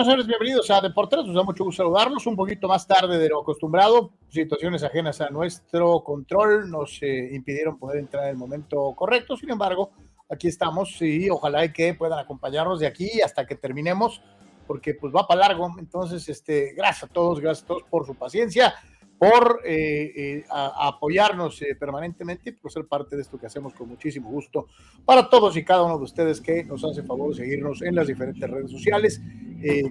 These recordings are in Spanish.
nosotros, señores, bienvenidos a Deportes. Nos da mucho gusto saludarlos. Un poquito más tarde de lo acostumbrado, situaciones ajenas a nuestro control nos eh, impidieron poder entrar en el momento correcto. Sin embargo, aquí estamos y ojalá que puedan acompañarnos de aquí hasta que terminemos, porque pues va para largo. Entonces, este, gracias a todos, gracias a todos por su paciencia por eh, eh, apoyarnos eh, permanentemente y por ser parte de esto que hacemos con muchísimo gusto para todos y cada uno de ustedes que nos hace favor de seguirnos en las diferentes redes sociales.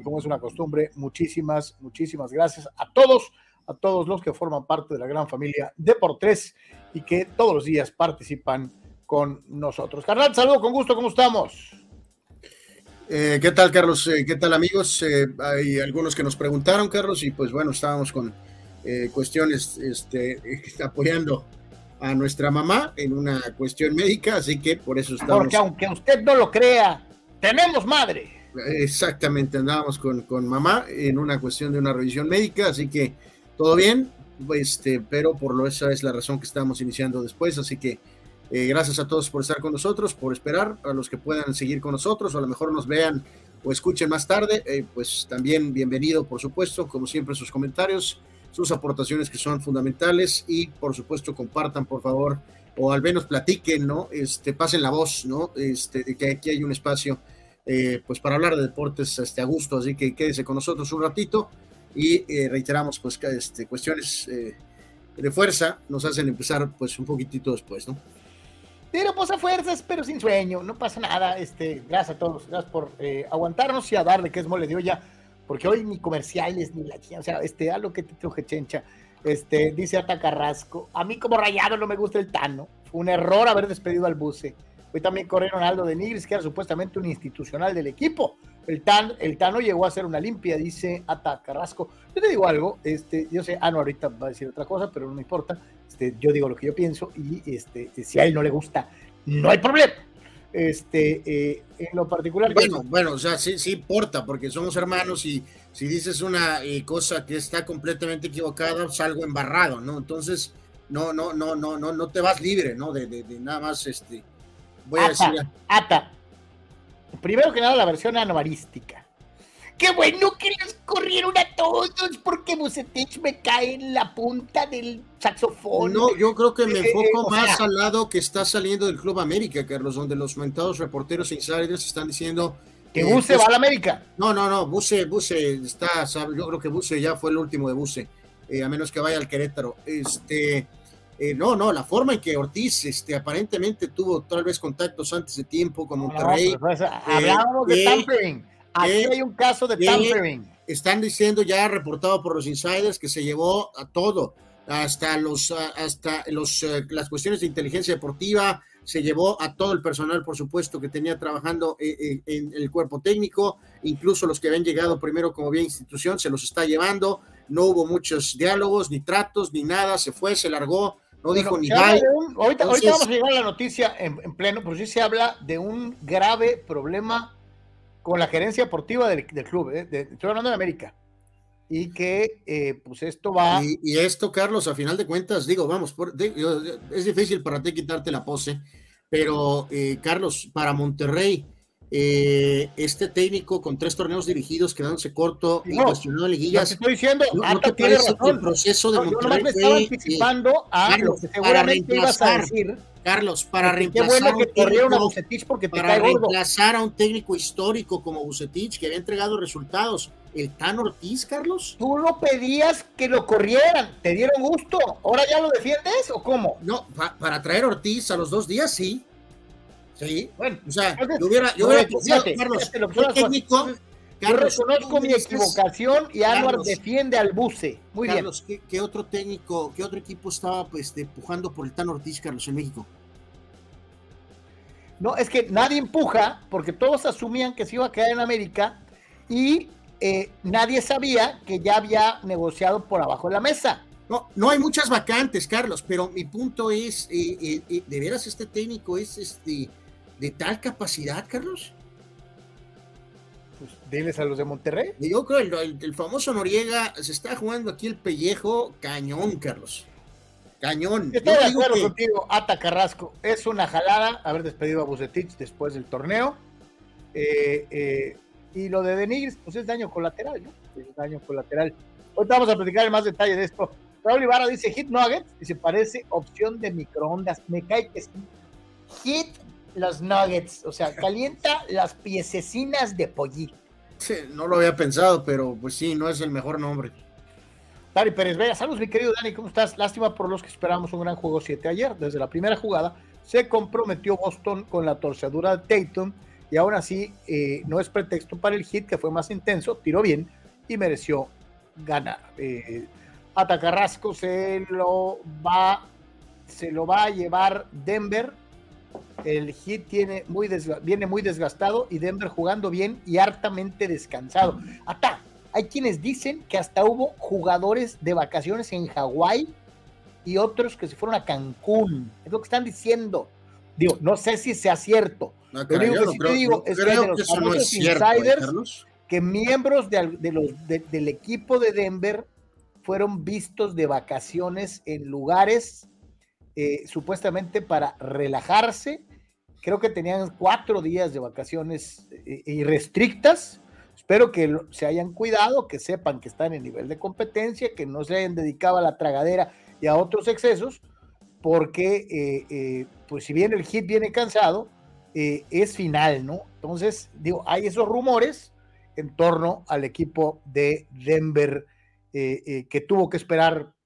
como es una costumbre, muchísimas, muchísimas gracias a todos, a todos los que forman parte de la gran familia de por tres y que todos los días participan con nosotros. Carnal, saludo con gusto, ¿cómo estamos? ¿Qué tal, Carlos? ¿Qué tal, amigos? hay algunos que nos preguntaron, Carlos, y pues bueno, estábamos con eh, cuestiones este, apoyando a nuestra mamá en una cuestión médica, así que por eso estamos. Porque aunque usted no lo crea, tenemos madre. Exactamente, andábamos con, con mamá en una cuestión de una revisión médica, así que todo bien, este, pero por lo esa es la razón que estamos iniciando después, así que eh, gracias a todos por estar con nosotros, por esperar, a los que puedan seguir con nosotros, o a lo mejor nos vean o escuchen más tarde, eh, pues también bienvenido, por supuesto, como siempre, sus comentarios sus aportaciones que son fundamentales y por supuesto compartan por favor o al menos platiquen, ¿no? Este, pasen la voz, ¿no? Este, de que aquí hay un espacio eh, pues para hablar de deportes este, a gusto, así que quédese con nosotros un ratito y eh, reiteramos pues este, cuestiones eh, de fuerza nos hacen empezar pues un poquitito después, ¿no? Pero pues a fuerzas, pero sin sueño, no pasa nada, este, gracias a todos, gracias por aguantarnos y a darle que es mole de olla porque hoy ni comerciales ni la o sea, este, a lo que te truje chencha. Este, dice Ata Carrasco, a mí como rayado no me gusta el Tano, un error haber despedido al Buce. Hoy también corrieron Aldo de Nigris, que era supuestamente un institucional del equipo. El, tan, el Tano llegó a hacer una limpia, dice Ata Carrasco. Yo te digo algo, este, yo sé, ah, no, ahorita va a decir otra cosa, pero no me importa. Este, yo digo lo que yo pienso y este, si a él no le gusta, no hay problema este, eh, en lo particular. Bueno, bueno, o sea, sí, sí importa, porque somos hermanos y si dices una eh, cosa que está completamente equivocada, salgo embarrado, ¿no? Entonces, no, no, no, no, no, no te vas libre, ¿no? De, de, nada más, este, voy a decir. Ata. Primero que nada, la versión anomarística. Qué bueno que los corrieron a todos porque Bucetich me cae en la punta del saxofón. No, yo creo que me eh, enfoco más al lado que está saliendo del Club América, Carlos, donde los mentados reporteros e insiders están diciendo que eh, Buse va a la América. No, no, no, Buse, Buse está, yo creo que Buse ya fue el último de Buse, eh, a menos que vaya al Querétaro. Este, no, no, la forma en que Ortiz, este, aparentemente tuvo tal vez contactos antes de tiempo con Monterrey. Pues, hablamos de tampering Aquí hay un caso de tampering. Están diciendo ya reportado por los insiders que se llevó a todo, hasta los hasta los eh, las cuestiones de inteligencia deportiva, se llevó a todo el personal, por supuesto, que tenía trabajando eh, eh, en, el cuerpo técnico, incluso los que habían llegado primero como bien institución, se los está llevando. No hubo muchos diálogos, ni tratos, ni nada, se fue, se largó, no dijo ni nada. Ahorita, vamos a llegar a la noticia en, en pleno, pero sí se habla de un grave problema con la gerencia deportiva del, club, ¿eh? estoy hablando de América. Y que eh, pues esto va. Y, esto, Carlos, a final de cuentas, digo, vamos, es difícil para ti quitarte la pose, pero eh, Carlos, para Monterrey, este técnico con tres torneos dirigidos quedándose corto y cuestionado en liguillas. estoy diciendo, no, te tiene razón. el proceso de Monterrey. Yo me estaba anticipando a lo que seguramente ibas a decir Carlos, para reemplazar a un técnico, porque para reemplazar a un técnico histórico como Bucetich que había entregado resultados, el Tan Ortiz, Carlos. Tú no pedías que lo corrieran, te dieron gusto, ¿ahora ya lo defiendes o cómo? No, para traer a Ortiz a los dos días, sí. Sí, bueno, o sea, yo hubiera, yo hubiera Carlos, el técnico, yo reconozco mi equivocación y Anuar defiende al buce. Muy Carlos, bien. ¿qué, otro técnico, qué otro equipo estaba pues, empujando por el Tan Ortiz, Carlos, en México? No, es que nadie empuja porque todos asumían que se iba a quedar en América y eh, nadie sabía que ya había negociado por abajo de la mesa. No, no hay muchas vacantes, Carlos, pero mi punto es, eh, eh, ¿de veras este técnico es este, de tal capacidad, Carlos? pues diles a los de Monterrey. Yo creo el, el, famoso Noriega se está jugando aquí el pellejo cañón, Carlos. Cañón. Estoy de acuerdo contigo, Ata Carrasco. Es una jalada haber despedido a Bucetich después del torneo. Eh, eh, Y lo de Denigris, pues es daño colateral, ¿no? Es daño colateral. Ahorita vamos a platicar en más detalle de esto. Raúl Ibarra dice Hit Nuggets y se parece opción de microondas. Me cae que sí. Hit los Nuggets, o sea, calienta las piececinas de pollito. Sí, no lo había pensado, pero pues sí, no es el mejor nombre. Dani Pérez Vega, saludos mi querido Dani, ¿cómo estás? Lástima por los que esperamos un gran juego 7 ayer. Desde la primera jugada se comprometió Boston con la torcedura de Tatum y aún así eh, no es pretexto para el hit que fue más intenso, tiró bien y mereció ganar. Eh, Atacarrasco se lo va se lo va a llevar Denver. El hit tiene muy viene muy desgastado y Denver jugando bien y hartamente descansado. Ata, hay quienes dicen que hasta hubo jugadores de vacaciones en Hawái y otros que se fueron a Cancún. Es lo que están diciendo. Digo, no sé si sea cierto. lo único que sí digo es que, de los insiders que miembros de, los, del equipo de Denver fueron vistos de vacaciones en lugares eh, supuestamente para relajarse. Creo que tenían cuatro días de vacaciones eh, irrestrictas. Espero que se hayan cuidado, que sepan que están en nivel de competencia, que no se hayan dedicado a la tragadera y a otros excesos, porque eh, pues si bien el hit viene cansado, es final, ¿no? Entonces, digo, hay esos rumores en torno al equipo de Denver que tuvo que esperar.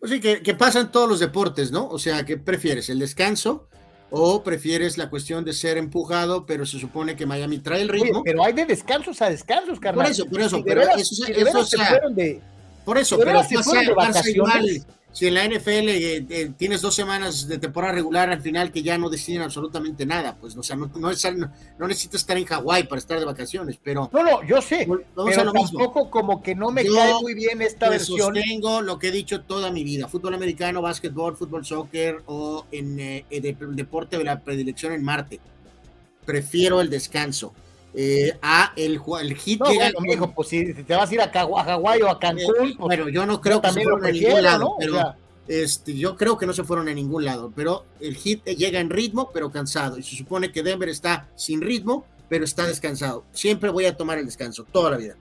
Pues sí, que, que pasa en todos los deportes, ¿no? O sea, ¿qué prefieres? ¿El descanso? ¿O prefieres la cuestión de ser empujado, pero se supone que Miami trae el ritmo? pero hay de descansos a descansos, carnal. Por eso, por eso, pero eso, eso, por eso, pero pasa, igual si en la NFL eh, eh, tienes dos semanas de temporada regular al final que ya no deciden absolutamente nada, pues o sea, no, no, no necesitas estar en Hawái para estar de vacaciones, pero... No, no, yo sé, pero tampoco como que no me cae muy bien esta versión. Sostengo lo que he dicho toda mi vida, fútbol americano, básquetbol, fútbol, soccer o en eh, deporte de la predilección en Marte. Prefiero el descanso eh, a el, el hit llega. pues si, te vas a ir a, Hawái o a Cancún. Eh, pues, bueno, yo no creo que se fueron a ningún lado, pero este, yo creo que no se fueron a ningún lado, pero el hit llega en ritmo, pero cansado. Y se supone que Denver está sin ritmo, pero está descansado. Siempre voy a tomar el descanso, toda la vida.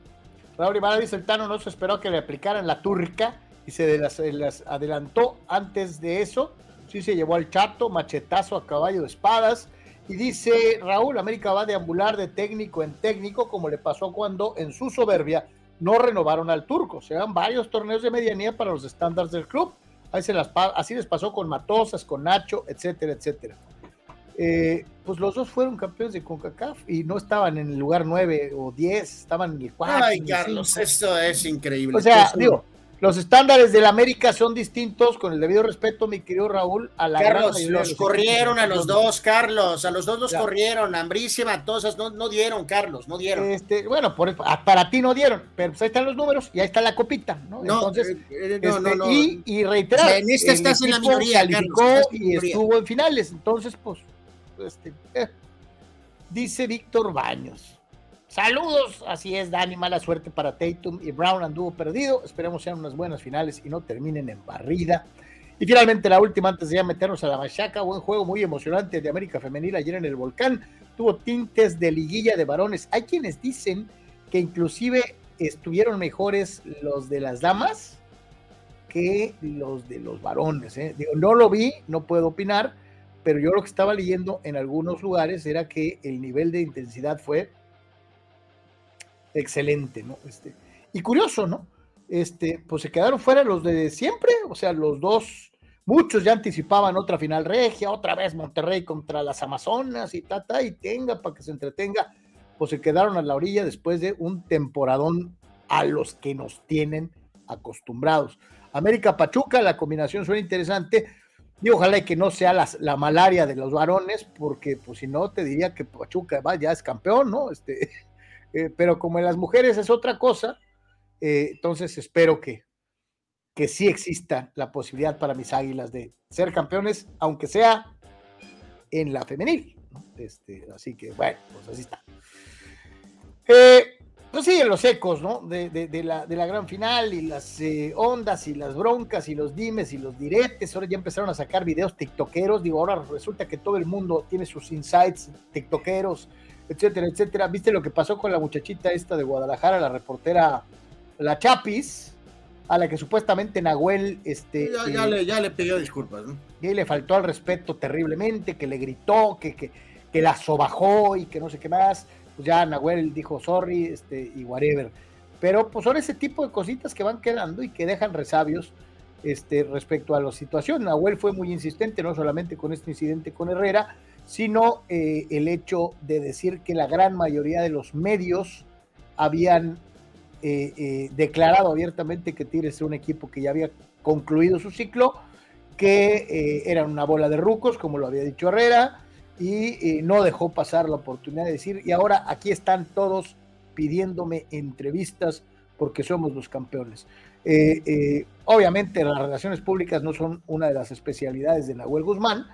Raúl Ibarra dice: el Tano no se esperó que le aplicaran la turca y se las, adelantó antes de eso. Sí se llevó al chato, machetazo a caballo de espadas y dice Raúl, América va a deambular de técnico en técnico, como le pasó cuando en su soberbia no renovaron al turco. Se dan varios torneos de medianía para los estándares del club. Ahí se las, así les pasó con Matosas, con Nacho, etcétera, etcétera. Eh, pues los dos fueron campeones de CONCACAF y no estaban en el lugar 9 o 10, estaban en el 4. Ay, Carlos, esto es increíble. O sea, digo, los estándares del América son distintos, con el debido respeto, mi querido Raúl, a la Carlos, los, corrieron a los dos, Carlos, a los dos los corrieron, Ambricia y Matosas no, no dieron, Carlos, no dieron. Este, bueno, por, para ti no dieron, pero pues ahí están los números y ahí está la copita, ¿no? Entonces, eh, eh, no, no, este, Y, y reiterar, en este estás en la minoría, Carlos, y estuvo en finales, entonces, pues, este, eh. dice Víctor Baños. Saludos, así es, Dani, mala suerte para Tatum y Brown anduvo perdido. Esperemos sean unas buenas finales y no terminen en barrida. Y finalmente la última antes de ya meternos a la machaca, buen juego muy emocionante de América Femenil ayer en el Volcán. Tuvo tintes de liguilla de varones. Hay quienes dicen que inclusive estuvieron mejores los de las damas que los de los varones. ¿eh? Digo, no lo vi, no puedo opinar, pero yo lo que estaba leyendo en algunos lugares era que el nivel de intensidad fue excelente, ¿no? Este, y curioso, ¿no? Este, pues se quedaron fuera los de siempre, o sea, los dos, muchos ya anticipaban otra final regia, otra vez Monterrey contra las Amazonas y tata, y tenga para que se entretenga, pues se quedaron a la orilla después de un temporadón a los que nos tienen acostumbrados. América Pachuca, la combinación suena interesante. Y ojalá que no sea la, la, malaria de los varones, porque pues si no te diría que Pachuca va, ya es campeón, ¿no? Este, eh, pero como en las mujeres es otra cosa, eh, entonces espero que, que sí exista la posibilidad para mis águilas de ser campeones, aunque sea en la femenil. Este, así que bueno, pues así está. Eh, pues sí, los ecos, ¿no? De, de, la, de, la, gran final y las ondas y las broncas y los dimes y los diretes. Ahora ya empezaron a sacar videos tiktokeros. Digo, ahora resulta que todo el mundo tiene sus insights tiktokeros etcétera, etcétera. ¿Viste lo que pasó con la muchachita esta de Guadalajara, la reportera, la Chapis? a la que supuestamente Nahuel este, ya, le, ya le pidió disculpas. ¿no? Y le faltó al respeto terriblemente, que le gritó, que, que, que, la sobajó y que no sé qué más. Pues ya Nahuel dijo sorry este, y whatever. Pero pues son ese tipo de cositas que van quedando y que dejan resabios este, respecto a la situación. Nahuel fue muy insistente, no solamente con este incidente con Herrera, sino eh, el hecho de decir que la gran mayoría de los medios habían eh, eh, declarado abiertamente que Tigres era un equipo que ya había concluido su ciclo, que eh, eran una bola de rucos, como lo había dicho Herrera, y no dejó pasar la oportunidad de decir, y ahora aquí están todos pidiéndome entrevistas porque somos los campeones. obviamente las relaciones públicas no son una de las especialidades de Nahuel Guzmán,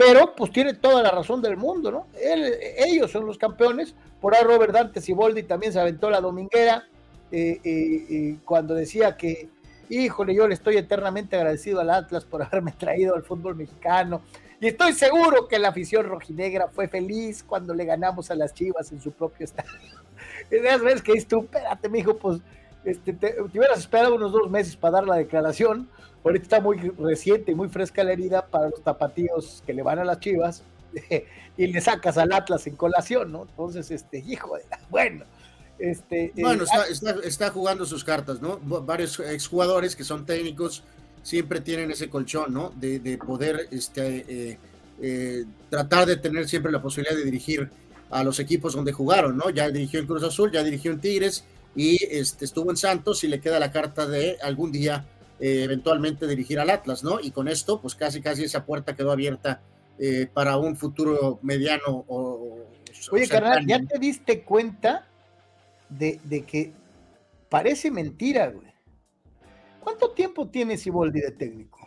pero pues tiene toda la razón del mundo, ¿no? ellos son los campeones, por ahí Robert Dante Siboldi también se aventó la dominguera, eh, eh, eh, cuando decía que, híjole, yo le estoy eternamente agradecido al Atlas por haberme traído al fútbol mexicano. Y estoy seguro que la afición rojinegra fue feliz cuando le ganamos a las Chivas en su propio estadio. Y de veces que dices tú, espérate, mijo, pues este, te, te, hubieras esperado unos dos meses para dar la declaración. Ahorita está muy reciente y muy fresca la herida para los tapatíos que le van a las Chivas y le sacas al Atlas en colación, ¿no? Entonces, este, hijo de bueno. Este, eh, bueno, ah, está, jugando sus cartas, ¿no? Varios exjugadores que son técnicos siempre tienen ese colchón, ¿no? De, poder este, eh, eh, tratar de tener siempre la posibilidad de dirigir a los equipos donde jugaron, ¿no? Ya dirigió en Cruz Azul, ya dirigió en Tigres y este, estuvo en Santos y le queda la carta de algún día eventualmente dirigir al Atlas, ¿no? Y con esto, pues casi casi esa puerta quedó abierta para un futuro mediano o... Oye, carnal, ¿ya te diste cuenta de, que parece mentira, güey. ¿Cuánto tiempo tiene Siboldi de técnico?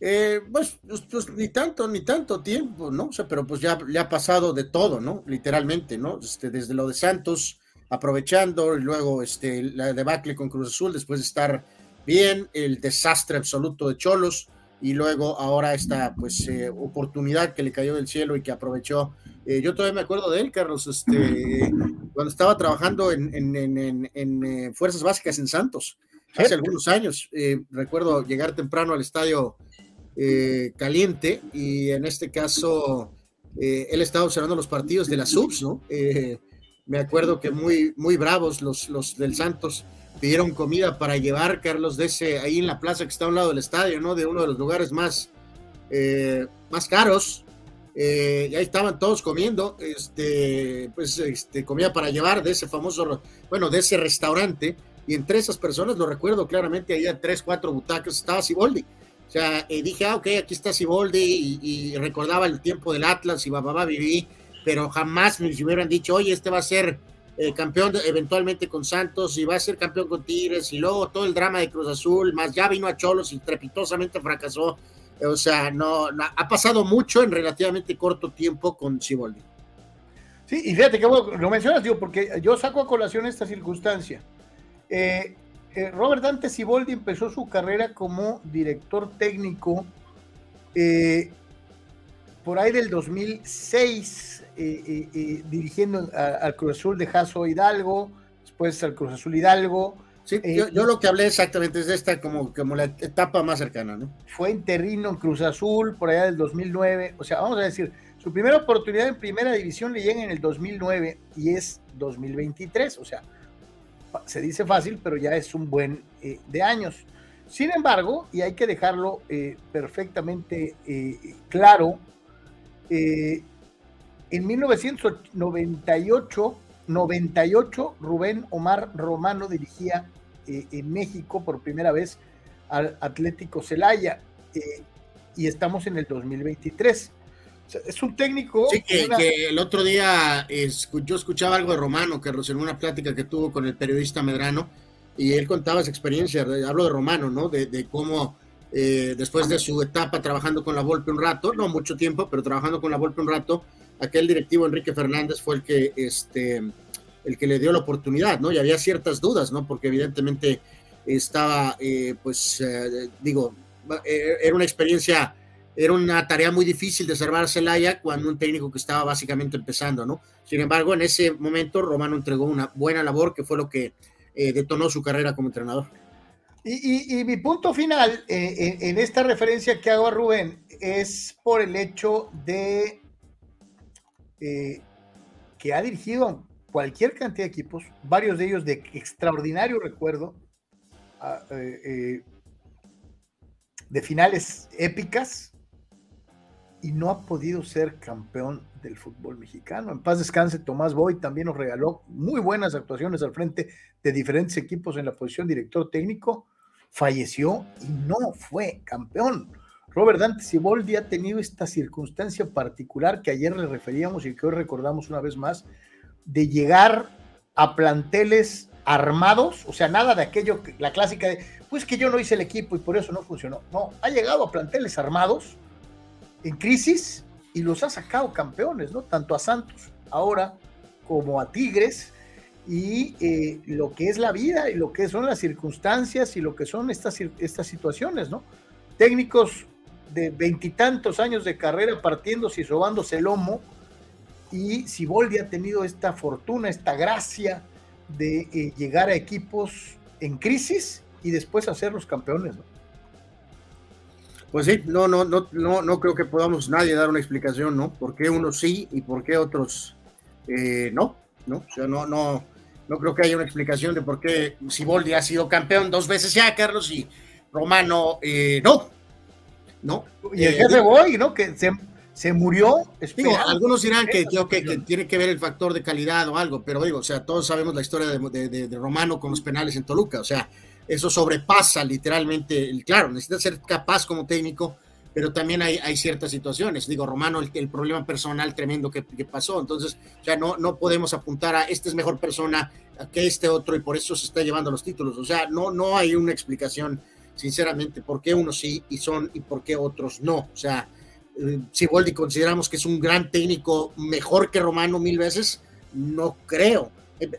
Eh, pues, pues, pues, ni tanto, ni tanto tiempo, ¿no? O sea, pero pues ya le ha pasado de todo, ¿no? Literalmente, ¿no? Este, desde lo de Santos, aprovechando, y luego este, la debacle con Cruz Azul, después de estar bien, el desastre absoluto de Cholos, y luego ahora esta, pues, eh, oportunidad que le cayó del cielo y que aprovechó eh, yo todavía me acuerdo de él, Carlos, este, cuando estaba trabajando en, eh, Fuerzas Básicas en Santos, hace algunos años. Eh, recuerdo llegar temprano al estadio caliente y en este caso él estaba observando los partidos de las subs, ¿no? Me acuerdo que muy, muy bravos los, los del Santos pidieron comida para llevar, Carlos, de ese, ahí en la plaza que está a un lado del estadio, ¿no? De uno de los lugares más, más caros eh, y ahí estaban todos comiendo, este, pues este, comida para llevar de ese famoso, bueno, de ese restaurante, y entre esas personas, lo recuerdo claramente, había tres, cuatro butacas, estaba Siboldi. O sea, eh, dije, ah, ok, aquí está Siboldi, y, recordaba el tiempo del Atlas y babá viví, pero jamás me hubieran dicho, oye, este va a ser eh, campeón eventualmente con Santos y va a ser campeón con Tigres, y luego todo el drama de Cruz Azul, más ya vino a Cholos y trepitosamente fracasó o sea, no, ha pasado mucho en relativamente corto tiempo con Siboldi. Sí, y fíjate que lo mencionas, digo, porque yo saco a colación esta circunstancia. Eh, eh, Robert Dante Siboldi empezó su carrera como director técnico por ahí del 2006, dirigiendo al Cruz Azul de Jaso Hidalgo, después al Cruz Azul Hidalgo, Sí, eh, yo, lo que hablé exactamente es de esta como, como la etapa más cercana, ¿no? Fue interino en Cruz Azul por allá del 2009, o sea, vamos a decir, su primera oportunidad en primera división le llega en el 2009 y es 2023, o sea, se dice fácil, pero ya es un buen eh, de años. Sin embargo, y hay que dejarlo eh, perfectamente claro, en 1998 98, Rubén Omar Romano dirigía eh, en México por primera vez al Atlético Celaya eh, y estamos en el 2023. es un técnico. Sí, que, el otro día yo escuchaba algo de Romano, que en una plática que tuvo con el periodista Medrano, y él contaba esa experiencia, hablo de Romano, ¿no? De, cómo eh, después de su etapa trabajando con la Volpe un rato, no mucho tiempo, pero trabajando con la Volpe un rato, aquel directivo Enrique Fernández fue el que este, el que le dio la oportunidad, ¿no? Y había ciertas dudas, ¿no? Porque evidentemente estaba, eh, pues, eh, digo, eh, era una experiencia era una tarea muy difícil de salvar Celaya cuando un técnico que estaba básicamente empezando, ¿no? Sin embargo, en ese momento Romano entregó una buena labor que fue lo que eh, detonó su carrera como entrenador. Y, mi punto final eh, en, esta referencia que hago a Rubén es por el hecho de eh, que ha dirigido cualquier cantidad de equipos, varios de ellos de extraordinario recuerdo, ah, de finales épicas, y no ha podido ser campeón del fútbol mexicano. En paz descanse, Tomás Boy también nos regaló muy buenas actuaciones al frente de diferentes equipos en la posición director técnico. Falleció y no fue campeón. Robert Dante Siboldi ha tenido esta circunstancia particular que ayer le referíamos y que hoy recordamos una vez más, de llegar a planteles armados, o sea, nada de aquello, la clásica de, pues que yo no hice el equipo y por eso no funcionó. No, ha llegado a planteles armados en crisis y los ha sacado campeones, ¿no? Tanto a Santos ahora como a Tigres y eh, lo que es la vida y lo que son las circunstancias y lo que son estas, estas situaciones, ¿no? Técnicos de veintitantos años de carrera partiéndose y robándose el lomo y Siboldi ha tenido esta fortuna, esta gracia de eh, llegar a equipos en crisis y después hacerlos campeones, ¿no? Pues sí, no, no, no, no, no creo que podamos nadie dar una explicación, ¿no? ¿Por qué unos sí y por qué otros eh, no? ¿No? O sea, no, no, no creo que haya una explicación de por qué Siboldi ha sido campeón dos veces ya, Carlos, y Romano eh, no. ¿No? Y el eh, jefe Boy, ¿no? Que se, se murió. Digo, algunos dirán que, que, tiene que ver el factor de calidad o algo, pero digo, o sea, todos sabemos la historia de, de, de Romano con los penales en Toluca, o sea, eso sobrepasa literalmente, el, claro, necesita ser capaz como técnico, pero también hay, ciertas situaciones. Digo, Romano, el, problema personal tremendo que, pasó, entonces ya no, no podemos apuntar a este es mejor persona que este otro y por eso se está llevando los títulos. O sea, no, no hay una explicación, sinceramente, por qué unos sí y son y por qué otros no. O sea, eh, si Boldi consideramos que es un gran técnico mejor que Romano mil veces, no creo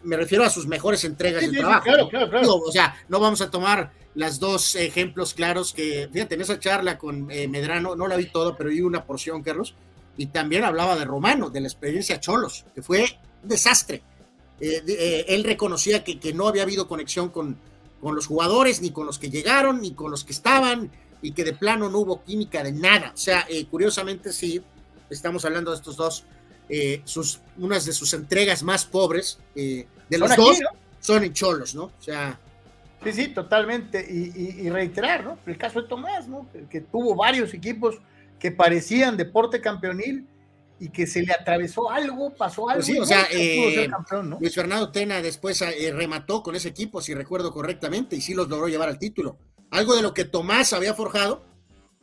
me refiero a sus mejores entregas de trabajo. Claro, claro, claro. o sea, no vamos a tomar las dos ejemplos claros que, fíjate, en esa charla con eh, Medrano, no la vi todo, pero vi una porción, Carlos, y también hablaba de Romano, de la experiencia Cholos, que fue un desastre. Eh, él reconocía que, que, no había habido conexión con, con los jugadores, ni con los que llegaron, ni con los que estaban, y que de plano no hubo química de nada. O sea, curiosamente sí, estamos hablando de estos dos eh, sus, unas de sus entregas más pobres eh, de los dos son en Cholos, ¿no? O sea. Sí, sí, totalmente. Y, reiterar, ¿no? El caso de Tomás, ¿no? Que, tuvo varios equipos que parecían deporte campeonil y que se le atravesó algo, pasó pues algo. sí, o sea, eh, Luis Fernando Tena después remató con ese equipo, si recuerdo correctamente, y sí los logró llevar al título. Algo de lo que Tomás había forjado,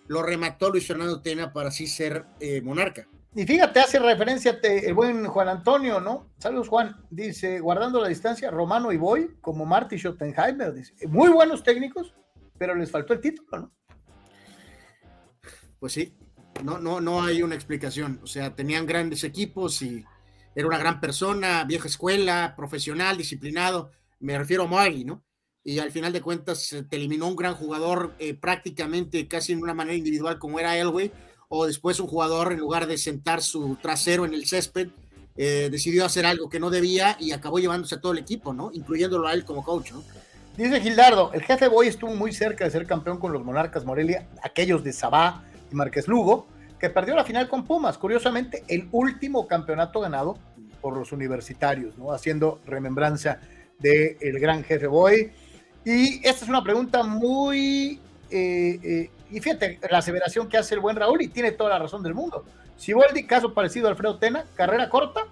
lo remató Luis Fernando Tena para así ser monarca. Y fíjate, hace referencia el buen Juan Antonio, ¿no? Saludos, Juan. Dice, guardando la distancia, Romano y Boy, como Marty Schottenheimer. Dice, muy buenos técnicos, pero les faltó el título, ¿no? Pues sí, no, no, no hay una explicación. O sea, tenían grandes equipos y era una gran persona, vieja escuela, profesional, disciplinado. Me refiero a Moagui, ¿no? Y al final de cuentas te eliminó un gran jugador eh, prácticamente casi en una manera individual como era Elway o después un jugador, en lugar de sentar su trasero en el césped, eh, decidió hacer algo que no debía y acabó llevándose a todo el equipo, ¿no? Incluyéndolo a él como coach, ¿no? Dice Gildardo, el jefe Boy estuvo muy cerca de ser campeón con los Monarcas Morelia, aquellos de Sabá y Márquez Lugo, que perdió la final con Pumas. Curiosamente, el último campeonato ganado por los universitarios, ¿no? Haciendo remembranza del el gran jefe Boy. Y esta es una pregunta muy eh, eh, y fíjate la aseveración que hace el buen Raúl y tiene toda la razón del mundo. Si Siboldi, caso parecido a Alfredo Tena, carrera corta,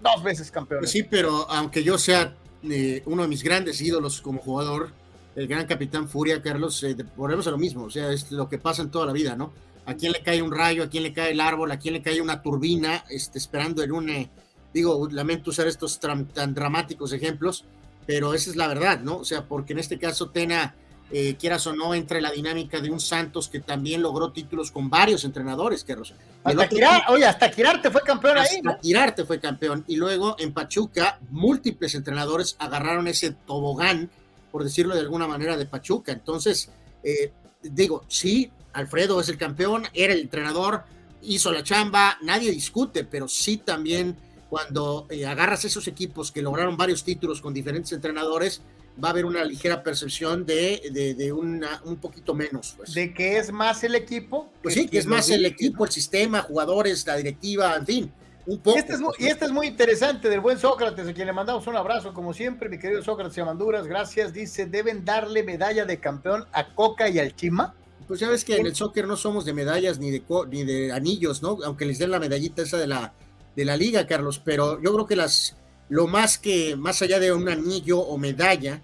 dos veces campeón. sí, pero aunque yo sea eh, uno de mis grandes ídolos como jugador, el gran capitán Furia, Carlos, eh, volvemos a lo mismo, o sea, es lo que pasa en toda la vida, ¿no? A quién le cae un rayo, a quién le cae el árbol, a quién le cae una turbina, este, esperando en un, eh, digo, lamento usar estos tan dramáticos ejemplos, pero esa es la verdad, ¿no? O sea, porque en este caso Tena eh, quieras o no, entre la dinámica de un Santos que también logró títulos con varios entrenadores, que Hasta oye, hasta Quirarte fue campeón ahí. Hasta Quirarte fue campeón. Y luego en Pachuca, múltiples entrenadores agarraron ese tobogán, por decirlo de alguna manera, de Pachuca. Entonces, eh, digo, sí, Alfredo es el campeón, era el entrenador, hizo la chamba, nadie discute, pero sí también cuando eh, agarras esos equipos que lograron varios títulos con diferentes entrenadores, va a haber una ligera percepción de, de, una, un poquito menos. Pues. ¿De que es más el equipo? Pues sí, que es más el equipo, el sistema, jugadores, la directiva, en fin. Un poco. Y este, es muy, y este es muy interesante del buen Sócrates, a quien le mandamos un abrazo, como siempre, mi querido Sócrates Amanduras, gracias. Dice: deben darle medalla de campeón a Coca y al Chima. Pues ya ves que en el soccer no somos de medallas ni de, ni de anillos, ¿no? Aunque les den la medallita esa de la, de la liga, Carlos, pero yo creo que las, lo más que, más allá de un anillo o medalla,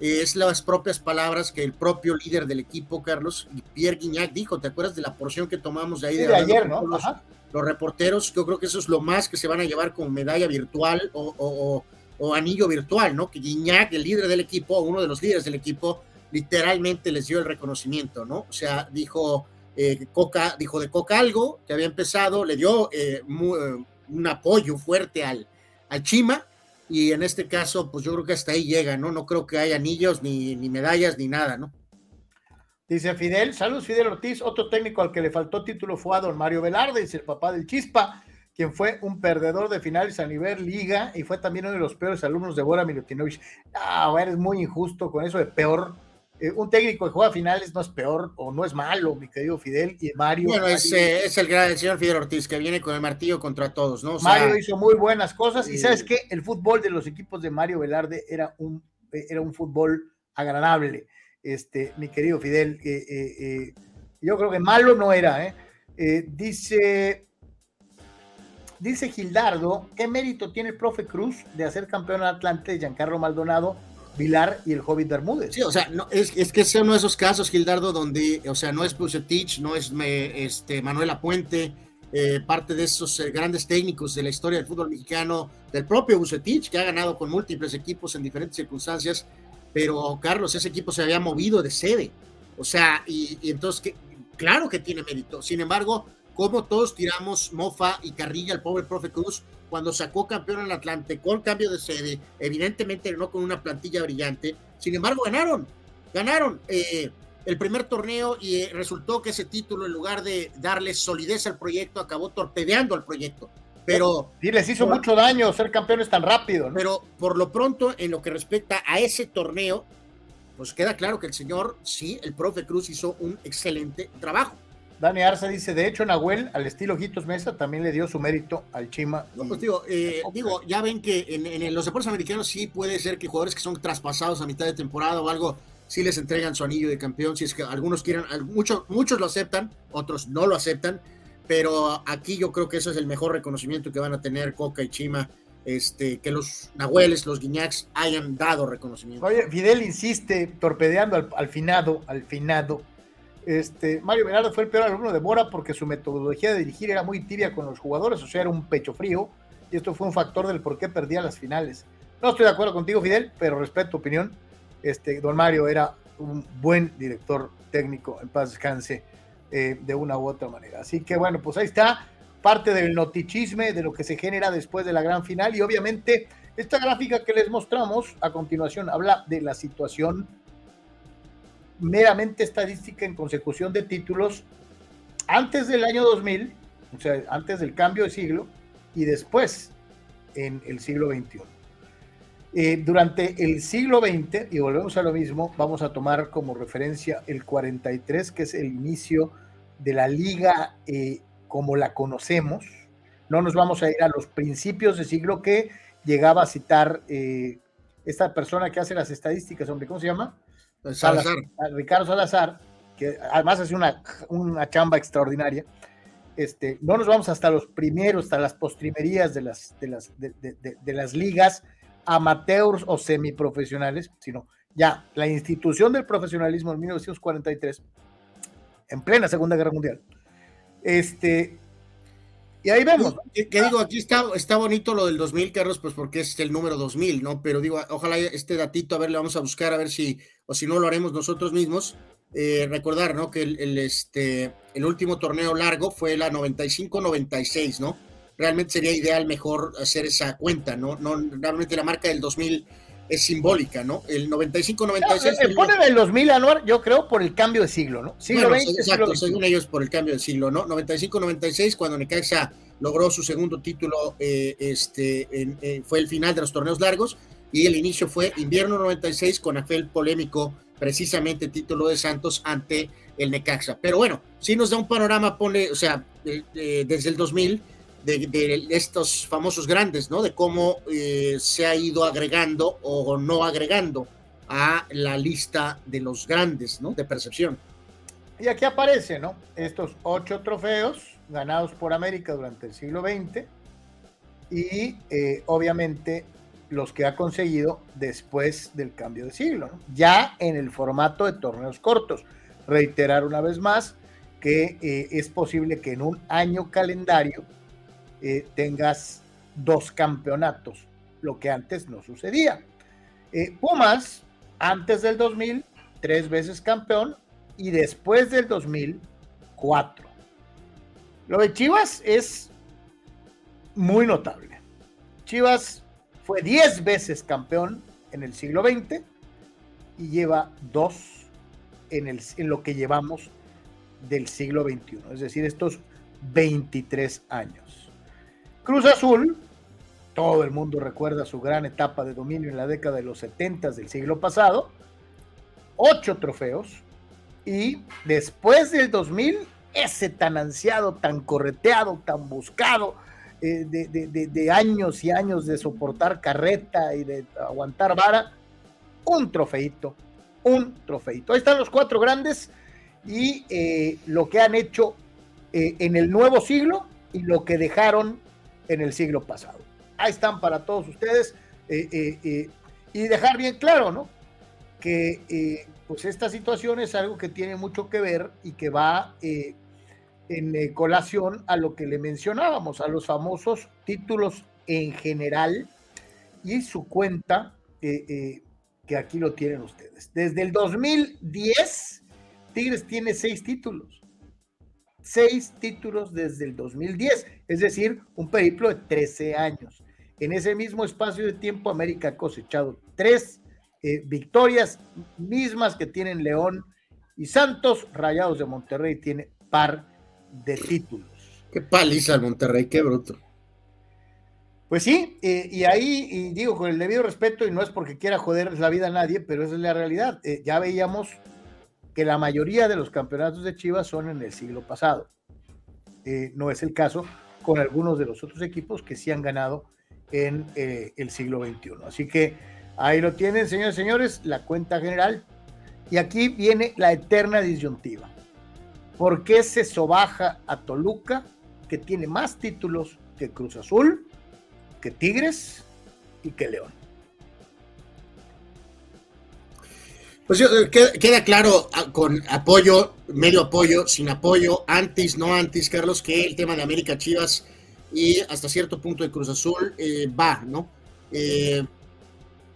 es las propias palabras que el propio líder del equipo, Carlos, Pierre Guignac, dijo. ¿Te acuerdas de la porción que tomamos de ahí de, ayer, no? Los, los, reporteros, yo creo que eso es lo más que se van a llevar con medalla virtual o, o, anillo virtual, ¿no? Que Guignac, el líder del equipo, uno de los líderes del equipo, literalmente les dio el reconocimiento, ¿no? O sea, dijo eh, Coca, dijo de Coca algo que había empezado, le dio eh, eh, un apoyo fuerte al, al Chima y en este caso, pues yo creo que hasta ahí llega, ¿no? No creo que haya anillos, ni, ni medallas, ni nada, ¿no? Dice Fidel, saludos Fidel Ortiz, otro técnico al que le faltó título fue a don Mario Velarde, dice el papá del Chispa, quien fue un perdedor de finales a nivel liga y fue también uno de los peores alumnos de Bora Milutinovich. Ah, eres muy injusto con eso de peor eh, un técnico que juega finales no es peor o no es malo, mi querido Fidel y Mario. Bueno, es, eh, es el gran señor Fidel Ortiz que viene con el martillo contra todos, ¿no? Mario hizo muy buenas cosas y sabes que el fútbol de los equipos de Mario Velarde era un, era un fútbol agradable, este, mi querido Fidel. Eh, yo creo que malo no era, ¿eh? dice, dice Gildardo, ¿qué mérito tiene el profe Cruz de hacer campeón Atlante de Giancarlo Maldonado? Vilar y el Hobbit Bermúdez. Sí, o sea, no, es, es, que es uno de esos casos, Gildardo, donde, o sea, no es Pusetich, no es me, este, Manuel Apuente, eh, parte de esos eh, grandes técnicos de la historia del fútbol mexicano, del propio Bucetich, que ha ganado con múltiples equipos en diferentes circunstancias, pero Carlos, ese equipo se había movido de sede, o sea, y, y entonces, que, claro que tiene mérito, sin embargo, como todos tiramos mofa y carrilla al pobre profe Cruz cuando sacó campeón al Atlante con cambio de sede, evidentemente no con una plantilla brillante, sin embargo ganaron, ganaron eh, el primer torneo y eh, resultó que ese título en lugar de darle solidez al proyecto acabó torpedeando al proyecto. Pero sí les hizo mucho daño ser campeones tan rápido. Pero por lo pronto, en lo que respecta a ese torneo, pues queda claro que el señor, sí, el profe Cruz hizo un excelente trabajo. Dani Arza dice, de hecho, Nahuel, al estilo Jitos Mesa, también le dio su mérito al Chima. No, pues digo, eh, digo, ya ven que en, los deportes americanos sí puede ser que jugadores que son traspasados a mitad de temporada o algo, sí les entregan su anillo de campeón, si es que algunos quieran, muchos, muchos lo aceptan, otros no lo aceptan, pero aquí yo creo que eso es el mejor reconocimiento que van a tener Coca y Chima, este, que los Nahueles, los Guiñacs hayan dado reconocimiento. Oye, Fidel insiste, torpedeando al, al finado, al finado este, Mario Velarde fue el peor alumno de Bora porque su metodología de dirigir era muy tibia con los jugadores, o sea, era un pecho frío, y esto fue un factor del por qué perdía las finales. No estoy de acuerdo contigo, Fidel, pero respeto tu opinión. Este, don Mario era un buen director técnico, en paz descanse, eh, de una u otra manera. Así que bueno, pues ahí está parte del notichisme de lo que se genera después de la gran final, y obviamente esta gráfica que les mostramos a continuación habla de la situación meramente estadística en consecución de títulos antes del año 2000, o sea, antes del cambio de siglo, y después en el siglo XXI. Eh, durante el siglo XX, y volvemos a lo mismo, vamos a tomar como referencia el 43, que es el inicio de la liga eh, como la conocemos. No nos vamos a ir a los principios de siglo que llegaba a citar eh, esta persona que hace las estadísticas, hombre, ¿cómo se llama? Salazar. Ricardo Salazar, que además hace una, una chamba extraordinaria. Este, no nos vamos hasta los primeros, hasta las postrimerías de las, de las, de, las ligas amateurs o semiprofesionales, sino ya la institución del profesionalismo en 1943, en plena Segunda Guerra Mundial. Este, y ahí vemos. Que, digo, aquí está, está bonito lo del 2000, Carlos, pues porque es el número 2000, ¿no? Pero digo, ojalá este datito, a ver, le vamos a buscar, a ver si, o si no lo haremos nosotros mismos. Eh, recordar, ¿no? Que el, este, el último torneo largo fue la 95-96, ¿no? Realmente sería ideal mejor hacer esa cuenta, ¿no? no realmente la marca del 2000 es simbólica, ¿no? El 95-96. se pone del 2000, Anuar, yo creo, por el cambio de siglo, ¿no? Siglo XX, exacto, según ellos, por el cambio de siglo, ¿no? 95-96, cuando Necaxa logró su segundo título, eh, este, eh, fue el final de los torneos largos, y el inicio fue invierno 96 con aquel polémico, precisamente título de Santos ante el Necaxa. Pero bueno, si nos da un panorama, pone, o sea, desde el 2000 de, estos famosos grandes, ¿no? De cómo eh, se ha ido agregando o no agregando a la lista de los grandes, ¿no? De percepción. Y aquí aparece, ¿no? Estos ocho trofeos ganados por América durante el siglo XX y eh, obviamente los que ha conseguido después del cambio de siglo, ¿no? ya en el formato de torneos cortos. Reiterar una vez más que eh, es posible que en un año calendario eh, tengas dos campeonatos, lo que antes no sucedía. Eh, Pumas, antes del 2000, tres veces campeón y después del 2000, cuatro. Lo de Chivas es muy notable. Chivas fue diez veces campeón en el siglo XX y lleva dos en, en lo que llevamos del siglo XXI, es decir, estos 23 años. Cruz Azul, todo el mundo recuerda su gran etapa de dominio en la década de los 70 del siglo pasado, ocho trofeos, y después del 2000, ese tan ansiado, tan correteado, tan buscado, eh, de, años y años de soportar carreta y de aguantar vara, un trofeito, un trofeito. Ahí están los cuatro grandes y eh, lo que han hecho eh, en el nuevo siglo y lo que dejaron en el siglo pasado. Ahí están para todos ustedes eh, eh, eh, y dejar bien claro, ¿no? Que pues esta situación es algo que tiene mucho que ver y que va en colación a lo que le mencionábamos, a los famosos títulos en general y su cuenta que aquí lo tienen ustedes. Desde el 2010, Tigres tiene seis títulos seis títulos desde el 2010, es decir, un periplo de 13 años. En ese mismo espacio de tiempo, América ha cosechado tres eh, victorias mismas que tienen León y Santos. Rayados de Monterrey tiene par de títulos. Qué paliza el Monterrey, qué bruto. Pues sí, eh, y ahí y digo con el debido respeto, y no es porque quiera joder la vida a nadie, pero esa es la realidad. Eh, ya veíamos que la mayoría de los campeonatos de Chivas son en el siglo pasado. Eh, no es el caso con algunos de los otros equipos que sí han ganado en eh, el siglo XXI. Así que ahí lo tienen, señores y señores, la cuenta general. Y aquí viene la eterna disyuntiva. ¿Por qué se sobaja a Toluca, que tiene más títulos que Cruz Azul, que Tigres y que León? Pues eh, queda, claro ah, con apoyo, medio apoyo, sin apoyo, antes, no antes, Carlos, que el tema de América Chivas y hasta cierto punto de Cruz Azul eh, va, ¿no? Eh,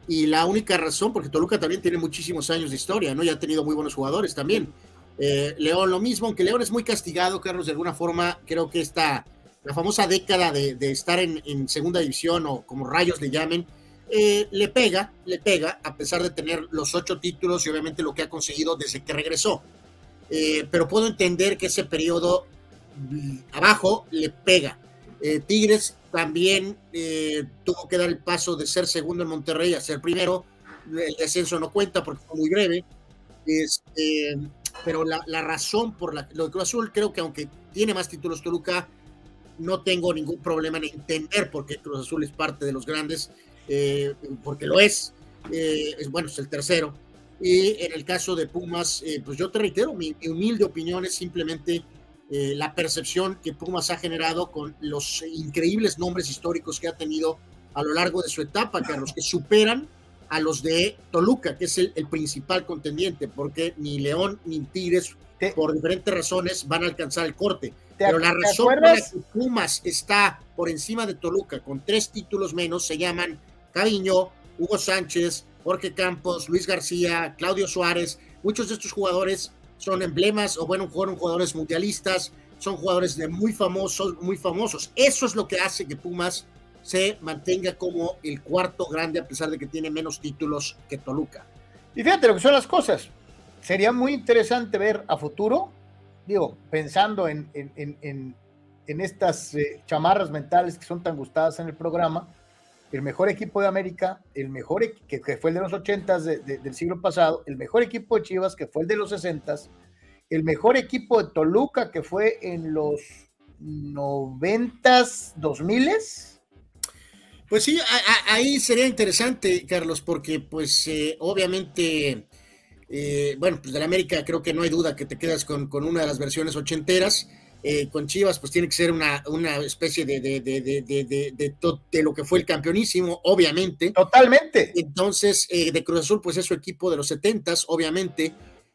y la única razón, porque Toluca también tiene muchísimos años de historia, ¿no? Ya ha tenido muy buenos jugadores también. León lo mismo, aunque León es muy castigado, Carlos, de alguna forma, creo que esta, la famosa década de, estar en, en, segunda división o como rayos le llamen, eh, le pega, le pega, a pesar de tener los ocho títulos y obviamente lo que ha conseguido desde que regresó. Eh, pero puedo entender que ese periodo mm, abajo le pega. Eh, Tigres también tuvo que dar el paso de ser segundo en Monterrey a ser primero. El descenso no cuenta porque fue muy breve. Este, pero la, razón por la lo de Cruz Azul, creo que aunque tiene más títulos Toluca, no tengo ningún problema en entender por qué Cruz Azul es parte de los grandes eh, porque lo es, eh, es, bueno, es el tercero. Y en el caso de Pumas, eh, pues yo te reitero, mi, humilde opinión es simplemente la percepción que Pumas ha generado con los increíbles nombres históricos que ha tenido a lo largo de su etapa, Carlos, que superan a los de Toluca, que es el, principal contendiente, porque ni León ni Tigres, por diferentes razones, van a alcanzar el corte. Pero la razón por la que Pumas está por encima de Toluca con tres títulos menos se llaman Cariño, Hugo Sánchez, Jorge Campos, Luis García, Claudio Suárez, muchos de estos jugadores son emblemas o bueno, fueron jugadores mundialistas, son jugadores de muy famosos, muy famosos. Eso es lo que hace que Pumas se mantenga como el cuarto grande a pesar de que tiene menos títulos que Toluca. Y fíjate lo que son las cosas. Sería muy interesante ver a futuro, digo, pensando en, en, estas eh, chamarras mentales que son tan gustadas en el programa, el mejor equipo de América, el mejor que, que fue el de los 80 del siglo pasado, el mejor equipo de Chivas que fue el de los 60 el mejor equipo de Toluca que fue en los 90s, 2000 Pues sí, ahí sería interesante, Carlos, porque pues eh, obviamente, eh, bueno, pues de América creo que no hay duda que te quedas con, con una de las versiones ochenteras. Eh, con Chivas, pues tiene que ser una, una especie de, de, de, de, lo que fue el campeonísimo, obviamente. Totalmente. Entonces, de Cruz Azul, pues es su equipo de los setentas, obviamente.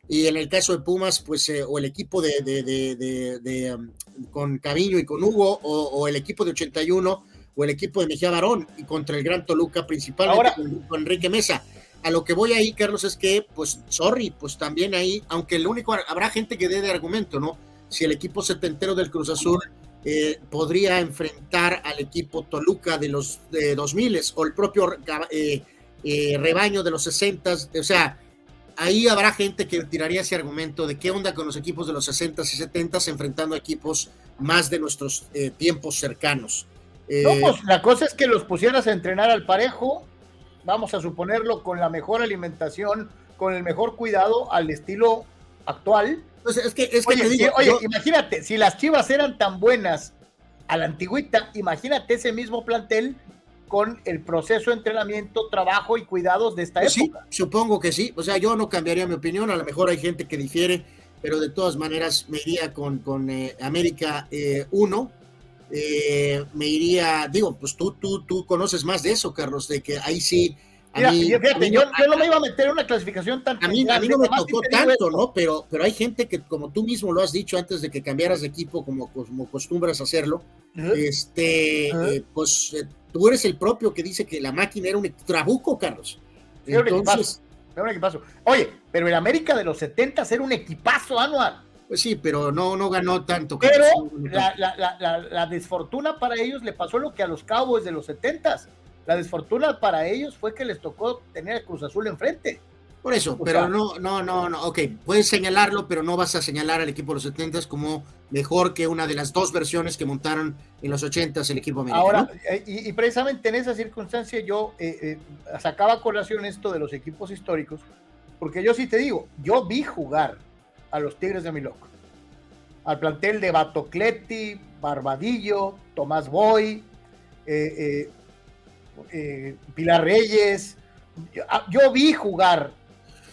Y en el caso de Pumas, pues, eh, o el equipo de, de, um, con Caviño y con Hugo, o, el equipo de 81, o el equipo de Mejía Barón, y contra el Gran Toluca, principalmente con, Enrique Mesa. A lo que voy ahí, Carlos, es que, pues, sorry, pues también ahí, aunque el único, habrá gente que dé de argumento, ¿no? Si el equipo setentero del Cruz Azul eh, podría enfrentar al equipo Toluca de los de 2000 o el propio eh, rebaño de los 60, o sea, ahí habrá gente que tiraría ese argumento de qué onda con los equipos de los 60 y 70 enfrentando a equipos más de nuestros eh, tiempos cercanos. Eh, pues, la cosa es que los pusieras a entrenar al parejo, vamos a suponerlo, con la mejor alimentación, con el mejor cuidado al estilo actual. Pues es que, es que oye, imagínate, si las chivas eran tan buenas a la antigüita, imagínate ese mismo plantel con el proceso de entrenamiento, trabajo y cuidados de esta pues época. Sí, supongo que sí. O sea, yo no cambiaría mi opinión. A lo mejor hay gente que difiere, pero de todas maneras me iría con, con eh, América 1. Eh, eh, me iría, digo, pues tú, tú, tú conoces más de eso, Carlos, de que ahí sí. A mí, fíjate, yo, no me iba a meter en una clasificación tan. A mí, a mí no me tocó tanto, ¿no? Pero, pero hay gente que, como tú mismo lo has dicho antes de que cambiaras de equipo, como, como acostumbras a hacerlo, este, pues Tú eres el propio que dice que la máquina era un trabuco, Carlos. Era un equipazo. Era un equipazo. Oye, pero el América de los 70 era un equipazo anual. Pues sí, pero no, no ganó tanto. Pero la, la, la, desfortuna para ellos le pasó lo que a los Cowboys de los 70 La desfortuna para ellos fue que les tocó tener a Cruz Azul enfrente. Por eso, pero no, no, no, no, ok, puedes señalarlo, pero no vas a señalar al equipo de los 70 como mejor que una de las dos versiones que montaron en los 80 el equipo americano. Ahora, eh, y, precisamente en esa circunstancia yo eh, eh, sacaba a colación esto de los equipos históricos, porque yo sí te digo, yo vi jugar a los Tigres de Miloc, al plantel de Batocleti, Barbadillo, Tomás Boy, Pilar Reyes, yo vi jugar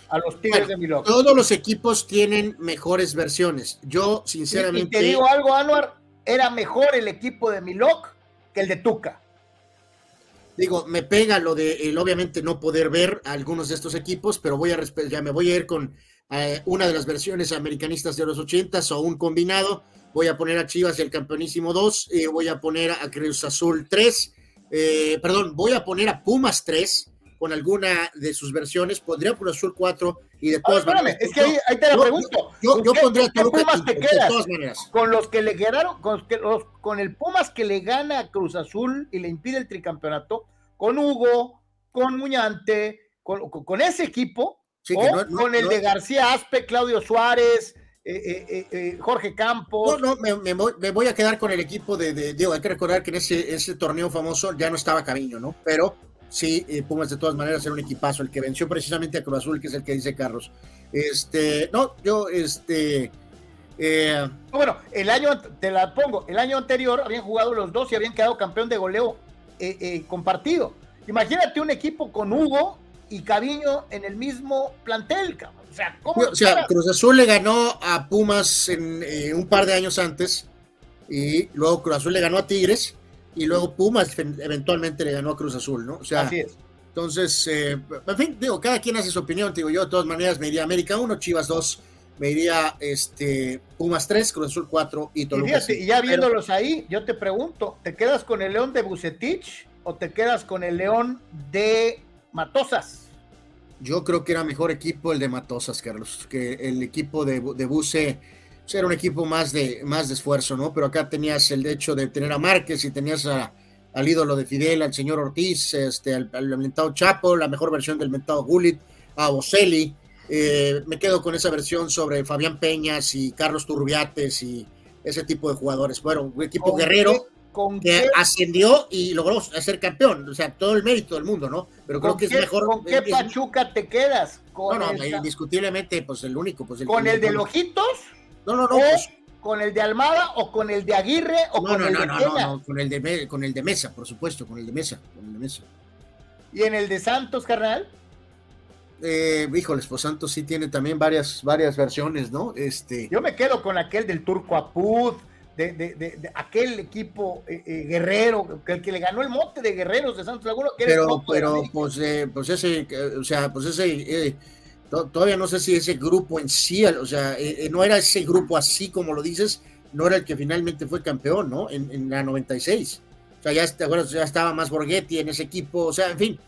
a los Tigres de Milok. Todos los equipos tienen mejores versiones. Yo, sinceramente. Y, te digo algo, Anuar, era mejor el equipo de Milok que el de Tuca. Digo, me pega lo de el, obviamente no poder ver a algunos de estos equipos, pero voy a ya me voy a ir con eh, una de las versiones americanistas de los ochentas o un combinado. Voy a poner a Chivas el campeonísimo 2, y voy a poner a Cruz Azul 3, eh, perdón, voy a poner a Pumas 3, con alguna de sus versiones, pondría Cruz Azul 4 y de todas maneras. Es que ahí, te la pregunto. Yo, yo, pondría Pumas te quedas? De todas maneras. Con los que le quedaron, con, los, con el Pumas que le gana a Cruz Azul y le impide el tricampeonato, con Hugo, con Muñante, con, con ese equipo, o con el de García Aspe, Claudio Suárez. Eh, eh, eh, Jorge Campos. No, no, me, me, voy a quedar con el equipo de, de, Diego. Hay que recordar que en ese, ese torneo famoso ya no estaba Cariño, ¿no? Pero Sí, Pumas de todas maneras era un equipazo, el que venció precisamente a Cruz Azul, que es el que dice Carlos. Este, no, yo, este. Eh, bueno, el año, te la pongo, el año anterior habían jugado los dos y habían quedado campeón de goleo eh, compartido. Imagínate un equipo con Hugo y Caviño en el mismo plantel, cabrón. O sea, ¿cómo o sea Cruz Azul le ganó a Pumas en, un par de años antes y luego Cruz Azul le ganó a Tigres y luego Pumas eventualmente le ganó a Cruz Azul, ¿no? O sea, Así es. Entonces, eh, en fin, digo, cada quien hace su opinión, digo yo, de todas maneras me iría América 1, Chivas 2, me iría este, Pumas 3, Cruz Azul 4 y Toluca. Y, y ya viéndolos ahí, yo te pregunto, ¿te quedas con el León de Bucetich o te quedas con el León de Matosas? Yo creo que era mejor equipo el de Matosas, Carlos, que el equipo de, de Buce pues, era un equipo más de, más de esfuerzo, ¿no? Pero acá tenías el hecho de tener a Márquez y tenías a, al ídolo de Fidel, al señor Ortiz, este, al, al Chapo, la mejor versión del mentado Gullit, a Boselli. Eh, me quedo con esa versión sobre Fabián Peñas y Carlos Turbiates y ese tipo de jugadores. Bueno, un equipo guerrero que ascendió y logró ser campeón. O sea, todo el mérito del mundo, ¿no? Pero creo que es mejor. ¿Con qué Pachuca te quedas? ¿Con no, no, indiscutiblemente, pues el único. Pues, ¿Con el de Lojitos? No, no, no. Pues, ¿Con el de Almada o con el de Aguirre o con el de no, no, no, con el de, con el de Mesa, por supuesto, con el de Mesa, con el de Mesa. ¿Y en el de Santos, carnal? Eh, híjoles, pues Santos sí tiene también varias, varias versiones, ¿no? Este... Yo me quedo con aquel del Turco Apud, de, de, de, aquel equipo eh, eh, guerrero, que el que le ganó el mote de guerreros de Santos Laguna. Que pero, pero, pues, eh, pues ese, o sea, pues ese, todavía no sé si ese grupo en sí, o sea, no era ese grupo así como lo dices, no era el que finalmente fue campeón, ¿no? En, en la 96. O sea, ya, bueno, ya estaba más Borghetti en ese equipo, o sea, en fin,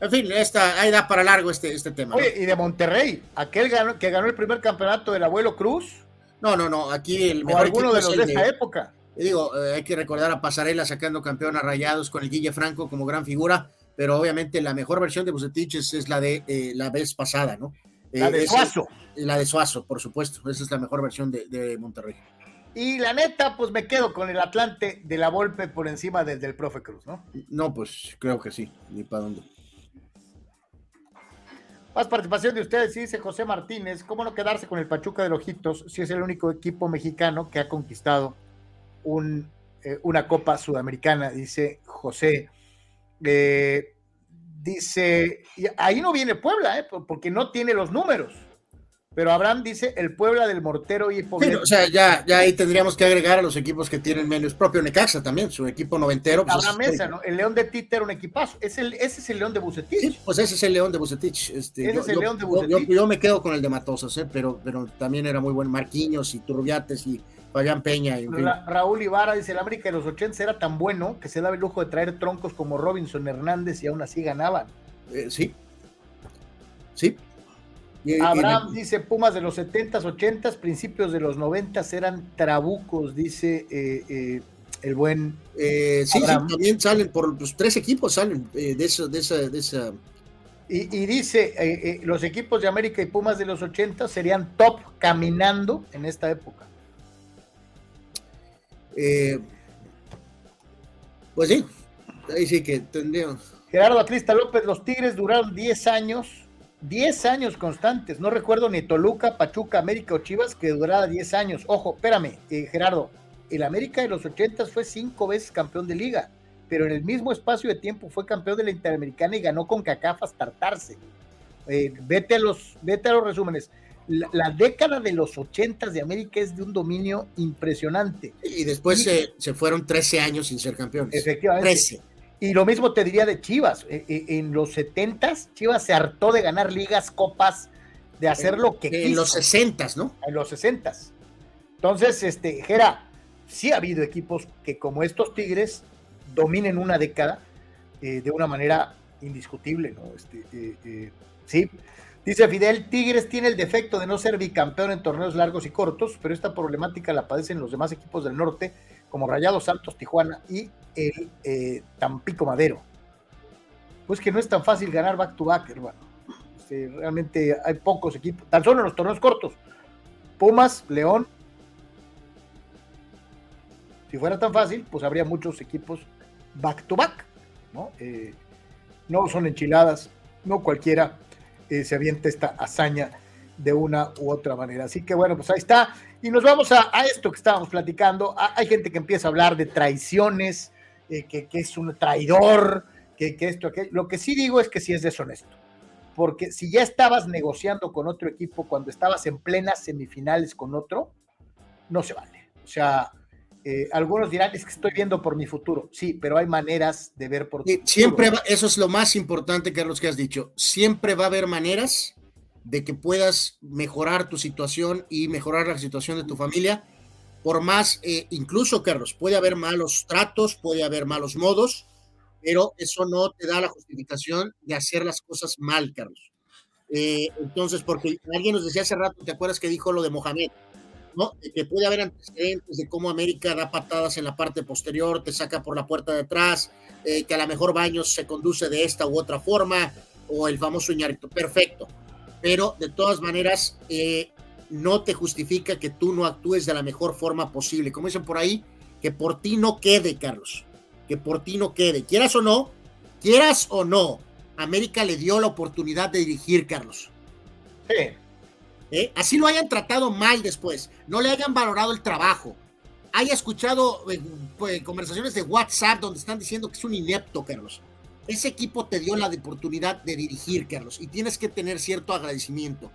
en fin, esta, ahí da para largo este, este tema. Oye, y de Monterrey, aquel que ganó el primer campeonato del abuelo Cruz. No, no, no, aquí el mejor. alguno de los de esa época. Digo, eh, hay que recordar a Pasarela sacando campeón a Rayados con el Guille Franco como gran figura, pero obviamente la mejor versión de Bucetich es, la de eh, la vez pasada, ¿no? la de eh, Suazo. la de Suazo, por supuesto. Esa es la mejor versión de, de, Monterrey. Y la neta, pues me quedo con el Atlante de la Volpe por encima del del profe Cruz, ¿no? No, pues creo que sí, ni para dónde. Más participación de ustedes, dice José Martínez. ¿Cómo no quedarse con el Pachuca de Ojitos si es el único equipo mexicano que ha conquistado eh, una Copa Sudamericana? Dice José. Eh, dice, ahí no viene Puebla, eh, porque no tiene los números. Pero Abraham dice el Puebla del Mortero y o sea, ya, ya ahí tendríamos que agregar a los equipos que tienen menos. Propio Necaxa también, su equipo noventero. Pues la mesa, ¿no? El León de Tite era un equipazo. Es el, ese es el León de Bucetich. Sí, pues ese es el León de Bucetich. Este, ese es el León de Bucetich. Yo, me quedo con el de Matosas, ¿eh? pero, pero también era muy buen. Marquiños y Turbiates y Fabián Peña. Raúl Ibarra dice: el América de los 80 era tan bueno que se daba el lujo de traer troncos como Robinson Hernández y aún así ganaban. Eh, sí. Sí, Abraham dice Pumas de los 70s, 80s, principios de los 90 eran trabucos, dice eh, eh, el buen. Eh, sí, también salen por los tres equipos, salen de, eso, de, esa, de esa. Y, dice: los equipos de América y Pumas de los 80 serían top caminando en esta época. pues sí, ahí sí que tendríamos. Gerardo Atlista López, los Tigres duraron 10 años 10 años constantes. No recuerdo ni Toluca, Pachuca, América o Chivas que durara 10 años. Ojo, espérame, eh, Gerardo. El América de los 80 fue cinco veces campeón de liga, pero en el mismo espacio de tiempo fue campeón de la Interamericana y ganó con CACAF hasta tartarse. Eh, vete, a los, vete a los resúmenes. La, década de los 80 de América es de un dominio impresionante. Y después se, se, fueron 13 años sin ser campeones. Efectivamente. 13. Y lo mismo te diría de Chivas. E, e, en los 70 Chivas se hartó de ganar ligas, copas, de hacer lo que En los 60 ¿no? En los 60 Entonces, este, Jera, sí ha habido equipos que como estos Tigres dominen una década eh, de una manera indiscutible, ¿no? Este, eh, eh, sí. Dice Fidel, Tigres tiene el defecto de no ser bicampeón en torneos largos y cortos, pero esta problemática la padecen los demás equipos del norte como Rayados Santos, Tijuana y el eh, Tampico Madero. Pues que no es tan fácil ganar back to back, hermano. Este, realmente hay pocos equipos, tan solo en los torneos cortos. Pumas, León. Si fuera tan fácil, pues habría muchos equipos back to back. No, eh, no son enchiladas, no cualquiera eh, se avienta esta hazaña de una u otra manera. Así que bueno, pues ahí está. Y nos vamos a, esto que estábamos platicando. hay gente que empieza a hablar de traiciones, eh, que, es un traidor, que, esto, que lo que sí digo es que sí es deshonesto. Porque si ya estabas negociando con otro equipo cuando estabas en plenas semifinales con otro, no se vale. O sea, eh, algunos dirán, es que estoy viendo por mi futuro. Sí, pero hay maneras de ver por tu Siempre, eso es lo más importante, Carlos, que has dicho. Siempre va a haber maneras de que puedas mejorar tu situación y mejorar la situación de tu familia. Por más, eh, incluso Carlos, puede haber malos tratos, puede haber malos modos, pero eso no te da la justificación de hacer las cosas mal, Carlos. Eh, entonces, porque alguien nos decía hace rato, ¿te acuerdas que dijo lo de Mohamed? ¿no? Que puede haber antecedentes de cómo América da patadas en la parte posterior, te saca por la puerta de atrás, eh, que a lo mejor Baños se conduce de esta u otra forma, o el famoso Iñárritu, perfecto. Pero de todas maneras, eh, no te justifica que tú no actúes de la mejor forma posible. Como dicen por ahí, que por ti no quede, Carlos, que por ti no quede. Quieras o no, quieras o no, América le dio la oportunidad de dirigir, Carlos. Sí. ¿Eh? Así lo hayan tratado mal después, no le hayan valorado el trabajo, haya escuchado eh, pues, conversaciones de WhatsApp donde están diciendo que es un inepto, Carlos. Ese equipo te dio la oportunidad de dirigir, Carlos, y tienes que tener cierto agradecimiento.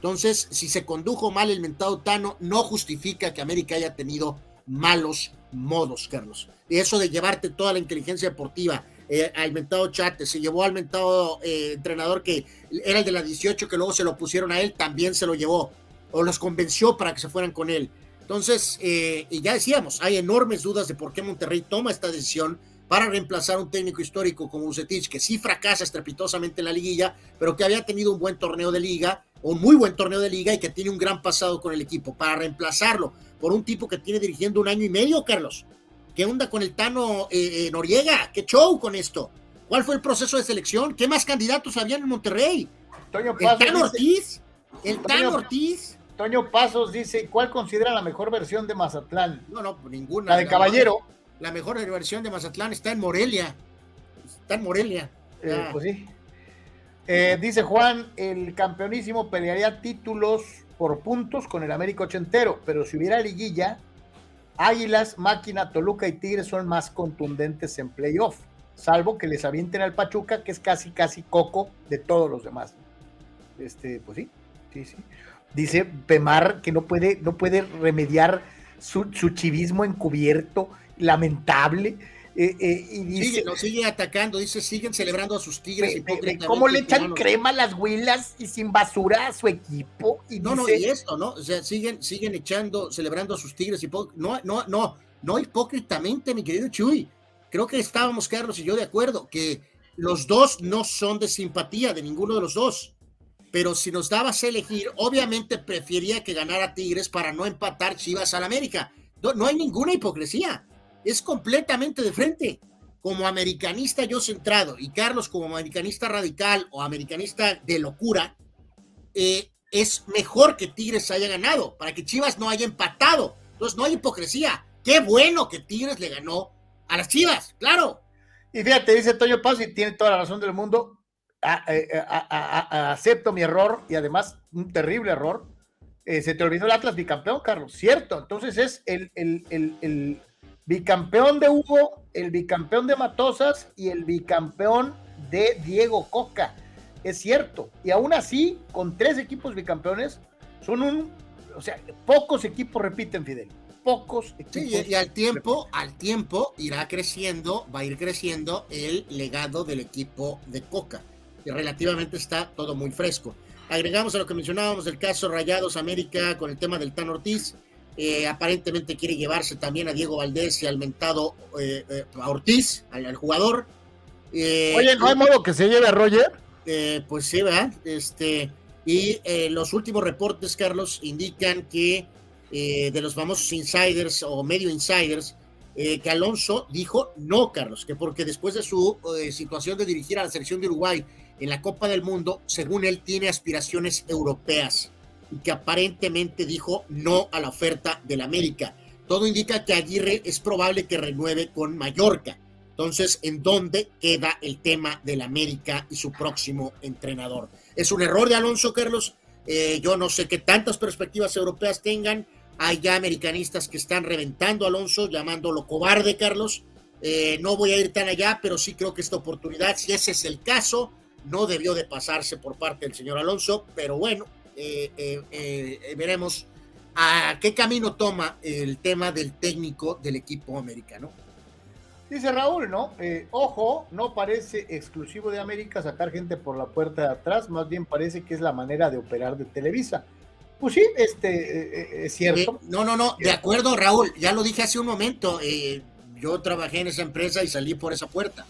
Entonces, si se condujo mal el mentado Tano, no justifica que América haya tenido malos modos, Carlos. Y eso de llevarte toda la inteligencia deportiva eh, al mentado Chate, se llevó al mentado eh, entrenador que era el de la 18, que luego se lo pusieron a él, también se lo llevó, o los convenció para que se fueran con él. Entonces, eh, y ya decíamos, hay enormes dudas de por qué Monterrey toma esta decisión para reemplazar a un técnico histórico como Ucetich, que sí fracasa estrepitosamente en la liguilla, pero que había tenido un buen torneo de liga, un muy buen torneo de liga y que tiene un gran pasado con el equipo, para reemplazarlo por un tipo que tiene dirigiendo un año y medio, Carlos. ¿Qué onda con el Tano eh, eh, Noriega? ¿Qué show con esto? ¿Cuál fue el proceso de selección? ¿Qué más candidatos habían en Monterrey? Toño ¿El Tano Ortiz? ¿El Tano Ortiz? Toño Pasos dice, ¿cuál considera la mejor versión de Mazatlán? No, no, ninguna. La de Caballero la mejor versión de Mazatlán está en Morelia. Está en Morelia. Eh, pues sí. Eh, dice Juan, el campeonísimo pelearía títulos por puntos con el América ochentero, pero si hubiera liguilla, Águilas, Máquina, Toluca y Tigres son más contundentes en playoff, salvo que les avienten al Pachuca, que es casi, casi coco de todos los demás. Este, pues sí, sí, sí. Dice Pemar que no puede, no puede remediar su, su chivismo encubierto lamentable. Eh, eh, y dice, sigue, lo sigue atacando, dice, siguen celebrando a sus tigres. ¿Cómo le echan crema a las huilas y sin basura a su equipo? Y no, no, y esto, ¿no? O sea, siguen, siguen echando, celebrando a sus tigres. No, no, no, no hipócritamente, mi querido Chuy. Creo que estábamos, Carlos y yo, de acuerdo, que los dos no son de simpatía de ninguno de los dos. Pero si nos dabas a elegir, obviamente prefería que ganara Tigres para no empatar Chivas al América. no hay ninguna hipocresía es completamente de frente. Como americanista yo centrado y Carlos como americanista radical o americanista de locura, eh, es mejor que Tigres haya ganado para que Chivas no haya empatado. Entonces no hay hipocresía. Qué bueno que Tigres le ganó a las Chivas, claro. Y fíjate, dice Toño Paz y tiene toda la razón del mundo. Eh, eh, acepto mi error y además un terrible error. se te olvidó el Atlas bicampeón, Carlos, cierto. Entonces es el, el, el, Bicampeón de Hugo, el bicampeón de Matosas y el bicampeón de Diego Coca. Es cierto. Y aún así, con tres equipos bicampeones, son un. O sea, pocos equipos repiten, Fidel. Pocos equipos. y, al tiempo, al tiempo irá creciendo, va a ir creciendo el legado del equipo de Coca. Y relativamente está todo muy fresco. Agregamos a lo que mencionábamos del caso Rayados América con el tema del Tan Ortiz eh, aparentemente quiere llevarse también a Diego Valdés y al mentado eh, eh, a Ortiz, al, jugador. Oye, ¿no hay modo que se lleve a Roger? pues sí, ¿verdad? Este, y los últimos reportes, Carlos, indican que de los famosos insiders o medio insiders, que Alonso dijo no, Carlos, que porque después de su situación de dirigir a la selección de Uruguay en la Copa del Mundo, según él, tiene aspiraciones europeas y que aparentemente dijo no a la oferta del América. Todo indica que Aguirre es probable que renueve con Mallorca. Entonces, ¿en dónde queda el tema del América y su próximo entrenador? Es un error de Alonso Carlos. Eh, yo no sé qué tantas perspectivas europeas tengan. Hay ya americanistas que están reventando a Alonso, llamándolo cobarde, Carlos. Eh, no voy a ir tan allá, pero sí creo que esta oportunidad, si ese es el caso, no debió de pasarse por parte del señor Alonso. Pero bueno, eh, eh, eh, veremos a qué camino toma el tema del técnico del equipo americano. Dice Raúl, ¿no? ojo, no parece exclusivo de América sacar gente por la puerta de atrás, más bien parece que es la manera de operar de Televisa. Pues sí, este, es cierto. no, no, no, de acuerdo, Raúl, ya lo dije hace un momento, yo trabajé en esa empresa y salí por esa puerta,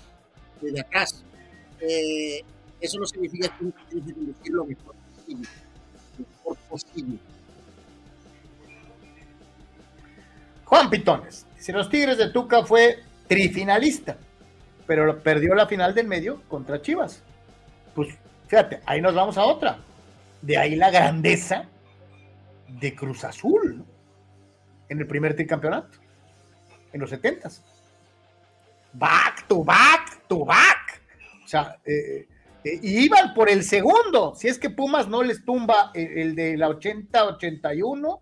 de atrás. eso no significa que uno tiene que lo posible. Juan Pitones, si los Tigres de Tuca fue trifinalista, pero perdió la final del medio contra Chivas. Pues fíjate, ahí nos vamos a otra. De ahí la grandeza de Cruz Azul en el primer tricampeonato, en los setentas. Back to back to back. O sea, eh, eh, iban por el segundo. Si es que Pumas no les tumba el, de la 80-81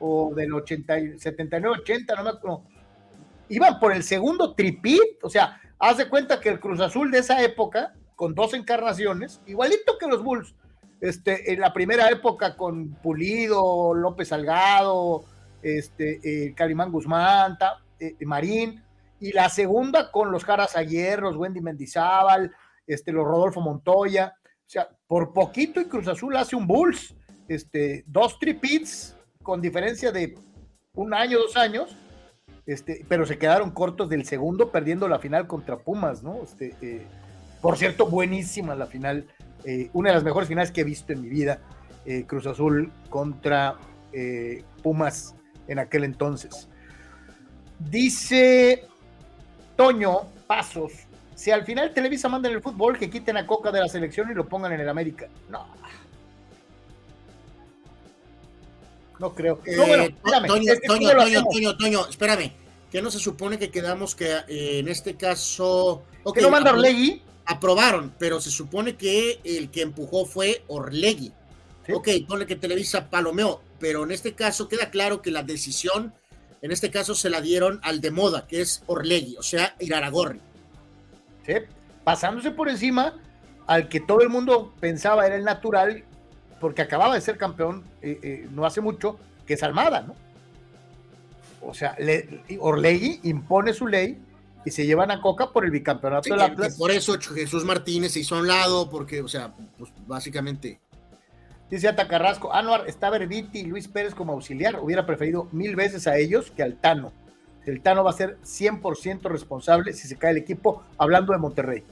o del 79-80, no me acuerdo. Iban por el segundo tripit. O sea, haz de cuenta que el Cruz Azul de esa época, con dos encarnaciones, igualito que los Bulls, este, en la primera época con Pulido, López Salgado, este, eh, Calimán Guzmán, eh, Marín, y la segunda con los Jaras Ayer, los Wendy Mendizábal, este, los Rodolfo Montoya, o sea, por poquito y Cruz Azul hace un Bulls, este, dos tripits con diferencia de un año, dos años, este, pero se quedaron cortos del segundo, perdiendo la final contra Pumas, ¿no? Este, eh, por cierto, buenísima la final, eh, una de las mejores finales que he visto en mi vida, eh, Cruz Azul contra Pumas en aquel entonces. Dice Toño Pasos, si al final Televisa manda en el fútbol, que quiten a Coca de la selección y lo pongan en el América. No. No creo. no, bueno, eh, espérame. Toño, Toño, Toño, Toño, espérame. ¿Qué no se supone que quedamos que eh, en este caso. Okay, ¿Que no manda Orlegui? Aprobaron, pero se supone que el que empujó fue Orlegui. Ok, pone que Televisa palomeó, pero en este caso queda claro que la decisión, en este caso se la dieron al de moda, que es Orlegui, o sea, Iraragorri pasándose por encima al que todo el mundo pensaba era el natural, porque acababa de ser campeón eh, eh, no hace mucho, que es Almada, ¿no? O sea, le, Orlegui impone su ley y se llevan a Coca por el bicampeonato de la Por eso Jesús Martínez se hizo a un lado, porque, o sea, pues básicamente. Dice Atacarrasco, Anuar, está Berbiti y Luis Pérez como auxiliar, hubiera preferido mil veces a ellos que al Tano el Tano va a ser 100% responsable si se cae el equipo, hablando de Monterrey.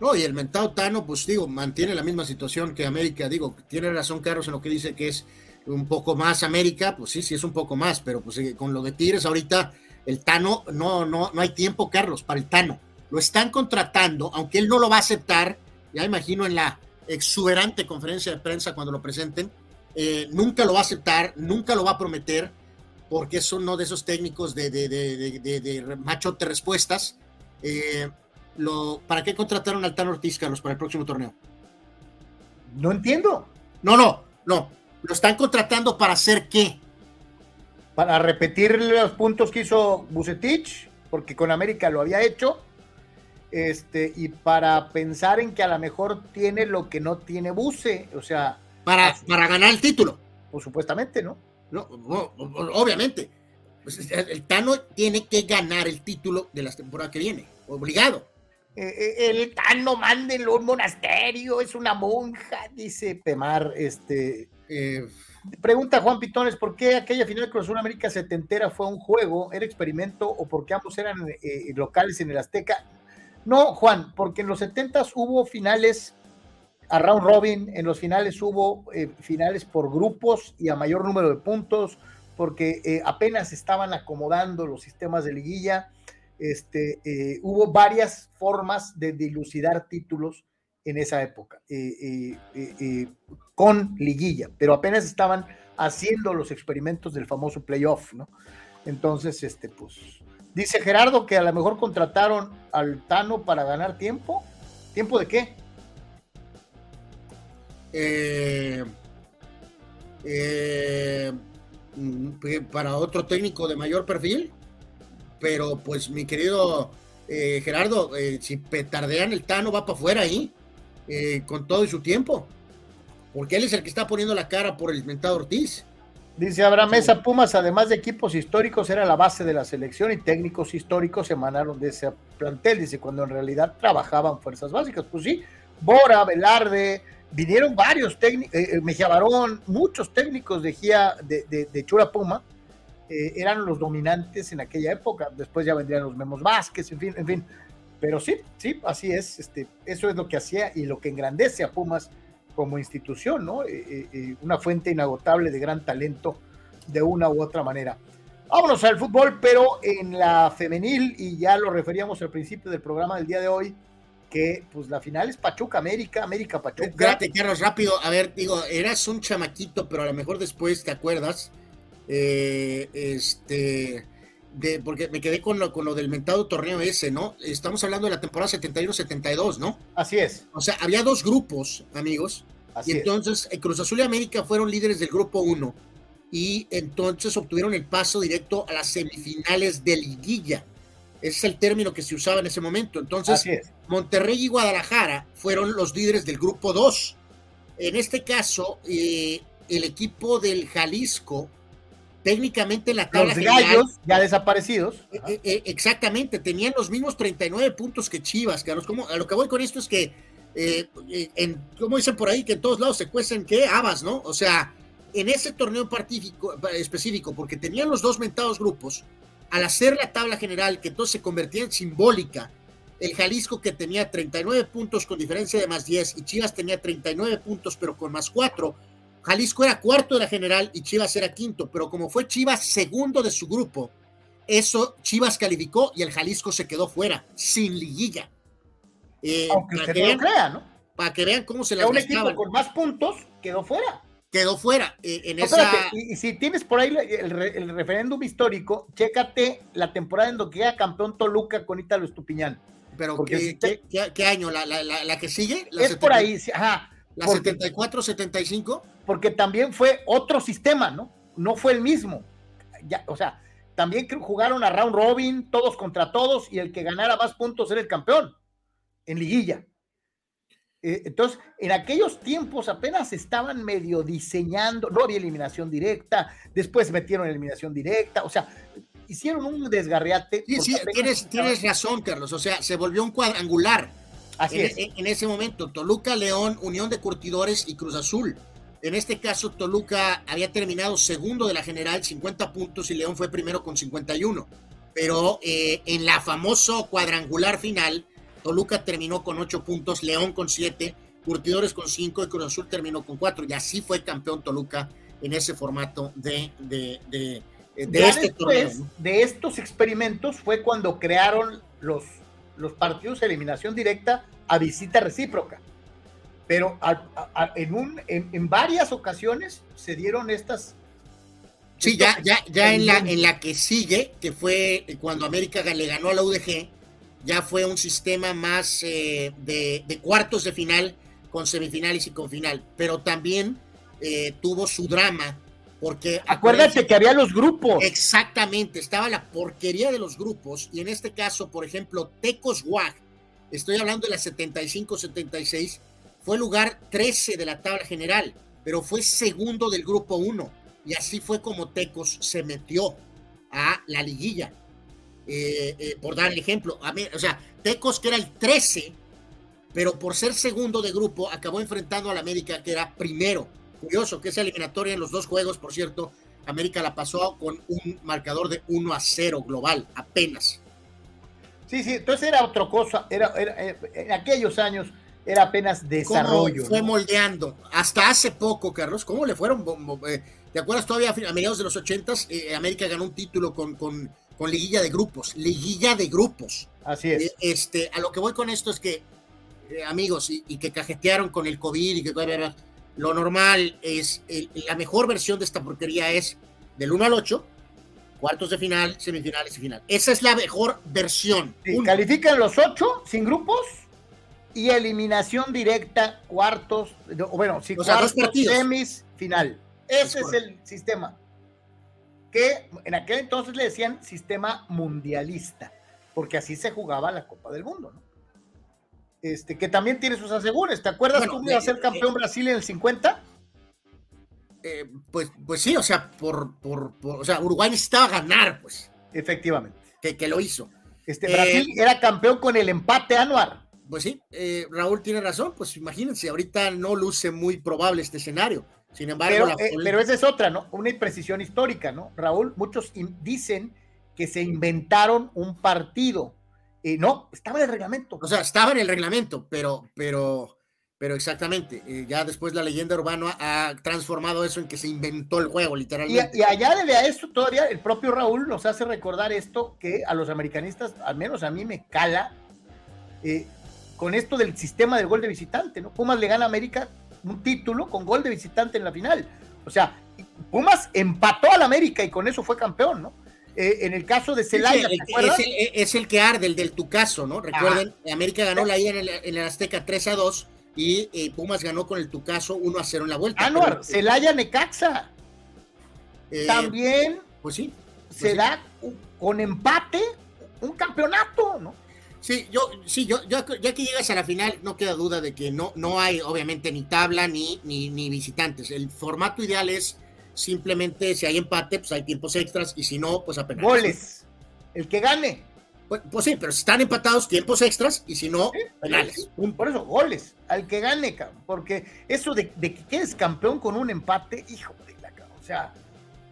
No, y el mentado Tano, pues digo, mantiene la misma situación que América. Digo, tiene razón Carlos en lo que dice que es un poco más América, pues sí, sí es un poco más, pero pues eh, con lo de Tigres ahorita, el Tano, no, no, no hay tiempo, Carlos, para el Tano. Lo están contratando, aunque él no lo va a aceptar, ya imagino en la exuberante conferencia de prensa cuando lo presenten, eh, nunca lo va a aceptar, nunca lo va a prometer, porque es uno de esos técnicos de, de, de, de machote respuestas. Eh, lo, ¿Para qué contrataron al Tan Ortiz, Carlos, para el próximo torneo? No entiendo. No, no, no. Lo están contratando para hacer qué? Para repetir los puntos que hizo Bucetich, porque con América lo había hecho. Este, y para pensar en que a lo mejor tiene lo que no tiene Buce, o sea. Para, para ganar el título. Pues supuestamente, ¿no? No, obviamente. Pues, el Tano tiene que ganar el título de la temporada que viene, obligado. Eh, eh, el Tano, mándenlo a un monasterio, es una monja, dice Pemar. Este, eh, pregunta Juan Pitones, ¿por qué aquella final de Cruz América setentera fue un juego, era experimento o porque ambos eran locales en el Azteca? No, Juan, porque en los setentas hubo finales a round robin, en los finales hubo eh, finales por grupos y a mayor número de puntos, porque eh, apenas estaban acomodando los sistemas de liguilla. Este, eh, hubo varias formas de dilucidar títulos en esa época, con liguilla, pero apenas estaban haciendo los experimentos del famoso playoff, ¿no? Entonces, este, pues, dice Gerardo que a lo mejor contrataron al Tano para ganar tiempo. ¿Tiempo de qué? Eh, eh, mm, para otro técnico de mayor perfil. Pero pues mi querido eh, Gerardo, si petardean el Tano va para afuera ahí, con todo y su tiempo. Porque él es el que está poniendo la cara por el mentado Ortiz. Dice Abraham Mesa, Pumas, además de equipos históricos, era la base de la selección y técnicos históricos emanaron de ese plantel. Dice, cuando en realidad trabajaban fuerzas básicas. Pues sí, Bora, Velarde, vinieron varios técnicos, eh, eh, Mejía Barón, muchos técnicos de, Gia, de, Chura Puma, eh, eran los dominantes en aquella época. Después ya vendrían los Memos Vázquez, en fin, en fin. Pero sí, sí, así es. Este, eso es lo que hacía y lo que engrandece a Pumas como institución, ¿no? una fuente inagotable de gran talento de una u otra manera. Vámonos al fútbol, pero en la femenil, y ya lo referíamos al principio del programa del día de hoy, que pues la final es Pachuca América, América Pachuca. Espérate, Carlos, rápido. A ver, digo, eras un chamaquito, pero a lo mejor después te acuerdas. Eh, este. De, porque me quedé con lo, con lo del mentado torneo ese, ¿no? Estamos hablando de la temporada 71-72, ¿no? Así es. O sea, había dos grupos, amigos. Así y entonces eh, Cruz Azul y América fueron líderes del grupo 1 y entonces obtuvieron el paso directo a las semifinales de liguilla. Ese es el término que se usaba en ese momento. Entonces, Monterrey y Guadalajara fueron los líderes del grupo 2. En este caso, eh, el equipo del Jalisco, técnicamente la tabla Los gallos ya desaparecidos. Eh, eh, exactamente, tenían los mismos 39 puntos que Chivas. Carlos. a lo que voy con esto es que, en, como dicen por ahí, que en todos lados se cuecen, ¿qué? Habas, ¿no? O sea, en ese torneo específico, porque tenían los dos mentados grupos, al hacer la tabla general, que entonces se convertía en simbólica, el Jalisco que tenía 39 puntos con diferencia de más 10 y Chivas tenía 39 puntos pero con más 4, Jalisco era cuarto de la general y Chivas era quinto, pero como fue Chivas segundo de su grupo, eso Chivas calificó y el Jalisco se quedó fuera, sin liguilla. Eh, Aunque usted no lo crea, ¿no? Para que vean cómo se las Un equipo con más puntos quedó fuera quedó fuera. Eh, en esa... y, si tienes por ahí el, referéndum histórico, chécate la temporada en que queda campeón Toluca con Ítalo Estupiñán. Pero ¿qué, ¿qué, año? ¿La, la, que sigue? es por ahí, ajá. ¿La 74-75? Porque también fue otro sistema, ¿no? No fue el mismo. Ya, o sea, también jugaron a round robin, todos contra todos, y el que ganara más puntos era el campeón en liguilla. Eh, entonces, en aquellos tiempos apenas estaban medio diseñando, no había eliminación directa, después metieron eliminación directa, o sea, hicieron un desgarriate. Sí, sí, tienes, razón, Carlos, o sea, se volvió un cuadrangular. Así en, es. En, ese momento, Toluca, León, Unión de Curtidores y Cruz Azul. En este caso, Toluca había terminado segundo de la general, 50 puntos, y León fue primero con 51. Pero eh, en la famoso cuadrangular final, Toluca terminó con ocho puntos, León con siete, Curtidores con cinco y Cruz Azul terminó con cuatro. Y así fue campeón Toluca en ese formato de, de, de, este torneo. De estos experimentos fue cuando crearon los, los partidos de eliminación directa a visita recíproca. Pero en, un, en, varias ocasiones se dieron estas Sí, ya, ya, ya en la, en la que sigue, que fue cuando América le ganó a la UDG, ya fue un sistema más eh, de, cuartos de final con semifinales y con final, pero también eh, tuvo su drama porque acuérdate que había los grupos. Exactamente, estaba la porquería de los grupos y en este caso, por ejemplo, Tecos WAG, estoy hablando de la 75-76, fue lugar 13 de la tabla general, pero fue segundo del grupo 1 y así fue como Tecos se metió a la liguilla. Eh, eh, por dar el ejemplo. o sea, Tecos que era el 13, pero por ser segundo de grupo acabó enfrentando al América que era primero. Curioso que esa eliminatoria en los dos juegos, por cierto, América la pasó con un marcador de 1 a 0 global, apenas. Sí, sí, entonces era otra cosa, era, eh, en aquellos años era apenas desarrollo. fue moldeando. Hasta hace poco, Carlos, ¿cómo le fueron? ¿Te acuerdas todavía a mediados de los 80 América ganó un título con, con con liguilla de grupos, liguilla de grupos. Así es. Eh, este, a lo que voy con esto es que, eh, amigos, y, que cajetearon con el COVID y que lo normal es, la mejor versión de esta porquería es del 1 al 8, cuartos de final, semifinales y final. Esa es la mejor versión. califican los 8 sin grupos y eliminación directa, cuartos, bueno, si cuartos, semis, final. Ese es el sistema que en aquel entonces le decían sistema mundialista, porque así se jugaba la Copa del Mundo, ¿no? Este, que también tiene sus asegures. ¿Te acuerdas cómo iba a ser eh, campeón eh, Brasil en el 50? Eh, pues, pues sí, o sea, por, por, o sea, Uruguay necesitaba ganar, pues. Efectivamente. Que, que lo hizo. Este, Brasil era campeón con el empate anual. Pues sí, Raúl tiene razón, pues imagínense, ahorita no luce muy probable este escenario. Sin embargo, pero, eh, esa es otra, ¿no? Una imprecisión histórica, ¿no? Raúl, muchos dicen que se inventaron un partido. y no, estaba en el reglamento. O sea, estaba en el reglamento, pero, pero Pero exactamente, eh, ya después la leyenda urbana ha transformado eso en que se inventó el juego, literalmente. Y, allá de esto todavía el propio Raúl nos hace recordar esto que a los americanistas, al menos a mí me cala, eh, con esto del sistema del gol de visitante, ¿no? Pumas le gana a América un título con gol de visitante en la final. O sea, Pumas empató al América y con eso fue campeón, ¿no? Eh, en el caso de Celaya, es, el, que arde, el del tu caso, ¿no? Recuerden, América ganó la ida en el, en el Azteca 3 a 2 y eh, Pumas ganó con el Tucaso 1 a 0 en la vuelta. Anuar, Celaya Necaxa. Eh, También pues sí, pues se da con empate un campeonato, ¿no? Sí, yo, sí, yo, ya que llegas a la final, no queda duda de que no, no hay, obviamente, ni tabla ni, ni, ni visitantes. El formato ideal es simplemente si hay empate, pues hay tiempos extras, y si no, pues apenas. Goles. El que gane. Pues, pues, sí, pero si están empatados, tiempos extras, y si no, penales. Por eso, goles, al que gane, cabrón. Porque eso de, que quedes campeón con un empate, hijo de la cabrón. O sea,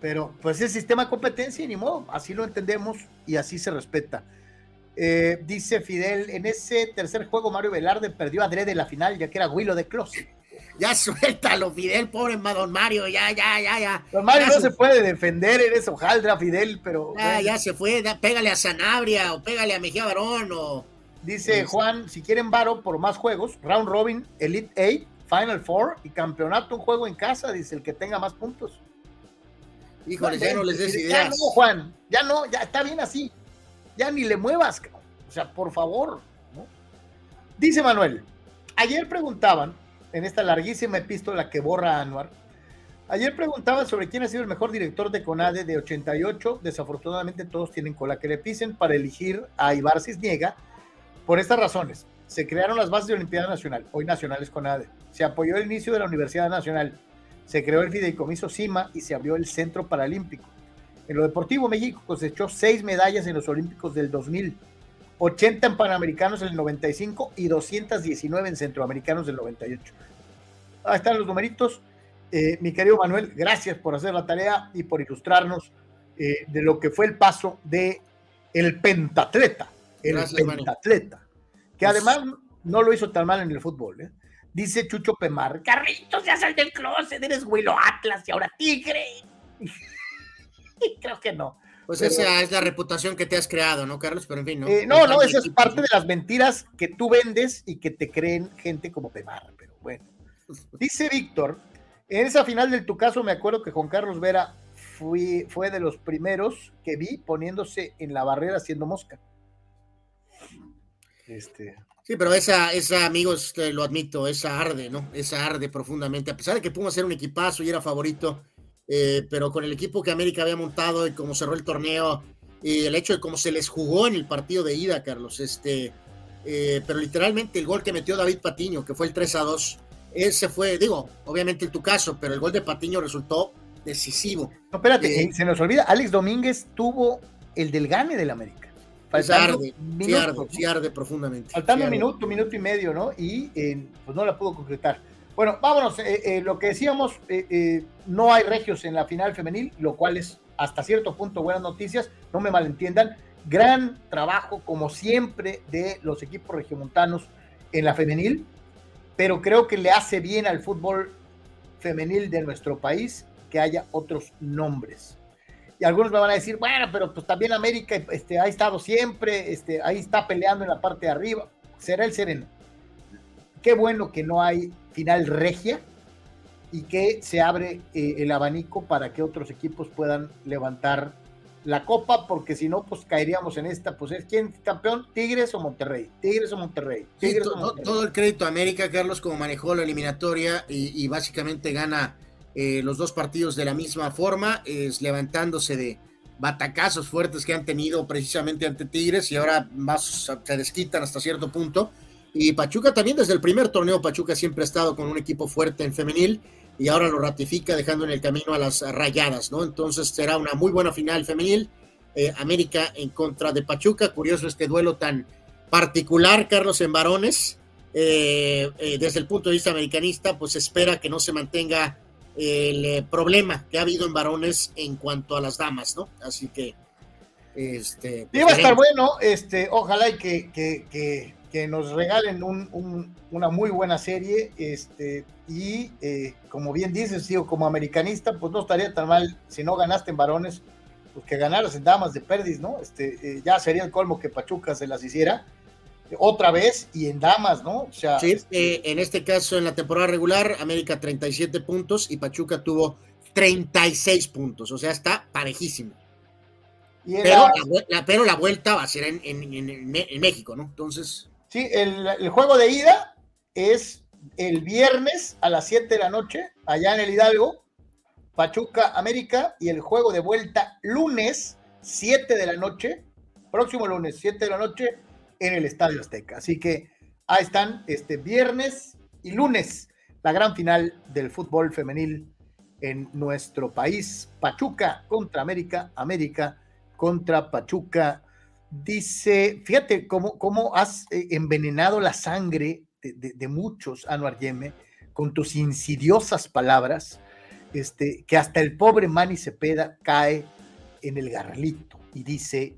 pero pues es sistema de competencia y ni modo, así lo entendemos y así se respeta. Eh, dice Fidel, en ese tercer juego Mario Velarde perdió a Drede la final, ya que era Willow de Closet. Ya suéltalo, Fidel, pobre don Mario, ya, ya, ya, ya. Don Mario no se... puede defender, eres hojaldra, Fidel, pero. Ya, ya se fue, pégale a Sanabria o pégale a Mejía Barón o. Dice Juan, si quieren varo por más juegos, Round Robin, Elite 8, Final Four y campeonato, un juego en casa, dice el que tenga más puntos. Híjole, ya no les des ideas. Ya no, Juan, ya no, ya está bien así. Ya ni le muevas, o sea, por favor. Dice Manuel, ayer preguntaban en esta larguísima epístola que borra Anuar. Ayer preguntaban sobre quién ha sido el mejor director de CONADE de 88. Desafortunadamente todos tienen cola que le pisen para elegir a Ibar Cisniega. Por estas razones, se crearon las bases de Olimpiada Nacional, hoy Nacionales CONADE. Se apoyó el inicio de la Universidad Nacional. Se creó el fideicomiso CIMA y se abrió el Centro Paralímpico. En lo deportivo, México cosechó seis medallas en los Olímpicos del 2000, 80 en Panamericanos en el 95 y 219 en Centroamericanos del 98. Ahí están los numeritos. Eh, mi querido Manuel, gracias por hacer la tarea y por ilustrarnos eh, de lo que fue el paso de el pentatleta. El pentatleta. Que pues además no lo hizo tan mal en el fútbol. ¿eh? Dice Chucho Pemar, Carritos, ya sal del closet, eres Willow Atlas y ahora Tigre. Creo que no. Pues esa es la reputación que te has creado, ¿no, Carlos? Pero en fin, ¿no? no, no, esa es parte de las mentiras que tú vendes y que te creen gente como Pemar, pero bueno. Dice Víctor, en esa final del tu caso me acuerdo que Juan Carlos Vera fui, fue de los primeros que vi poniéndose en la barrera haciendo mosca. Este. Sí, pero esa, esa, amigos, lo admito, esa arde, ¿no? Esa arde profundamente. A pesar de que pudo ser un equipazo y era favorito, eh, pero con el equipo que América había montado y cómo cerró el torneo, y el hecho de cómo se les jugó en el partido de ida, Carlos, este, eh, pero literalmente el gol que metió David Patiño, que fue el 3 a 2, ese fue, digo, obviamente en tu caso, pero el gol de Patiño resultó decisivo. No, espérate, eh, se nos olvida, Alex Domínguez tuvo el del gane del América. Faltando arde, arde, profundamente. Faltando un minuto, minuto y medio, ¿no? Y eh, pues no la pudo concretar. Bueno, vámonos, eh, lo que decíamos, no hay regios en la final femenil, lo cual es hasta cierto punto buenas noticias, no me malentiendan. Gran trabajo, como siempre, de los equipos regiomontanos en la femenil pero creo que le hace bien al fútbol femenil de nuestro país que haya otros nombres. Y algunos me van a decir, bueno, pero pues también América este, ha estado siempre, este, ahí está peleando en la parte de arriba. Será el sereno. Qué bueno que no hay final regia y que se abre eh, el abanico para que otros equipos puedan levantar la copa, porque si no, pues caeríamos en esta, pues es quién campeón, Tigres o Monterrey, Tigres o Monterrey. todo, el crédito a América, Carlos, como manejó la eliminatoria y, básicamente gana eh, los dos partidos de la misma forma, es levantándose de batacazos fuertes que han tenido precisamente ante Tigres y ahora más se desquitan hasta cierto punto. Y Pachuca también desde el primer torneo, Pachuca siempre ha estado con un equipo fuerte en femenil y ahora lo ratifica dejando en el camino a las rayadas, ¿no? Entonces será una muy buena final femenil. Eh, América en contra de Pachuca. Curioso este duelo tan particular, Carlos, en varones. Eh, eh, desde el punto de vista americanista, pues espera que no se mantenga el problema que ha habido en varones en cuanto a las damas, ¿no? Así que. Este, pues, va a estar bueno, este, ojalá y que, que, que nos regalen una muy buena serie. Este, y eh, como bien dices, digo, como americanista, pues no estaría tan mal si no ganaste en varones, pues que ganaras en damas de perdis, ¿no? Este, eh, ya sería el colmo que Pachuca se las hiciera otra vez y en damas, ¿no? O sea, sí, eh, en este caso, en la temporada regular, América 37 puntos y Pachuca tuvo 36 puntos, o sea, está parejísimo. Pero, la, pero, la, vuelta va a ser en, en México, ¿no? Entonces. Sí, el, juego de ida es el viernes a las 7 de la noche, allá en el Hidalgo, Pachuca América, y el juego de vuelta lunes, 7 de la noche, próximo lunes, 7 de la noche, en el Estadio Azteca. Así que ahí están, este viernes y lunes, la gran final del fútbol femenil en nuestro país. Pachuca contra América, América contra Pachuca Dice, fíjate cómo, cómo has eh, envenenado la sangre de, muchos, Anuar Yeme, con tus insidiosas palabras, este, que hasta el pobre Manny Cepeda cae en el garlito y dice,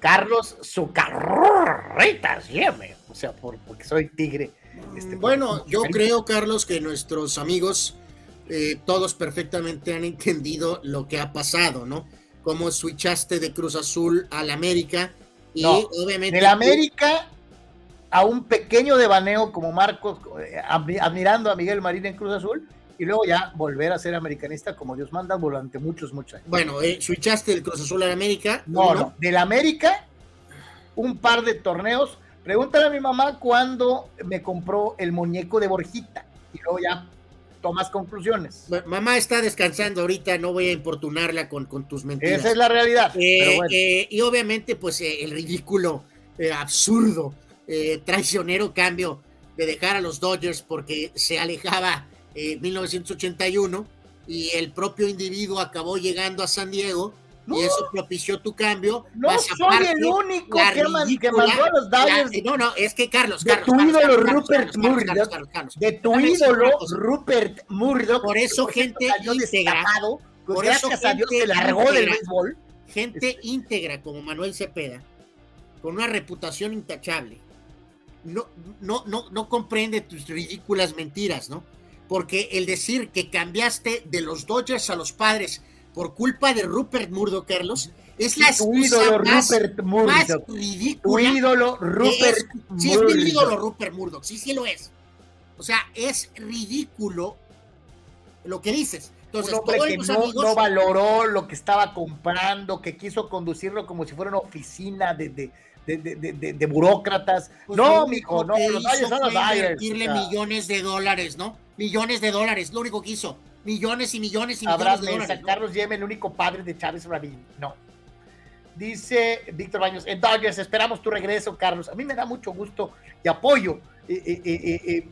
Carlos Zucarritas Yeme, o sea, porque soy tigre. Este, bueno, yo creo, Carlos, que nuestros amigos eh, todos perfectamente han entendido lo que ha pasado, ¿no? Cómo switchaste de Cruz Azul al América. Y obviamente. Del América a un pequeño devaneo como Marcos, admirando a Miguel Marín en Cruz Azul, y luego ya volver a ser americanista como Dios manda durante muchos, muchos años. Bueno, eh, switchaste del Cruz Azul al América. No, no, del América, un par de torneos. Pregúntale a mi mamá cuándo me compró el muñeco de Borjita, y luego ya tomas conclusiones. Mamá está descansando ahorita, no voy a importunarla con, con tus mentiras. Esa es la realidad. Eh, eh, y obviamente, pues eh, el ridículo, absurdo, traicionero cambio de dejar a los Dodgers porque se alejaba 1981 y el propio individuo acabó llegando a San Diego y eso propició tu cambio. No soy el único que, mandó a los Dodgers. no, no, es que Carlos, de tu ídolo Rupert Murdoch, de tu ídolo Rupert Murdoch. Por eso gente íntegra, por gracias eso a Dios se largó del béisbol. Gente este íntegra como Manuel Cepeda, con una reputación intachable, no, no, no, no comprende tus ridículas mentiras, ¿no? Porque el decir que cambiaste de los Dodgers a los padres por culpa de Rupert Murdoch, Carlos, es la excusa más, más, ridícula. Tu ídolo Rupert Murdoch. Sí, es mi ídolo Rupert Murdoch, sí, sí lo es. O sea, es ridículo lo que dices. Entonces, Un hombre que no, no, valoró lo que estaba comprando, que quiso conducirlo como si fuera una oficina de, de, de, de burócratas. Pues no, mijo, no, los Dyers son los invertirle millones de dólares, ¿no? Millones de dólares, lo único que hizo millones y millones y millones de dólares. Carlos Yeme, el único padre de Chávez Rabín. No. Dice Víctor Baños, en Dodgers esperamos tu regreso, Carlos. A mí me da mucho gusto y apoyo eh, eh, eh,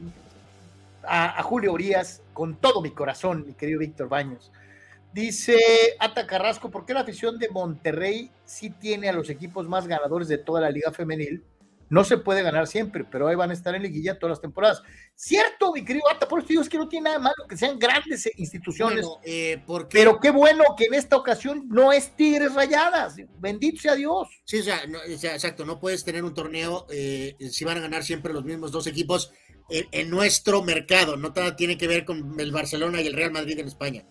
a, Julio Urias con todo mi corazón, mi querido Víctor Baños. Dice Ata Carrasco, ¿por qué la afición de Monterrey sí tiene a los equipos más ganadores de toda la liga femenil? No se puede ganar siempre, pero ahí van a estar en liguilla todas las temporadas. Cierto, mi querido Ata, por eso digo es que no tiene nada malo que sean grandes eh, instituciones. Eh, pero qué bueno que en esta ocasión no es Tigres Rayadas. Bendito sea Dios. Sí, o sea, exacto, no puedes tener un torneo eh, si van a ganar siempre los mismos dos equipos en, nuestro mercado. No nada tiene que ver con el Barcelona y el Real Madrid en España.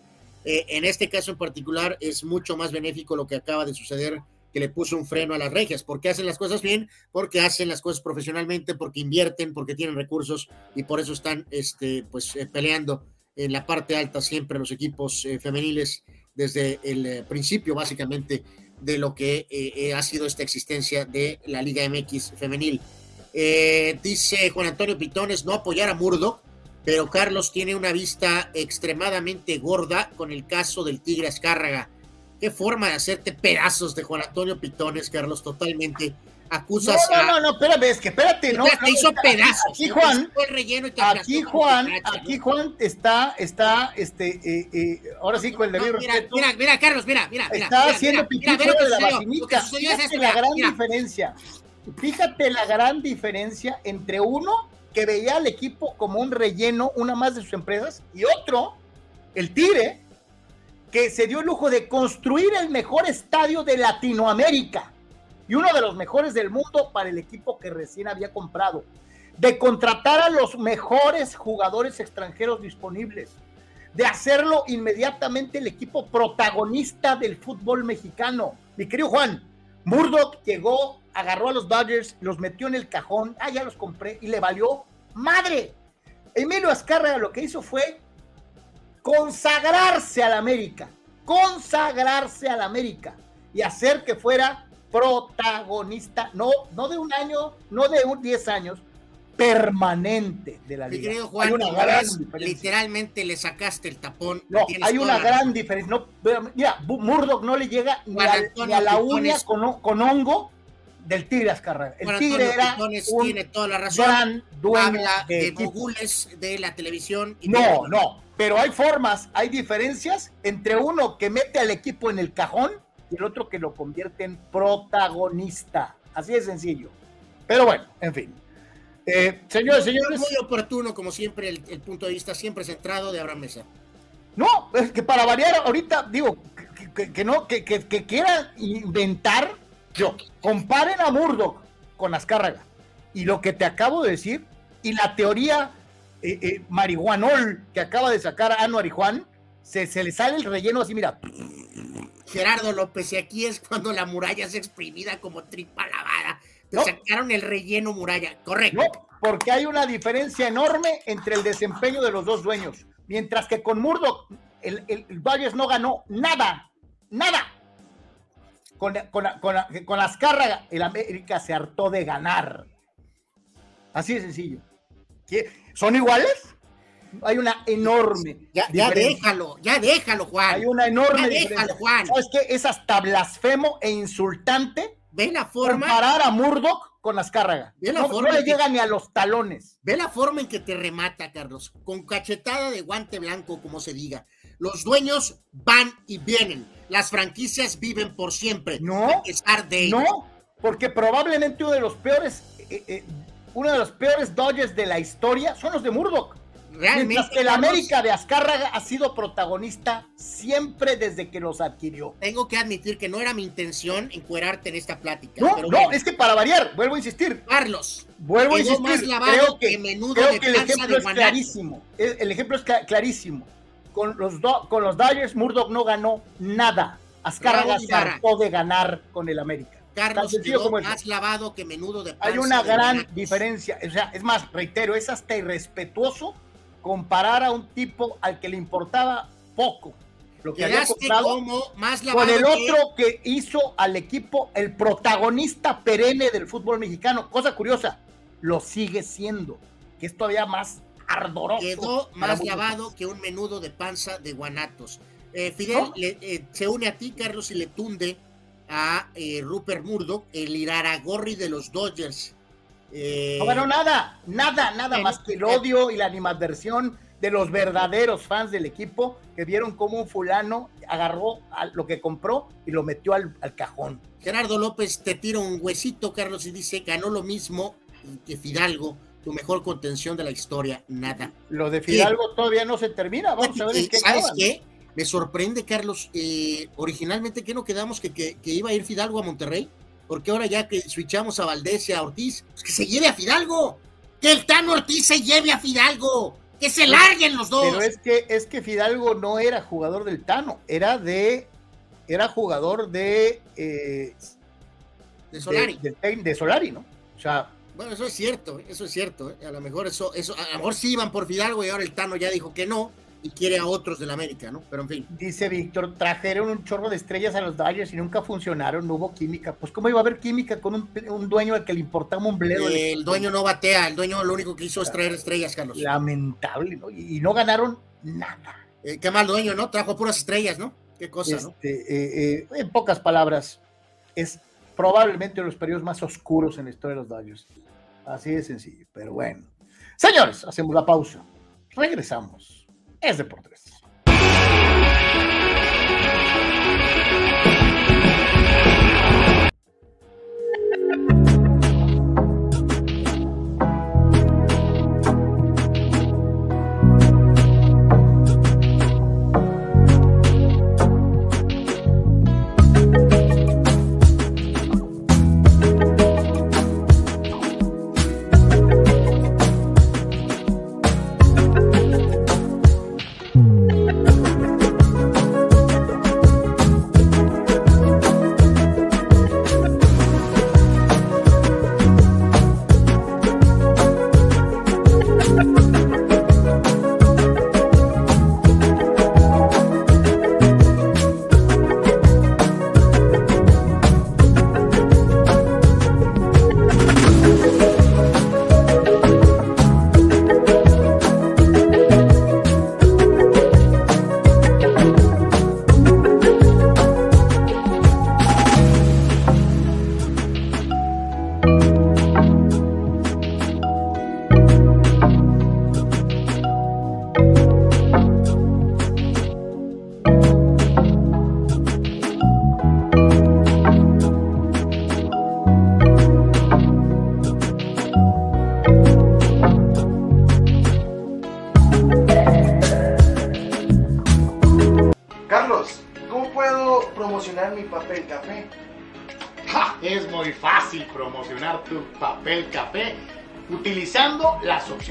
en este caso en particular es mucho más benéfico lo que acaba de suceder que le puso un freno a las regias. ¿Por qué hacen las cosas bien? Porque hacen las cosas profesionalmente, porque invierten, porque tienen recursos y por eso están este, pues, eh, peleando en la parte alta siempre los equipos eh, femeniles desde el eh, principio básicamente de lo que ha sido esta existencia de la Liga MX femenil. dice Juan Antonio Pitones no apoyar a Murdo, pero Carlos tiene una vista extremadamente gorda con el caso del Tigre Azcárraga Qué forma de hacerte pedazos de Juan Antonio Pitones, Carlos, totalmente. Acusas no, no, no, espérame, es que espérate, no. Te hizo pedazos. Aquí, Juan, aquí Juan, aquí Juan está, está, este, eh, eh, ahora sí con el debido mira, mira, mira, Carlos, mira, mira, Está haciendo pipí de la vacinica. Fíjate la gran diferencia. Fíjate la gran diferencia entre uno que veía al equipo como un relleno, una más de sus empresas, y otro, el Tigre, que se dio el lujo de construir el mejor estadio de Latinoamérica. y uno de los mejores del mundo para el equipo que recién había comprado, de contratar a los mejores jugadores extranjeros disponibles, de hacerlo inmediatamente el equipo protagonista del fútbol mexicano. Mi querido Juan, Murdoch llegó, agarró a los Dodgers, los metió en el cajón, ah, ya los compré, y le valió madre. Emilio Azcárraga lo que hizo fue consagrarse a la América, consagrarse a la América y hacer que fuera protagonista, no, no de un año, no de un 10 años, permanente de la liga. Juan, literalmente le sacaste el tapón. No, hay una gran diferencia. No, mira, Murdoch no le llega ni, a la uña con, hongo del Tigre Azcarra. El Tigre era un tiene toda la razón. gran dueño de, de la televisión. no, no, pero hay formas, hay diferencias entre uno que mete al equipo en el cajón y el otro que lo convierte en protagonista. Así de sencillo. Pero bueno, en fin. Eh, señores, señores. Muy oportuno, como siempre, el, punto de vista siempre centrado de Abraham Mesa. No, es que para variar, ahorita digo que, no, que, que, quieran inventar. Yo, comparen a Murdoch con Azcárraga. Y lo que te acabo de decir, y la teoría eh, eh, marihuanol que acaba de sacar a Anuar y Juan, se, se le sale el relleno así, mira. Gerardo López, y aquí es cuando la muralla es exprimida como tripa lavada sacaron el relleno muralla, correcto. porque hay una diferencia enorme entre el desempeño de los dos dueños. Mientras que con Murdoch, el, el, no ganó nada, nada. Con, con, con, con Azcárraga, el América se hartó de ganar. Así de sencillo. ¿Son iguales? Hay una enorme. Ya, ya déjalo, ya déjalo, Juan. Hay una enorme. Ya déjalo, Juan. ¿Sabes qué? Es hasta blasfemo e insultante Ve la forma. Comparar a Murdoch con Azcárraga. Ve la no, forma no le llega ni a los talones. Ve la forma en que te remata, Carlos. Con cachetada de guante blanco, como se diga. Los dueños van y vienen. Las franquicias viven por siempre. No. A pesar de No, porque probablemente uno de los peores, eh, eh, uno de los peores Dodgers de la historia son los de Murdoch. Realmente. que la América de Azcárraga ha sido protagonista siempre desde que los adquirió. Tengo que admitir que no era mi intención encuerarte en esta plática. No, no, es que para variar, vuelvo a insistir. Carlos. Vuelvo a insistir. creo que, el ejemplo es clarísimo. El, ejemplo es clarísimo. Con los, con los Dodgers, Murdoch no ganó nada. Azcárraga se hartó de ganar con el América. Carlos quedó más lavado que menudo de Hay una gran diferencia. O sea, es más, reitero, es hasta irrespetuoso comparar a un tipo al que le importaba poco lo que había comprado más con el otro que hizo al equipo el protagonista perenne del fútbol mexicano. Cosa curiosa, lo sigue siendo, que es todavía más ardoroso. Quedó más lavado que un menudo de panza de guanatos. Eh, Fidel eh, se une a ti, Carlos, y le tunde a eh, Rupert Murdoch, el Iraragorri de los Dodgers. No ganó nada, nada, nada más que el odio y la animadversión de los verdaderos fans del equipo que vieron cómo un fulano agarró lo que compró y lo metió al, cajón. Gerardo López te tira un huesito, Carlos, y dice, ganó lo mismo que Fidalgo, tu mejor contención de la historia, nada. Lo de Fidalgo todavía no se termina, vamos a ver qué ¿Sabes qué? Me sorprende, Carlos, eh, originalmente que no quedamos que, que iba a ir Fidalgo a Monterrey porque ahora ya que switchamos a Valdés y a Ortiz, pues que se lleve a Fidalgo, que el Tano Ortiz se lleve a Fidalgo, que se larguen los dos. Pero es que, es que Fidalgo no era jugador del Tano, era de, era jugador de, eh, de Solari. De, Solari, ¿no? O sea, bueno, eso es cierto, eso es cierto. ¿eh? A lo mejor eso, eso, a lo mejor sí iban por Fidalgo y ahora el Tano ya dijo que no y quiere a otros de la América, ¿no? Pero en fin. Dice Víctor, trajeron un chorro de estrellas a los Dodgers y nunca funcionaron, no hubo química. Pues ¿cómo iba a haber química con un, dueño al que le importaba un bledo? el dueño no batea, el dueño lo único que hizo es traer estrellas, Carlos. Lamentable, ¿no? Y, no ganaron nada. Eh, qué mal dueño, ¿no? Trajo puras estrellas, ¿no? Qué cosa, ¿no? Este, eh, eh, en pocas palabras, es probablemente uno de los periodos más oscuros en la historia de los Dodgers. Así de sencillo, pero bueno. Señores, hacemos la pausa. Regresamos. Es Deportes.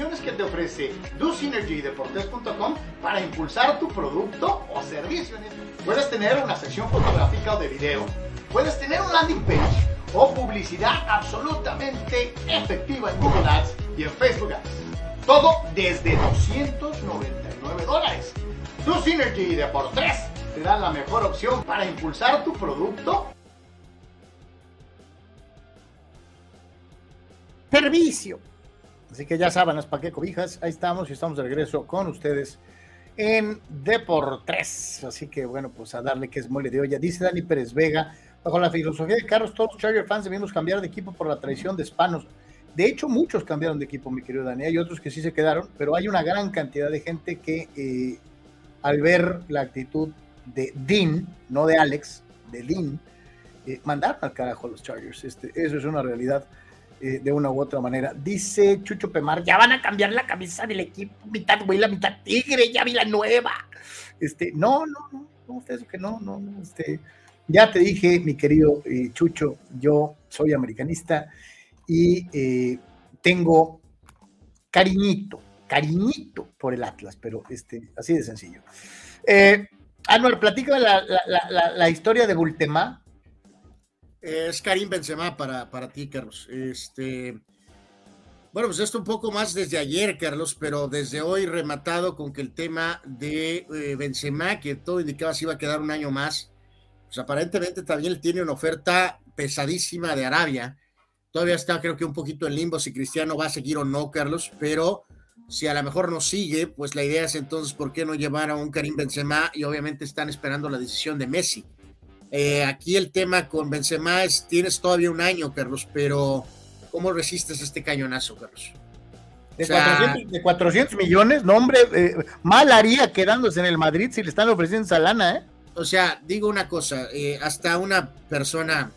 Opciones que te ofrece DoSynergyDeportes.com para impulsar tu producto o servicio. Puedes tener una sección fotográfica o de video, puedes tener un landing page o publicidad absolutamente efectiva en Google Ads y en Facebook Ads. Todo desde 299 dólares. DoSynergy Deportes te da la mejor opción para impulsar tu producto Así que ya saben, las qué cobijas, ahí estamos y estamos de regreso con ustedes en Deportes. Así que bueno, pues a darle que es mole de olla. Dice Dani Pérez Vega, bajo la filosofía de Carlos, todos los Charger fans debemos cambiar de equipo por la traición de Spanos. De hecho, muchos cambiaron de equipo, mi querido Dani. Hay otros que sí se quedaron, pero hay una gran cantidad de gente que eh, al ver la actitud de Dean, no de Alex, de Dean, eh, mandaron al carajo a los Chargers. Este, eso es una realidad. Eh, de una u otra manera. Dice Chucho Pemar, ya van a cambiar la camisa del equipo, mitad la mitad tigre, ya vi la nueva. Este, no, no, no, no, usted que no, no, no, este, ya te dije, mi querido eh, Chucho, yo soy americanista y eh, tengo cariñito, cariñito por el Atlas, pero este, así de sencillo. Eh, Anuar, platica la, la, la, historia de Bultemá, es Karim Benzema para, para ti, Carlos. Este, bueno, pues esto un poco más desde ayer, Carlos, pero desde hoy rematado con que el tema de eh, Benzema, que todo indicaba se iba a quedar un año más, pues aparentemente también tiene una oferta pesadísima de Arabia. Todavía está, creo que un poquito en limbo si Cristiano va a seguir o no, Carlos, pero si a lo mejor no sigue, pues la idea es entonces, ¿por qué no llevar a un Karim Benzema? Y obviamente están esperando la decisión de Messi. Eh, aquí el tema con Benzema es, tienes todavía un año, Carlos, pero ¿cómo resistes este cañonazo, Carlos? De, 400, millones, no hombre, eh, mal haría quedándose en el Madrid si le están ofreciendo esa lana, ¿eh? O sea, digo una cosa, eh, hasta una persona,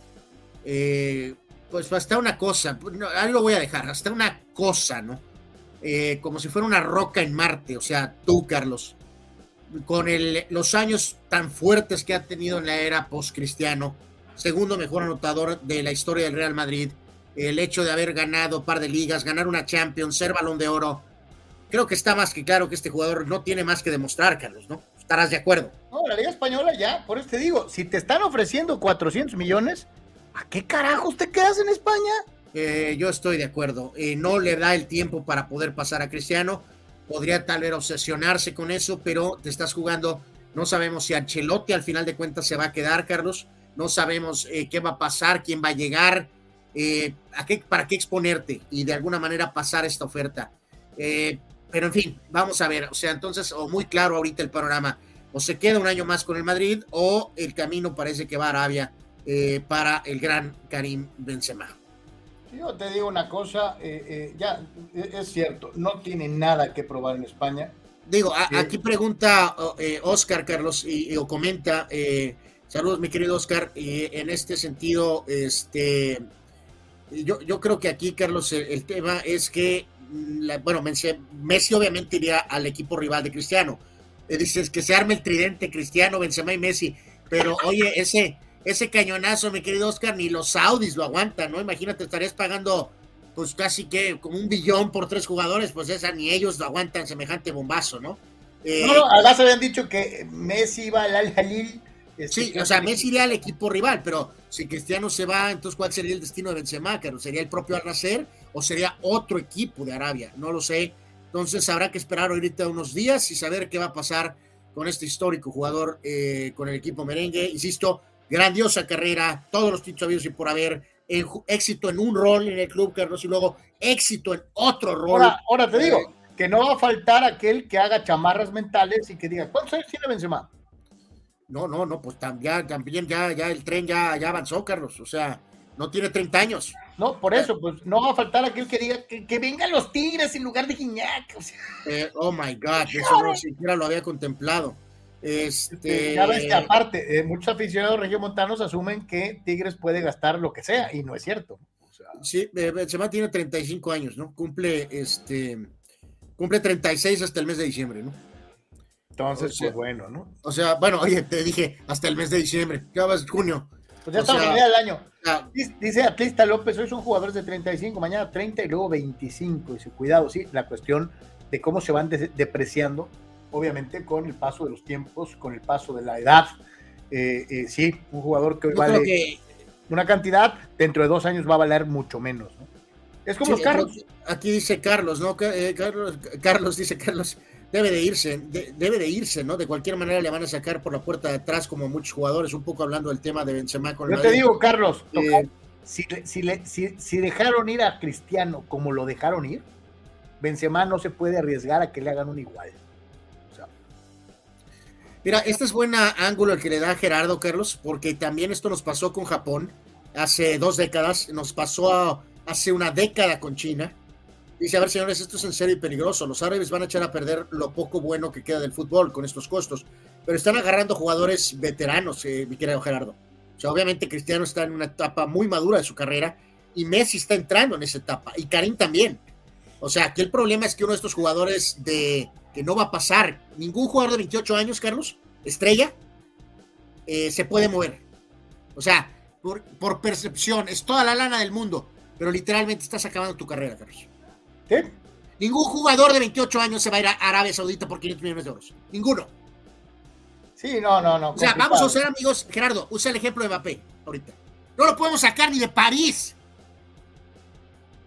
pues hasta una cosa, ahí lo voy a dejar, hasta una cosa, ¿no? como si fuera una roca en Marte, o sea, tú, Carlos, con los años tan fuertes que ha tenido en la era post-cristiano, segundo mejor anotador de la historia del Real Madrid, el hecho de haber ganado un par de ligas, ganar una Champions, ser balón de oro, creo que está más que claro que este jugador no tiene más que demostrar, Carlos, ¿no? ¿Estarás de acuerdo? No, la Liga Española ya, por eso te digo, si te están ofreciendo 400 millones, ¿a qué carajos te quedas en España? Eh, yo estoy de acuerdo. Eh, no le da el tiempo para poder pasar a Cristiano podría tal vez obsesionarse con eso, pero te estás jugando, no sabemos si Ancelotti al final de cuentas se va a quedar, Carlos, no sabemos eh, qué va a pasar, quién va a llegar, eh, a qué, para qué exponerte y de alguna manera pasar esta oferta. Eh, pero en fin, vamos a ver, o sea, entonces, o muy claro ahorita el panorama, o se queda un año más con el Madrid o el camino parece que va a Arabia para el gran Karim Benzema. Yo te digo una cosa, eh, eh, ya e, es cierto, no tiene nada que probar en España. Digo, aquí pregunta Oscar eh, Carlos y, o comenta, saludos mi querido Oscar, y en este sentido, este, yo, yo creo que aquí Carlos el, tema es que, mm, bueno, Messi, obviamente iría al equipo rival de Cristiano. dices que se arme el tridente Cristiano, Benzema y Messi, pero oye, ese ese cañonazo, mi querido Oscar, ni los Saudis lo aguantan, ¿no? Imagínate, estarías pagando pues casi que como un billón por tres jugadores, pues esa ni ellos lo aguantan semejante bombazo, ¿no? Eh, no, no, además habían dicho que Messi iba al Al-Jalil. Este, sí, o sea, Messi iría al equipo rival, pero si Cristiano se va, entonces ¿cuál sería el destino de Benzema? ¿Sería el propio Al-Nasser o sería otro equipo de Arabia? No lo sé. Entonces habrá que esperar ahorita unos días y saber qué va a pasar con este histórico jugador eh, con el equipo merengue. Insisto, grandiosa carrera, todos los títulos y por haber, éxito en un rol en el club, Carlos, y luego éxito en otro rol. Ahora, te digo, eh, que no va a faltar aquel que haga chamarras mentales y que diga, ¿cuántos años tiene Benzema? No, no, no, pues ya, también ya, ya el tren ya, ya avanzó, Carlos, o sea, no tiene 30 años. No, por eso, pues no va a faltar aquel que diga que, vengan los Tigres en lugar de Guiñac. Eh, oh my God, eso no siquiera lo había contemplado. Este... Ya ves que aparte, eh, muchos aficionados regiomontanos asumen que Tigres puede gastar lo que sea, y no es cierto. Sí, eh, Benzema tiene 35 años, ¿no? Cumple este cumple 36 hasta el mes de diciembre, ¿no? Entonces, pues bueno, ¿no? O sea, bueno, oye, te dije hasta el mes de diciembre, ya vas junio. Pues ya estamos a del año. Dice Atlista López, hoy son jugadores de 35, mañana 30 y luego 25. Dice, cuidado, sí, la cuestión de cómo se van depreciando, obviamente con el paso de los tiempos, con el paso de la edad. Eh, eh, sí, un jugador que hoy vale una cantidad, dentro de dos años va a valer mucho menos. Es como los carros. Aquí dice Carlos, ¿no? Eh, Carlos, Carlos dice Carlos, debe de irse, debe de irse, ¿no? De cualquier manera le van a sacar por la puerta de atrás como muchos jugadores, un poco hablando del tema de Benzema con Yo te digo, Carlos, eh, si, si, dejaron ir a Cristiano como lo dejaron ir, Benzema no se puede arriesgar a que le hagan un igual. Mira, este es buen ángulo el que le da Gerardo Carlos, porque también esto nos pasó con Japón hace dos décadas, nos pasó hace una década con China Dice, a ver, señores, esto es en serio y peligroso. Los árabes van a echar a perder lo poco bueno que queda del fútbol con estos costos. Pero están agarrando jugadores veteranos, eh, mi querido Gerardo. O sea, obviamente Cristiano está en una etapa muy madura de su carrera y Messi está entrando en esa etapa y Karim también. O sea, aquí el problema es que uno de estos jugadores de que no va a pasar, ningún jugador de 28 años, Carlos, estrella, eh, se puede mover. O sea, por, por percepción, es toda la lana del mundo, pero literalmente estás acabando tu carrera, Carlos. Ningún jugador de 28 años se va a ir a Arabia Saudita por 500 millones de euros. Ninguno. Sí, no, no, no. O sea, vamos a usar, amigos, Gerardo, usa el ejemplo de Mbappé ahorita. No lo podemos sacar ni de París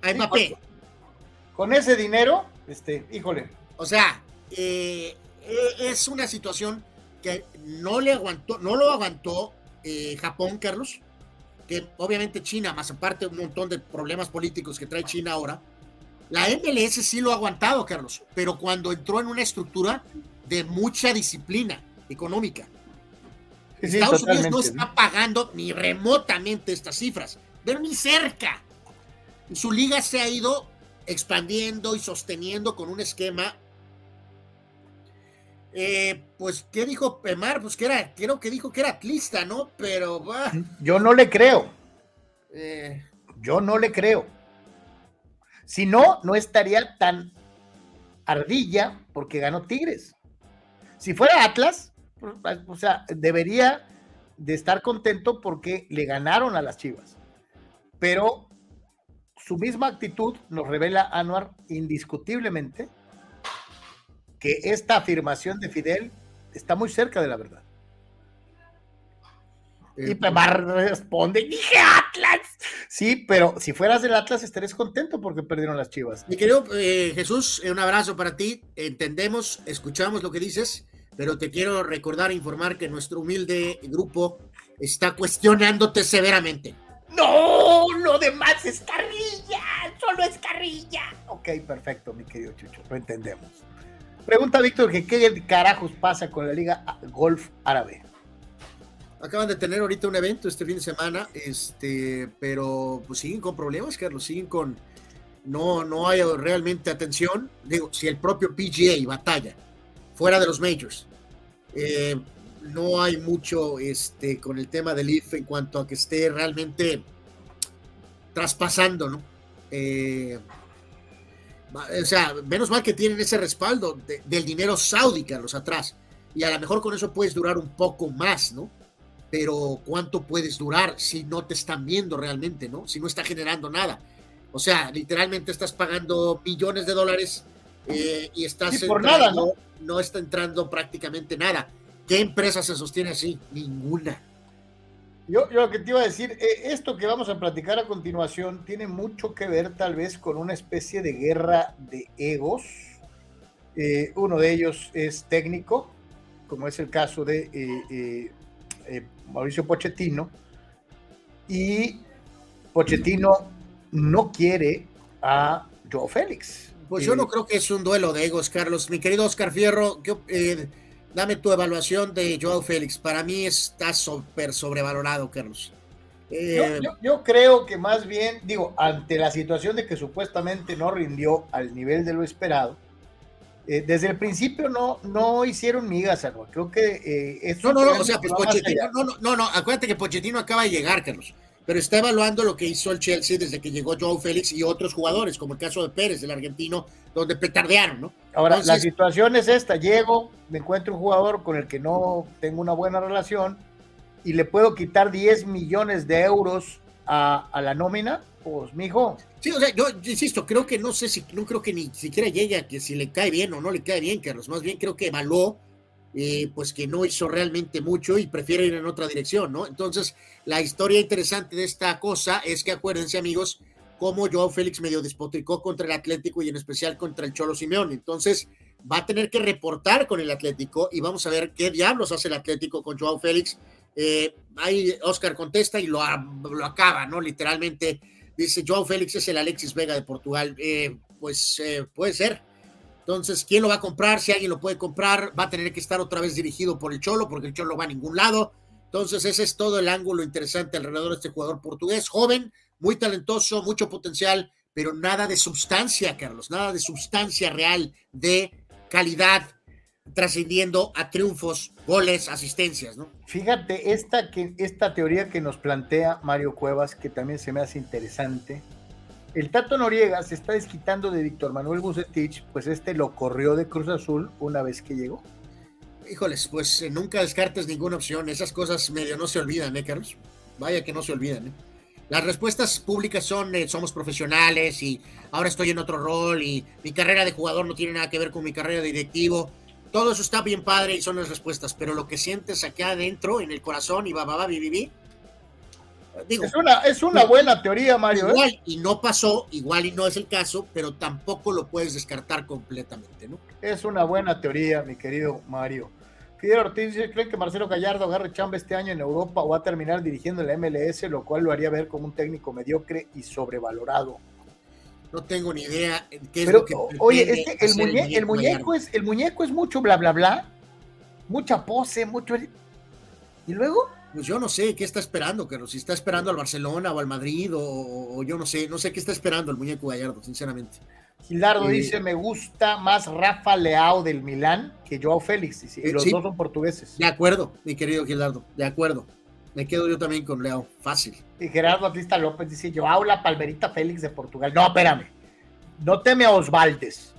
a Mbappé. Con, ese dinero, este, híjole. O sea, eh, eh, es una situación que no le aguantó, no lo aguantó eh, Japón, Carlos, que obviamente China, más aparte un montón de problemas políticos que trae China ahora, la MLS sí lo ha aguantado, Carlos, pero cuando entró en una estructura de mucha disciplina económica. Estados Unidos no está pagando ni remotamente estas cifras, pero ni cerca. Su liga se ha ido expandiendo y sosteniendo con un esquema. Eh, pues, ¿qué dijo Pemar? Pues que era, creo que dijo que era atlista, ¿no? Pero va. Yo no le creo. Eh, Yo no le creo. Si no, no estaría tan ardilla porque ganó Tigres. Si fuera Atlas, o sea, debería de estar contento porque le ganaron a las Chivas. Pero su misma actitud nos revela Anuar indiscutiblemente que esta afirmación de Fidel está muy cerca de la verdad. Y eh, Pemar responde, dije Atlas. Sí, pero si fueras del Atlas estarías contento porque perdieron las chivas. Mi querido eh, Jesús, un abrazo para ti. Entendemos, escuchamos lo que dices, pero te quiero recordar e informar que nuestro humilde grupo está cuestionándote severamente. No, lo demás es carrilla, solo es carrilla. Ok, perfecto, mi querido Chucho, lo entendemos. Pregunta Víctor que qué carajos pasa con la Liga Golf Árabe. Acaban de tener ahorita un evento este fin de semana, este, pero pues siguen con problemas, Carlos, siguen con no, no hay realmente atención. Digo, si el propio PGA batalla fuera de los majors, eh, no hay mucho este, con el tema del IF en cuanto a que esté realmente traspasando, ¿no? Eh, o sea, menos mal que tienen ese respaldo del dinero saudí, Carlos, atrás. Y a lo mejor con eso puedes durar un poco más, ¿no? pero ¿cuánto puedes durar si no te están viendo realmente, ¿no? Si no está generando nada. O sea, literalmente estás pagando millones de dólares eh, y estás... por nada, ¿no? No está entrando prácticamente nada. ¿Qué empresa se sostiene así? Ninguna. Yo, yo, lo que te iba a decir, eh, esto que vamos a platicar a continuación tiene mucho que ver tal vez con una especie de guerra de egos. Eh, uno de ellos es técnico, como es el caso de eh, Mauricio Pochettino, y Pochettino no quiere a Joe Félix. Pues yo no creo que es un duelo de egos, Carlos. Mi querido Oscar Fierro, eh, dame tu evaluación de Joao Félix. Para mí está súper sobrevalorado, Carlos. yo, creo que más bien, digo, ante la situación de que supuestamente no rindió al nivel de lo esperado, eh, desde el principio no, no hicieron migas, algo. Creo que eh, no, no, no, o sea, pues Pochettino, no, no, no, no, acuérdate que Pochettino acaba de llegar, Carlos, pero está evaluando lo que hizo el Chelsea desde que llegó Joao Félix y otros jugadores, como el caso de Pérez, el argentino, donde petardearon, ¿no? Ahora, la situación es esta, llego, me encuentro un jugador con el que no tengo una buena relación y le puedo quitar 10 millones de euros a, la nómina, pues mijo. Sí, o sea, yo, insisto, creo que no sé si, no creo que ni siquiera llegue a que si le cae bien o no le cae bien, Carlos. Más bien creo que evaluó, eh, pues que no hizo realmente mucho y prefiere ir en otra dirección, ¿no? Entonces, la historia interesante de esta cosa es que acuérdense, amigos, cómo Joao Félix medio despotricó contra el Atlético y en especial contra el Cholo Simeón. Entonces, va a tener que reportar con el Atlético y vamos a ver qué diablos hace el Atlético con Joao Félix eh, ahí Oscar contesta y lo, lo, acaba, ¿no? Literalmente dice, Joao Félix es el Alexis Vega de Portugal. Eh, pues eh, puede ser. Entonces, ¿quién lo va a comprar? Si alguien lo puede comprar, va a tener que estar otra vez dirigido por el Cholo, porque el Cholo va a ningún lado. Entonces, ese es todo el ángulo interesante alrededor de este jugador portugués, joven, muy talentoso, mucho potencial, pero nada de sustancia, Carlos, nada de sustancia real, de calidad, trascendiendo a triunfos, goles, asistencias, ¿no? Fíjate, esta, que, esta teoría que nos plantea Mario Cuevas, que también se me hace interesante. El Tato Noriega se está desquitando de Víctor Manuel Bucetich, pues este lo corrió de Cruz Azul una vez que llegó. Híjoles, pues eh, nunca descartes ninguna opción. Esas cosas medio no se olvidan, ¿eh, Carlos? Vaya que no se olvidan, ¿eh? Las respuestas públicas son eh, somos profesionales y ahora estoy en otro rol y mi carrera de jugador no tiene nada que ver con mi carrera de directivo todo eso está bien padre y son las respuestas, pero lo que sientes aquí adentro, en el corazón y va, va, va, vi, Digo, es una, es una buena teoría, Mario. ¿eh? Igual y no pasó, igual y no es el caso, pero tampoco lo puedes descartar completamente, ¿no? Es una buena teoría, mi querido Mario. Fidel Ortiz dice, ¿creen que Marcelo Gallardo agarre chamba este año en Europa o va a terminar dirigiendo la MLS, lo cual lo haría ver como un técnico mediocre y sobrevalorado? no tengo ni idea qué es lo que Oye, este, el, el, muñeco es, el muñeco es mucho bla bla bla, mucha pose, mucho. ¿Y luego? Pues yo no sé qué está esperando, pero si está esperando al Barcelona o al Madrid o, yo no sé, no sé qué está esperando el muñeco Gallardo, sinceramente. Gilardo eh, dice, me gusta más Rafa Leao del Milán que Joao Félix, y, eh, los dos son portugueses. De acuerdo, mi querido Gilardo, de acuerdo. Me quedo yo también con Leo, fácil. Y Gerardo Batista López dice, yo hago la Palmerita Félix de Portugal. No, espérame. No teme a Osvaldes.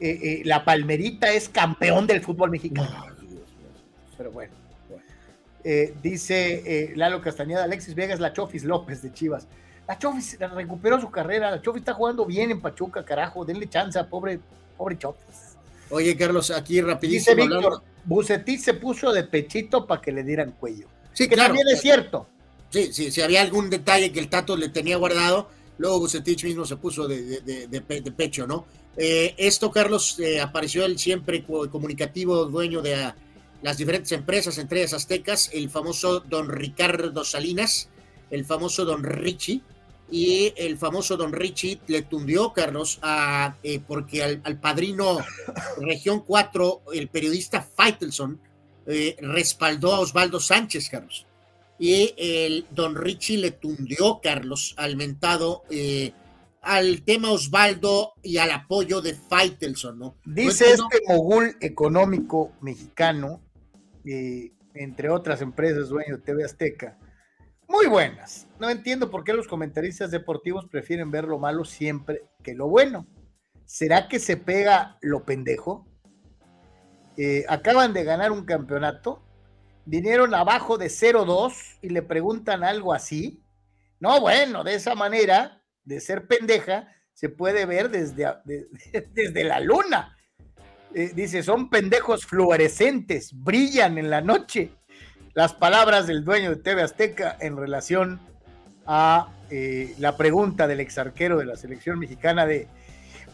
Eh, eh, la Palmerita es campeón del fútbol mexicano. Pero bueno. Eh, dice Lalo Castañeda, Alexis Vegas, la Chofis López de Chivas. La Chofis recuperó su carrera. La Chofis está jugando bien en Pachuca, carajo. Denle chance, pobre, pobre Chofis. Oye, Carlos, aquí rapidísimo. Dice Víctor, Bucetí se puso de pechito para que le dieran cuello. Sí, que también es cierto. Sí, sí, si había algún detalle que el Tato le tenía guardado, luego Bucetich mismo se puso de, pecho, ¿no? Eh, esto, Carlos, eh, apareció el siempre comunicativo dueño de las diferentes empresas, entre ellas aztecas, el famoso don Ricardo Salinas, el famoso don Richie, y el famoso don Richie le tundió, Carlos, a, eh, porque al, al, padrino Región 4, el periodista Faitelson, eh, respaldó a Osvaldo Sánchez, Carlos. Y el don Richie le tundió, Carlos, al mentado, eh, al tema Osvaldo y al apoyo de Faitelson, ¿no? Dice este mogul económico mexicano, eh, entre otras empresas, dueño de TV Azteca, muy buenas. No entiendo por qué los comentaristas deportivos prefieren ver lo malo siempre que lo bueno. ¿Será que se pega lo pendejo? Eh, acaban de ganar un campeonato, vinieron abajo de 0-2 y le preguntan algo así. No, bueno, de esa manera, de ser pendeja, se puede ver desde, desde la luna. Eh, dice, son pendejos fluorescentes, brillan en la noche. Las palabras del dueño de TV Azteca en relación a eh, la pregunta del ex arquero de la selección mexicana de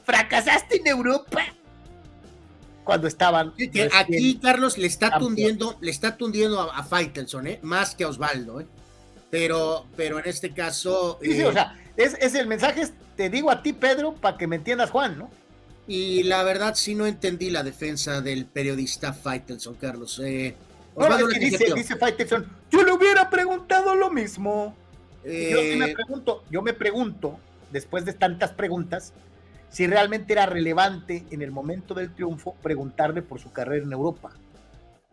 ¿fracasaste en Europa? cuando estaban. aquí Carlos le está tundiendo, le está tundiendo a, a Faitelson, ¿eh? más que a Osvaldo, ¿eh? pero, pero en este caso. Sí, o sea, es, el mensaje, te digo a ti, Pedro, para que me entiendas, Juan, ¿no? Y la verdad sí no entendí la defensa del periodista Faitelson, Carlos. Eh, dice, dice Faitelson, yo le hubiera preguntado lo mismo. yo me pregunto, yo me pregunto, después de tantas preguntas, si realmente era relevante en el momento del triunfo preguntarle por su carrera en Europa.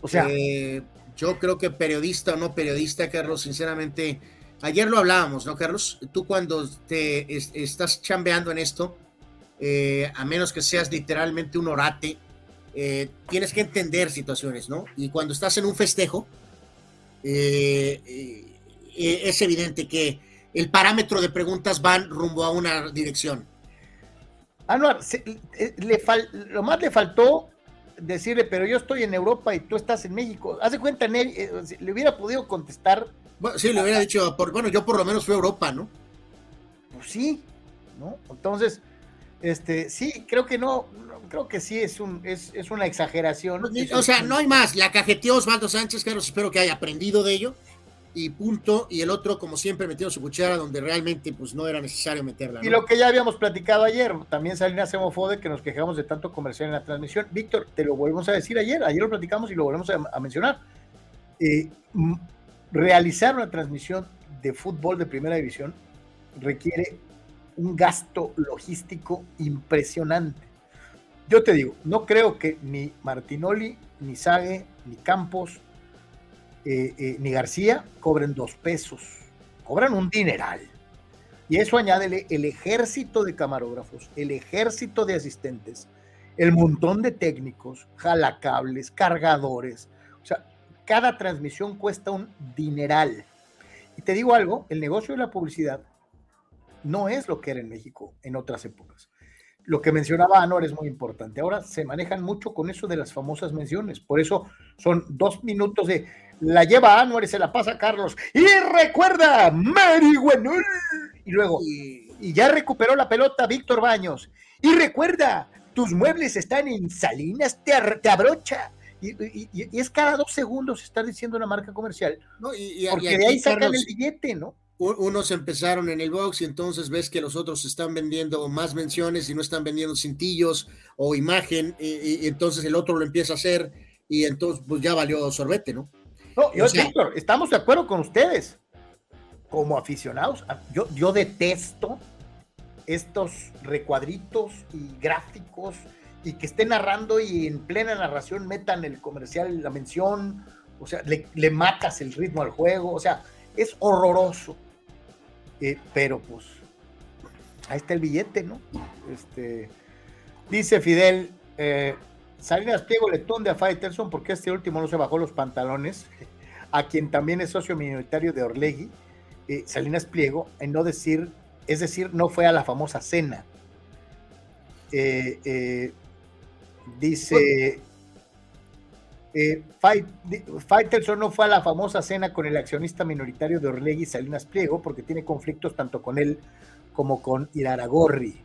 O sea, eh, yo creo que periodista o no periodista, Carlos, sinceramente, ayer lo hablábamos, ¿no, Carlos? Tú cuando te estás chambeando en esto, eh, a menos que seas literalmente un orate, eh, tienes que entender situaciones, ¿no? Y cuando estás en un festejo, eh, es evidente que el parámetro de preguntas van rumbo a una dirección. Anuar, le lo más le faltó decirle, pero yo estoy en Europa y tú estás en México. Hace cuenta, le hubiera podido contestar. Bueno, sí, le hubiera dicho, por, bueno, yo por lo menos fui a Europa, ¿no? Pues sí, ¿no? Entonces, este, sí, creo que no, creo que sí es un, es, es una exageración. O sea, no hay más. La cajeteó Osvaldo Sánchez, Carlos, espero que haya aprendido de ello. Y punto. Y el otro, como siempre, metiendo su cuchara donde realmente pues no era necesario meterla. Y lo que ya habíamos platicado ayer, también Salinas Semofode, que nos quejamos de tanto comercial en la transmisión. Víctor, te lo volvemos a decir ayer, ayer lo platicamos y lo volvemos a, mencionar. Eh, realizar una transmisión de fútbol de primera división requiere un gasto logístico impresionante. Yo te digo, no creo que ni Martinoli, ni Sague, ni Campos, eh, eh, ni García cobren dos pesos, cobran un dineral. Y eso añádele el ejército de camarógrafos, el ejército de asistentes, el montón de técnicos, jalacables, cargadores. O sea, cada transmisión cuesta un dineral. Y te digo algo, el negocio de la publicidad no es lo que era en México en otras épocas. Lo que mencionaba Anor es muy importante. Ahora se manejan mucho con eso de las famosas menciones. Por eso son dos minutos de la lleva Anor y se la pasa a Carlos. Y recuerda, Marihuanol. Y luego, y ya recuperó la pelota Víctor Baños. Y recuerda, tus muebles están en Salinas, te, abrocha. Y, es cada dos segundos estar diciendo una marca comercial. porque de ahí sacan el billete, ¿no? Unos empezaron en el box y entonces ves que los otros están vendiendo más menciones y no están vendiendo cintillos o imagen y, entonces el otro lo empieza a hacer y entonces pues ya valió sorbete, ¿no? No, yo, Víctor, estamos de acuerdo con ustedes como aficionados. Yo, yo detesto estos recuadritos y gráficos y que estén narrando y en plena narración metan el comercial, la mención, o sea, le, le matas el ritmo al juego, o sea, es horroroso. Eh, pero pues, ahí está el billete, ¿no? Este, dice Fidel, eh, Salinas Pliego le tonde a Faitelson porque este último no se bajó los pantalones, a quien también es socio minoritario de Orlegui, eh, Salinas Pliego, en no decir, es decir, no fue a la famosa cena. dice, eh, Faitelson no fue a la famosa cena con el accionista minoritario de Orlegui, Salinas Pliego, porque tiene conflictos tanto con él como con Iraragorri.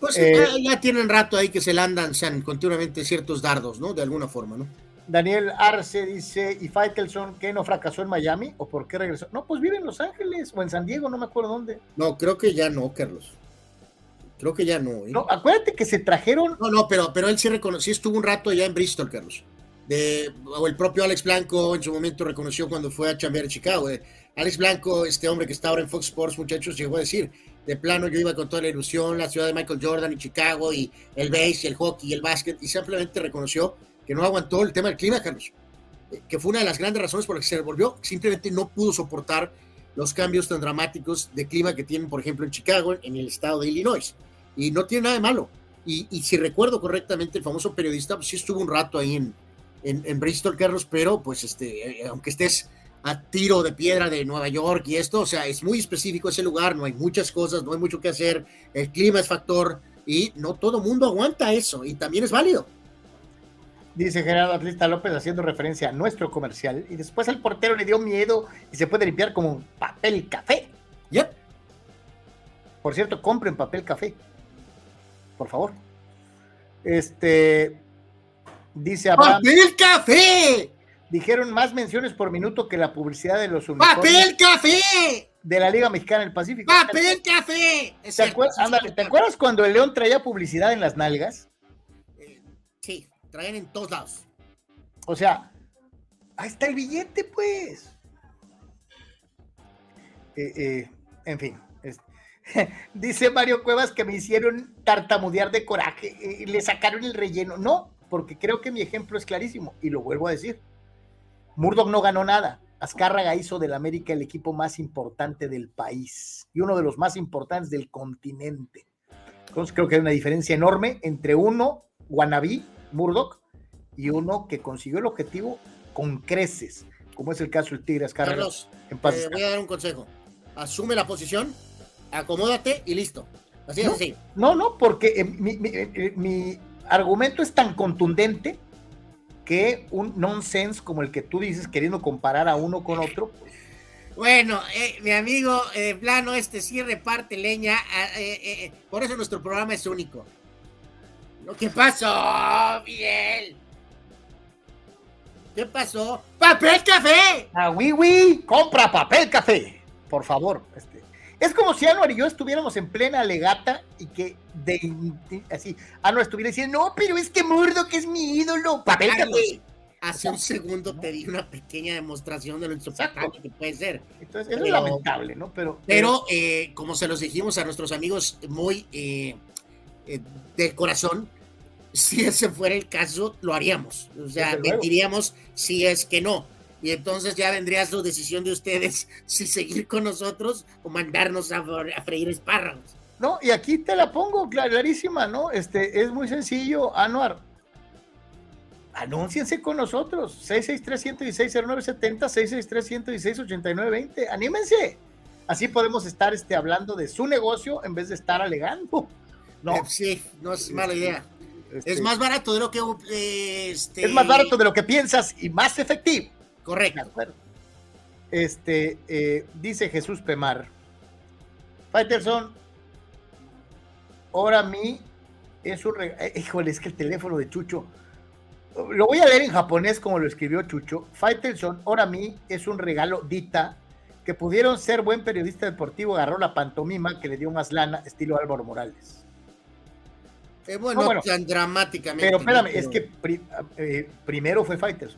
Pues eh, ya, tienen rato ahí que se le andan continuamente ciertos dardos, ¿no? De alguna forma, ¿no? Daniel Arce dice, ¿y Faitelson qué no fracasó en Miami? ¿O por qué regresó? No, pues vive en Los Ángeles o en San Diego, no me acuerdo dónde. No, creo que ya no, Carlos. Creo que ya no. ¿eh? No, acuérdate que se trajeron. No, no, pero, pero él sí reconoció, sí estuvo un rato allá en Bristol, Carlos o el propio Alex Blanco en su momento reconoció cuando fue a chambear Chicago. Alex Blanco, este hombre que está ahora en Fox Sports, muchachos, llegó a decir, de plano yo iba con toda la ilusión, la ciudad de Michael Jordan y Chicago, y el base, el hockey, y el básquet, y simplemente reconoció que no aguantó el tema del clima, Carlos, eh, que fue una de las grandes razones por las que se devolvió, simplemente no pudo soportar los cambios tan dramáticos de clima que tienen, por ejemplo, en Chicago, en el estado de Illinois. Y no tiene nada de malo. Y, y si recuerdo correctamente, el famoso periodista, pues sí estuvo un rato ahí en, en, Bristol, Carlos, pero pues este, eh, aunque estés a tiro de piedra de Nueva York y esto, o sea, es muy específico ese lugar, no hay muchas cosas, no hay mucho que hacer, el clima es factor y no todo mundo aguanta eso y también es válido. Dice Gerardo Atlista López haciendo referencia a nuestro comercial y después el portero le dio miedo y se puede limpiar como papel café. Yep. Por cierto, compren papel café. Por favor. Este, Dice Abraham. ¡Papel café! Dijeron más menciones por minuto que la publicidad de los uniformes. ¡Papel café! De la Liga Mexicana del Pacífico. ¡Papel café! ¿Te, acuerdas, cuando el León traía publicidad en las nalgas? Eh, sí, traían en todos lados. O sea, ahí está el billete, pues. Eh, eh, en fin. dice Mario Cuevas que me hicieron tartamudear de coraje. y le sacaron el relleno. No, porque creo que mi ejemplo es clarísimo y lo vuelvo a decir. Murdoch no ganó nada. Azcárraga hizo del América el equipo más importante del país y uno de los más importantes del continente. Entonces creo que hay una diferencia enorme entre uno, Guanabí, Murdoch, y uno que consiguió el objetivo con creces, como es el caso del Tigres Carlos. Carlos, voy a dar un consejo. Asume la posición, acomódate y listo. Así es no, así. No, no, porque eh, eh, mi, argumento es tan contundente que un nonsense como el que tú dices, queriendo comparar a uno con otro. Bueno, eh, mi amigo, de plano, este sí reparte leña. por eso nuestro programa es único. ¿Qué pasó, Miguel? ¿Qué pasó? ¡Papel café! Ah, oui, oui, compra papel café, por favor. Es como si Anuar y yo estuviéramos en plena legata y que de, así Anuar estuviera diciendo, no, pero es que Murdo que es mi ídolo. Papel. Hace un segundo te di una pequeña demostración de lo insoportable que puede ser. Entonces, eso es lamentable, ¿no? Pero, pero eh, como se los dijimos a nuestros amigos muy eh, eh, del corazón, si ese fuera el caso, lo haríamos. O sea, mentiríamos si es que no. Y entonces ya vendría su decisión de ustedes si seguir con nosotros o mandarnos a, freír espárragos. No, y aquí te la pongo clarísima, ¿no? Este, es muy sencillo, Anuar. Anúnciense con nosotros. 663-116-0970, 663-116-8920. Anímense. Así podemos estar este, hablando de su negocio en vez de estar alegando. No. Eh, sí, no es mala idea. Este, es más barato de lo que. Este... Es más barato de lo que piensas y más efectivo. Correcto. Este, eh, dice Jesús Pemar. Faitelson, ahora a mí es un regalo. Eh, híjole, es que el teléfono de Chucho. Lo voy a leer en japonés como lo escribió Chucho. Faitelson, ahora a mí es un regalo dita que pudieron ser buen periodista deportivo, agarró la pantomima que le dio más lana, estilo Álvaro Morales. Eh, bueno, tan dramáticamente. Pero espérame, es que eh, primero fue Fighters,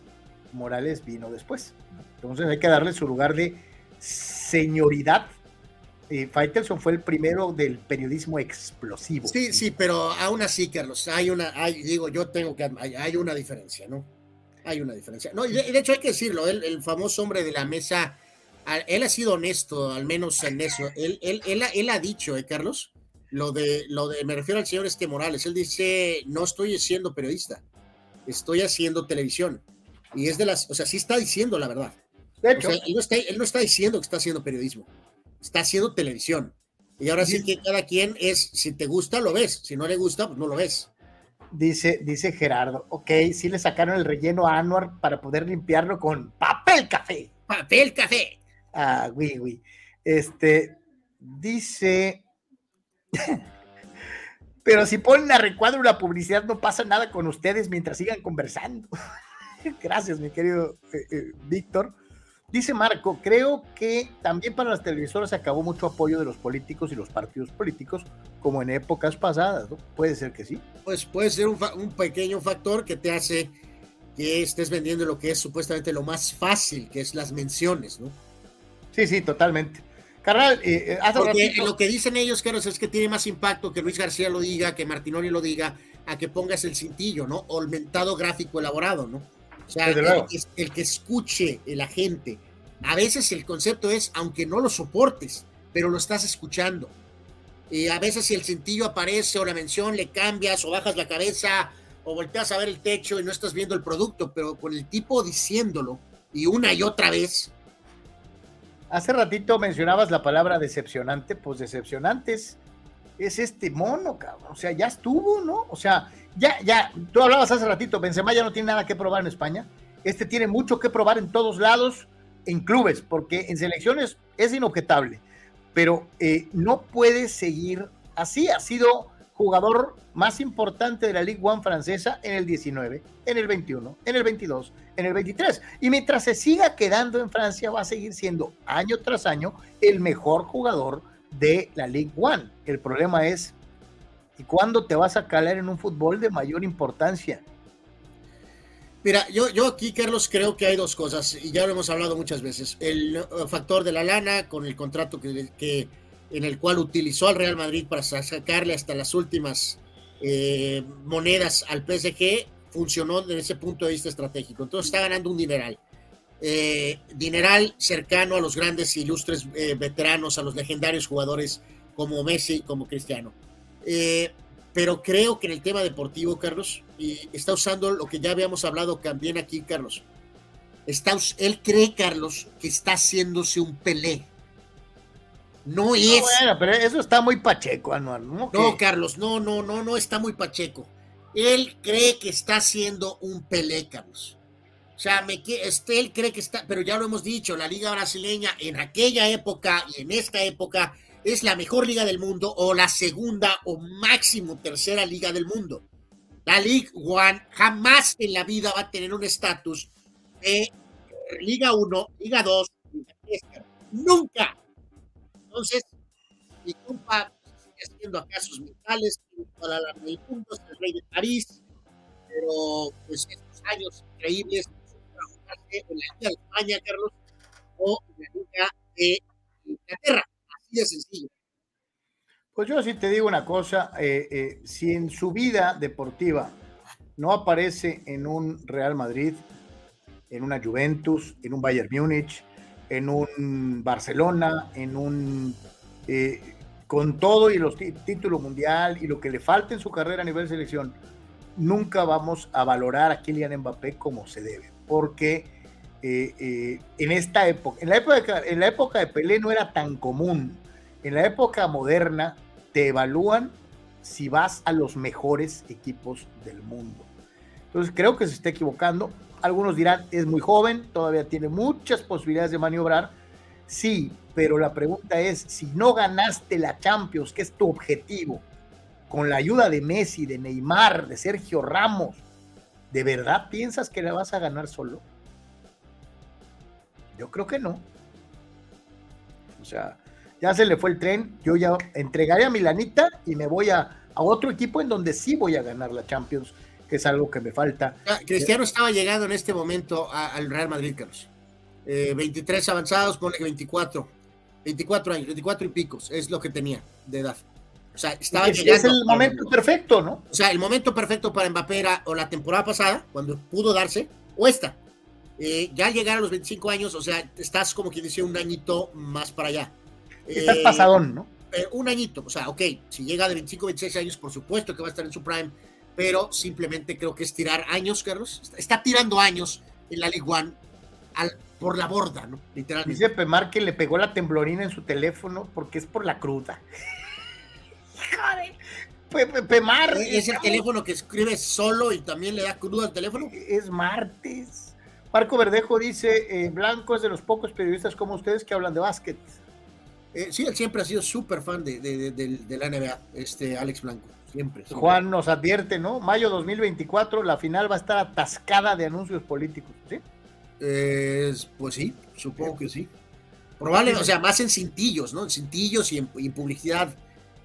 Morales vino después. Entonces hay que darle su lugar de señoridad. Eh, Faitelson fue el primero del periodismo explosivo. Sí, sí, pero aún así, Carlos, hay una, digo, yo tengo que, hay, una diferencia, ¿no? Hay una diferencia. No, de, hecho hay que decirlo, el, famoso hombre de la mesa, él ha sido honesto, al menos en eso. Él, él, él, él ha dicho, ¿eh, Carlos? lo de, lo de, me refiero al señor Este Morales, él dice, no estoy siendo periodista, estoy haciendo televisión. Y es de las, o sea, sí está diciendo la verdad. él, no está, él no está diciendo que está haciendo periodismo, está haciendo televisión. Y ahora sí, que cada quien es, si te gusta, lo ves, si no le gusta, pues no lo ves. Dice, dice Gerardo, ok, sí le sacaron el relleno a Anuar para poder limpiarlo con papel café. Papel café. Ah, güey, güey. Este, dice Pero si ponen a recuadro la publicidad, no pasa nada con ustedes mientras sigan conversando. Gracias, mi querido eh, eh, Víctor. Dice Marco, creo que también para las televisoras acabó mucho apoyo de los políticos y los partidos políticos, como en épocas pasadas, ¿no? Puede ser que sí. Pues puede ser un, un pequeño factor que te hace que estés vendiendo lo que es supuestamente lo más fácil, que es las menciones, ¿no? Sí, sí, totalmente. Carnal, eh, eh Porque lo que dicen ellos, Carlos, es que tiene más impacto que Luis García lo diga, que Martinoli lo diga, a que pongas el cintillo, ¿no? O el mentado gráfico elaborado, ¿no? O sea, el, que escuche la gente. A veces el concepto es, aunque no lo soportes, pero lo estás escuchando. Y a veces si el cintillo aparece o la mención le cambias o bajas la cabeza o volteas a ver el techo y no estás viendo el producto, pero con el tipo diciéndolo y una y otra vez, Hace ratito mencionabas la palabra decepcionante, pues decepcionantes es este mono, cabrón. O sea, ya estuvo, ¿no? O sea, ya, ya, tú hablabas hace ratito, Benzema ya no tiene nada que probar en España. Este tiene mucho que probar en todos lados, en clubes, porque en selecciones es inobjetable. Pero eh, no puede seguir así. Ha sido jugador más importante de la Ligue One francesa en el 19, en el 21, en el 22, en el 23. Y mientras se siga quedando en Francia, va a seguir siendo año tras año el mejor jugador de la Ligue One. El problema es, ¿y cuándo te vas a calar en un fútbol de mayor importancia? Mira, yo, yo aquí, Carlos, creo que hay dos cosas, y ya lo hemos hablado muchas veces. El eh, factor de la lana con el contrato que, que en el cual utilizó al Real Madrid para sacarle hasta las últimas eh, monedas al PSG, funcionó desde ese punto de vista estratégico. Entonces está ganando un dineral. Eh, dineral cercano a los grandes ilustres eh, veteranos, a los legendarios jugadores como Messi, como Cristiano. pero creo que en el tema deportivo, Carlos, y está usando lo que ya habíamos hablado también aquí, Carlos, Está, él cree, Carlos, que está haciéndose un Pelé. No es. bueno, pero eso está muy pacheco, Anual. ¿no? no, Carlos, no, no, no, no está muy pacheco. Él cree que está haciendo un Pelé, Carlos. Sea, me, este, él cree que está, pero ya lo hemos dicho, la liga brasileña en aquella época y en esta época es la mejor liga del mundo o la segunda o máximo tercera liga del mundo. La League One jamás en la vida va a tener un estatus de Liga 1, Liga 2, Liga 3. Nunca. Entonces, mi compa sigue haciendo acá sus mentales para el rey de París, pero pues estos años increíbles en la Liga de España, Carlos, o en la Liga de Inglaterra. Así de sencillo. Pues yo sí te digo una cosa, eh, eh, si en su vida deportiva no aparece en un Real Madrid, en una Juventus, en un Bayern Múnich, en un Barcelona, en un eh, con todo y los títulos mundial y lo que le falta en su carrera a nivel selección, nunca vamos a valorar a Kylian Mbappé como se debe, porque en esta época, en la época, en la época de Pelé no era tan común en la época moderna te evalúan si vas a los mejores equipos del mundo. Entonces creo que se está equivocando. Algunos dirán, es muy joven, todavía tiene muchas posibilidades de maniobrar. Sí, pero la pregunta es, si no ganaste la Champions, que es tu objetivo, con la ayuda de Messi, de Neymar, de Sergio Ramos, ¿de verdad piensas que la vas a ganar solo? Yo creo que no. O sea, ya se le fue el tren, yo ya entregaré a Milanita y me voy a, otro equipo en donde sí voy a ganar la Champions, que es algo que me falta. Cristiano estaba llegando en este momento al Real Madrid, Carlos. 23 eh, avanzados, pone 24. 24 años, 24 y picos, es lo que tenía de edad. O sea, estaba es. Es el momento perfecto, ¿no? O sea, el momento perfecto para Mbappé era o la temporada pasada, cuando pudo darse, o esta. Eh, ya llegar a los 25 años, o sea, estás como quien dice un añito más para allá. Estás eh, pasadón, ¿no? un añito, o sea, ok, si llega de 25, 26 años, por supuesto que va a estar en su prime, pero simplemente creo que es tirar años, Carlos. Está, tirando años en la One al, por la borda, ¿no? Literalmente. Dice Pemar que le pegó la temblorina en su teléfono porque es por la cruda. Joder. Pemar. Es el teléfono que escribe solo y también le da cruda al teléfono. Es martes. Marco Verdejo dice: eh, Blanco es de los pocos periodistas como ustedes que hablan de básquet. Eh, sí, él siempre ha sido súper fan de, la NBA, este Alex Blanco. Siempre, Juan nos advierte, ¿no? Mayo 2024, la final va a estar atascada de anuncios políticos, ¿sí? pues sí, supongo que sí. Probablemente, o sea, más en cintillos, ¿no? En cintillos y en, publicidad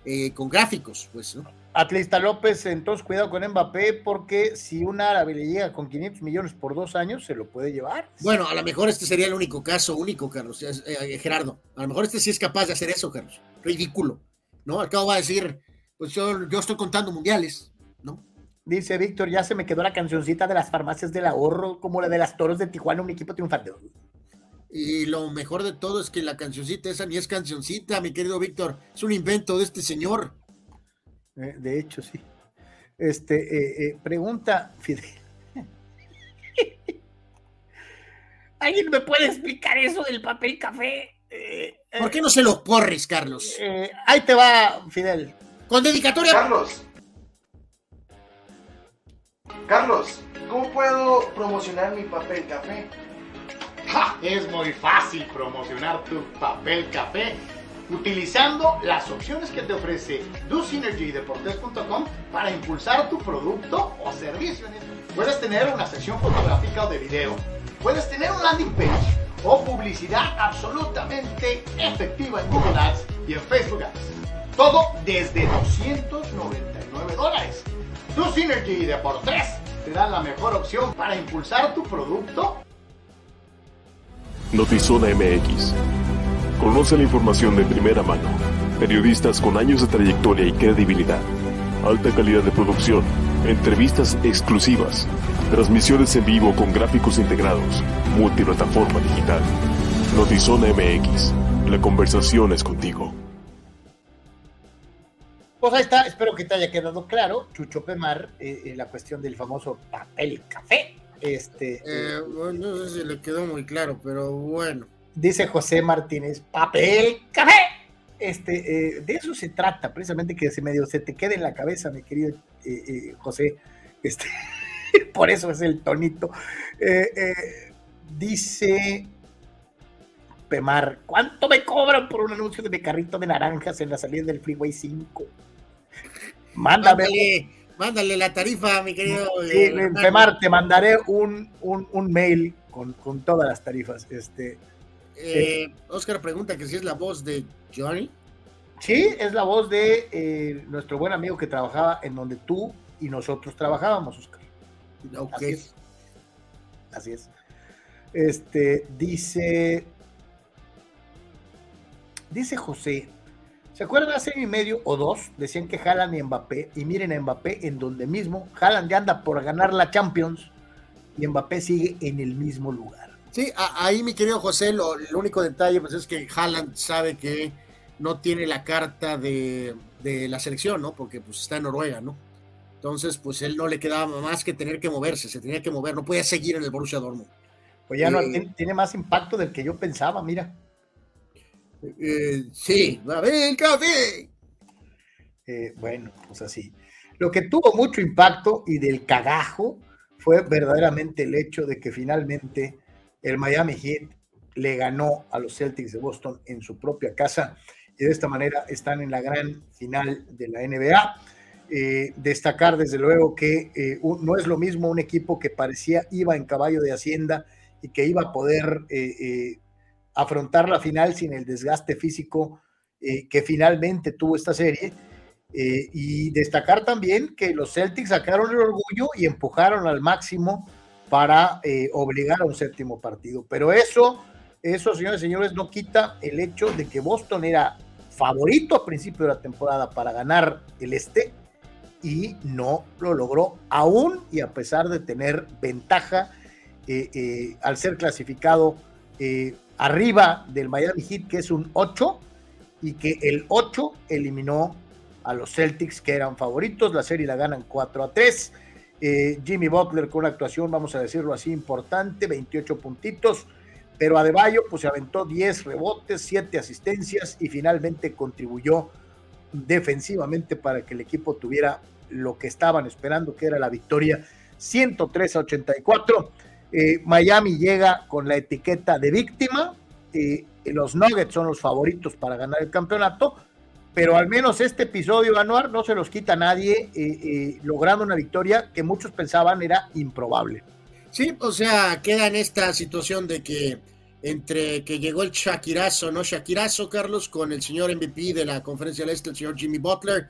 eh, con gráficos, pues, ¿no? Atlista López, entonces cuidado con Mbappé, porque si un árabe le llega con 500 millones por dos años, se lo puede llevar. Bueno, a lo mejor este sería el único caso, único, Carlos, eh, eh, Gerardo. A lo mejor este sí es capaz de hacer eso, Carlos. Ridículo, ¿no? Al cabo va a decir, pues yo, yo estoy contando mundiales, ¿no? Dice Víctor, ya se me quedó la cancioncita de las farmacias del ahorro, como la de las toros de Tijuana, un equipo triunfante. Y lo mejor de todo es que la cancioncita esa ni es cancioncita, mi querido Víctor, es un invento de este señor. Eh, de hecho, sí. Este, eh, eh, pregunta Fidel. ¿Alguien me puede explicar eso del papel café? ¿Por qué no se lo corres, Carlos? ahí te va, Fidel. Con dedicatoria. Carlos. Carlos, ¿cómo puedo promocionar mi papel café? Es muy fácil promocionar tu papel café utilizando las opciones que te ofrece DoSynergyDeportes.com para impulsar tu producto o servicio. Puedes tener una sección fotográfica o de video, puedes tener un landing page o publicidad absolutamente efectiva en Google Ads y en Facebook Ads. Todo desde 299 dólares. DoSynergy te da la mejor opción para impulsar tu producto. Notizona MX Conoce la información de primera mano. Periodistas con años de trayectoria y credibilidad. Alta calidad de producción. Entrevistas exclusivas. Transmisiones en vivo con gráficos integrados. Multiplataforma digital. Notizona MX. La conversación es contigo. Pues ahí está, espero que te haya quedado claro, Chucho Pemar, eh, eh, la cuestión del famoso papel café. Este, eh, bueno, no sé si le quedó muy claro, pero bueno. Dice José Martínez, papel, café. Este, eh, de eso se trata, precisamente que se medio se te quede en la cabeza, mi querido eh, José. Este, por eso es el tonito. dice Pemar, ¿cuánto me cobran por un anuncio de mi carrito de naranjas en la salida del Freeway 5? Mándame. Mándale, la tarifa, mi querido. Pemar, te mandaré un, un, mail con, con, todas las tarifas. Este, eh, Oscar pregunta que si es la voz de Johnny. Sí, es la voz de eh, nuestro buen amigo que trabajaba en donde tú y nosotros trabajábamos, Oscar. Ok. Así es. Este, dice. Dice José. ¿Se acuerdan hace año y medio o dos? Decían que Jalan y Mbappé. Y miren a Mbappé en donde mismo. Jalan ya anda por ganar la Champions. Y Mbappé sigue en el mismo lugar. Sí, ahí mi querido José, lo, el único detalle pues es que Haaland sabe que no tiene la carta de, la selección, ¿no? Porque pues está en Noruega, ¿no? Entonces, pues él no le quedaba más que tener que moverse, se tenía que mover, no podía seguir en el Borussia Dortmund. Pues ya no, eh, tiene, más impacto del que yo pensaba, mira. Eh, sí, va a café. Bueno, pues así. Lo que tuvo mucho impacto y del cagajo fue verdaderamente el hecho de que finalmente el Miami Heat le ganó a los Celtics de Boston en su propia casa y de esta manera están en la gran final de la NBA. Eh, destacar desde luego que eh, no es lo mismo un equipo que parecía iba en caballo de hacienda y que iba a poder afrontar la final sin el desgaste físico que finalmente tuvo esta serie. y destacar también que los Celtics sacaron el orgullo y empujaron al máximo para eh, obligar a un séptimo partido. Pero eso, eso, señores y señores, no quita el hecho de que Boston era favorito a principio de la temporada para ganar el este y no lo logró aún y a pesar de tener ventaja eh, eh, al ser clasificado arriba del Miami Heat que es un 8 y que el 8 eliminó a los Celtics que eran favoritos, la serie la ganan 4 a 3 eh, Jimmy Butler con una actuación, vamos a decirlo así, importante, 28 puntitos, pero Adebayo pues se aventó 10 rebotes, 7 asistencias y finalmente contribuyó defensivamente para que el equipo tuviera lo que estaban esperando, que era la victoria 103 a 84. Eh, Miami llega con la etiqueta de víctima. Eh, los Nuggets son los favoritos para ganar el campeonato, pero al menos este episodio, Anuar, no se los quita nadie, eh, eh, logrando una victoria que muchos pensaban era improbable. Sí, o sea, queda en esta situación de que entre que llegó el Shakirazo, no Shakirazo, Carlos, con el señor MVP de la conferencia del Este, el señor Jimmy Butler,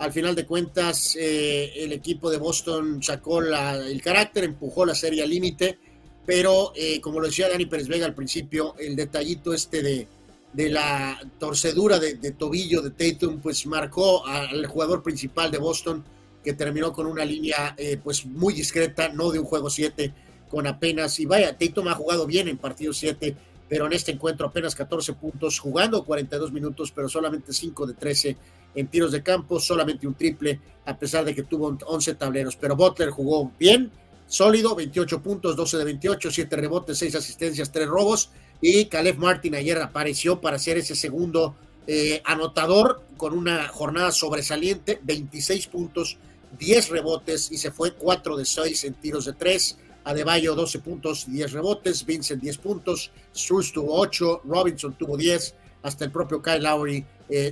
al final de cuentas eh, el equipo de Boston sacó el carácter, empujó la serie al límite, pero como lo decía Dani Pérez Vega al principio, el detallito este de de la torcedura de, tobillo de Tatum, pues marcó al jugador principal de Boston, que terminó con una línea eh, pues muy discreta, no de un juego 7, con apenas, y vaya, Tatum ha jugado bien en partido 7, pero en este encuentro apenas 14 puntos, jugando 42 minutos, pero solamente 5 de 13 en tiros de campo, solamente un triple, a pesar de que tuvo 11 tableros, pero Butler jugó bien, sólido, 28 puntos, 12 de 28, 7 rebotes, 6 asistencias, 3 robos, y Caleb Martin ayer apareció para ser ese segundo eh, anotador con una jornada sobresaliente, 26 puntos, 10 rebotes y se fue 4 de 6 en tiros de 3. Adebayo 12 puntos, 10 rebotes, Vincent 10 puntos, Struz tuvo 8, Robinson tuvo 10, hasta el propio Kyle Lowry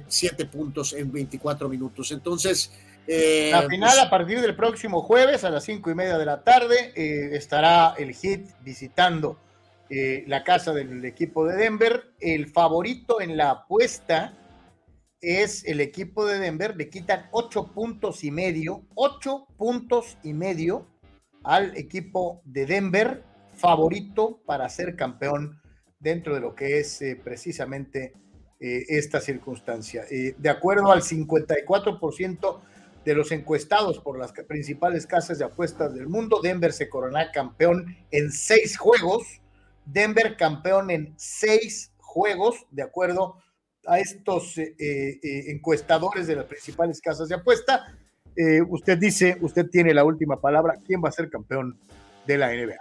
7 eh, puntos en 24 minutos. Entonces, eh, la final pues a partir del próximo jueves a las 5 y media de la tarde estará el Hit visitando eh, la casa del equipo de Denver. El favorito en la apuesta es el equipo de Denver. Le quitan ocho puntos y medio, ocho puntos y medio al equipo de Denver, favorito para ser campeón dentro de lo que es eh, precisamente eh, esta circunstancia. de acuerdo al 54% de los encuestados por las principales casas de apuestas del mundo, Denver se corona campeón en seis juegos Denver campeón en seis juegos, de acuerdo a estos eh, eh, eh, encuestadores de las principales casas de apuesta. Usted dice, usted tiene la última palabra, ¿quién va a ser campeón de la NBA.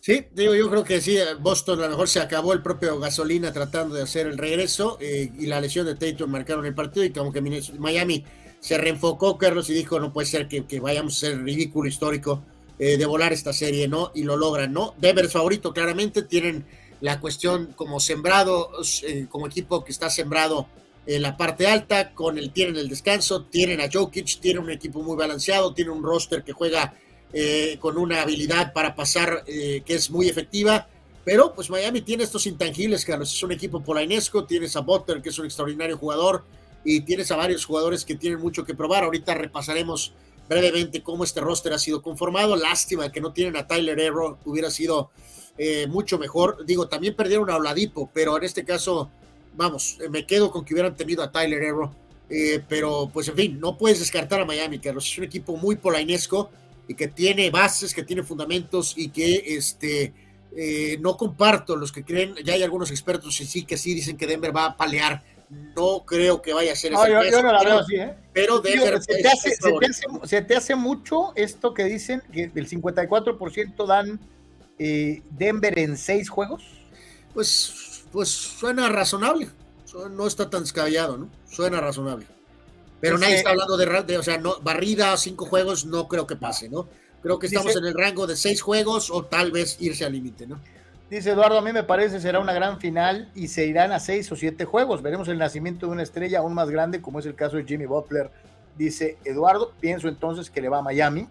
Sí, digo, yo creo que sí, Boston a lo mejor se acabó el propio gasolina tratando de hacer el regreso eh, y la lesión de Tatum marcaron el partido y como que Miami se reenfocó, Carlos, y dijo, no puede ser que, vayamos a ser ridículo histórico eh, de volar esta serie, ¿no? Y lo logran, ¿no? Denver favorito, claramente, tienen la cuestión como sembrado, eh, como equipo que está sembrado en la parte alta, con el tienen el descanso, tienen a Jokic, tienen un equipo muy balanceado, tienen un roster que juega eh, con una habilidad para pasar eh, que es muy efectiva, pero pues Miami tiene estos intangibles, Carlos, es un equipo polainesco, tienes a Butter, que es un extraordinario jugador, y tienes a varios jugadores que tienen mucho que probar, ahorita repasaremos brevemente cómo este roster ha sido conformado, lástima que no tienen a Tyler Hero, hubiera sido mucho mejor, digo, también perdieron a Oladipo, pero en este caso vamos, me quedo con que hubieran tenido a Tyler Hero, eh, pero pues en fin, no puedes descartar a Miami, Carlos, es un equipo muy polainesco y que tiene bases, que tiene fundamentos y que este, eh, no comparto los que creen, ya hay algunos expertos y sí que sí dicen que Denver va a palear. No creo que vaya a ser no, yo, no la veo así, ¿eh? Pero Denver. se, te hace, se, te hace, mucho esto que dicen que del 54% dan eh, Denver en seis juegos. Pues pues suena razonable. No está tan descabellado, ¿no? Suena razonable. Pero nadie está hablando de, o sea, no, barrida, cinco juegos, no creo que pase, ¿no? Creo que estamos en el rango de seis juegos o tal vez irse al límite, ¿no? Dice Eduardo, a mí me parece será una gran final y se irán a seis o siete juegos. Veremos el nacimiento de una estrella aún más grande, como es el caso de Jimmy Butler. Dice Eduardo, pienso entonces que le va a Miami.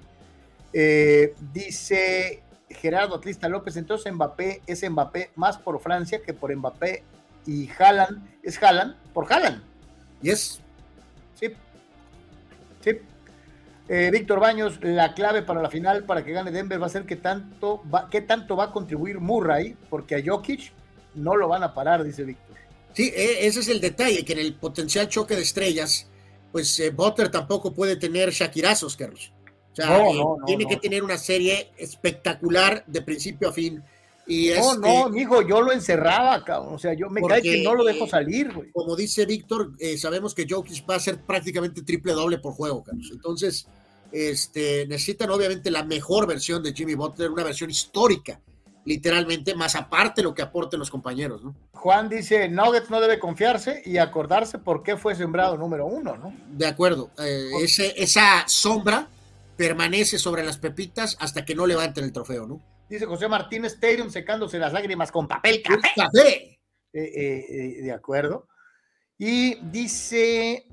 Eh, dice Gerardo Atlista López, entonces Mbappé es Mbappé más por Francia que por Mbappé y Haaland es Haaland por Haaland. Yes. Sí. Sí. Eh, Víctor Baños, la clave para la final para que gane Denver va a ser que tanto va, qué tanto va a contribuir Murray, porque a Jokic no lo van a parar, dice Víctor. Sí, e, ese es el detalle, que en el potencial choque de estrellas, pues eh, Butter tampoco puede tener Shakirazos, Carlos no, tiene que tener una serie espectacular de principio a fin. Y no, no, mijo, yo lo encerraba, cabrón. O sea, yo me cae que no lo dejo salir, güey. Como dice Víctor, eh, sabemos que Jokic va a ser prácticamente triple doble por juego, Carlos. Entonces, este, necesitan obviamente la mejor versión de Jimmy Butler, una versión histórica, literalmente, más aparte lo que aporten los compañeros, ¿no? Juan dice, Nuggets no debe confiarse y acordarse por qué fue sembrado número uno, ¿no? De acuerdo. Eh, ese, esa sombra permanece sobre las pepitas hasta que no levanten el trofeo, ¿no? Dice José Martínez Stadium secándose las lágrimas con papel café. café. Eh, eh, eh, de acuerdo. Y dice,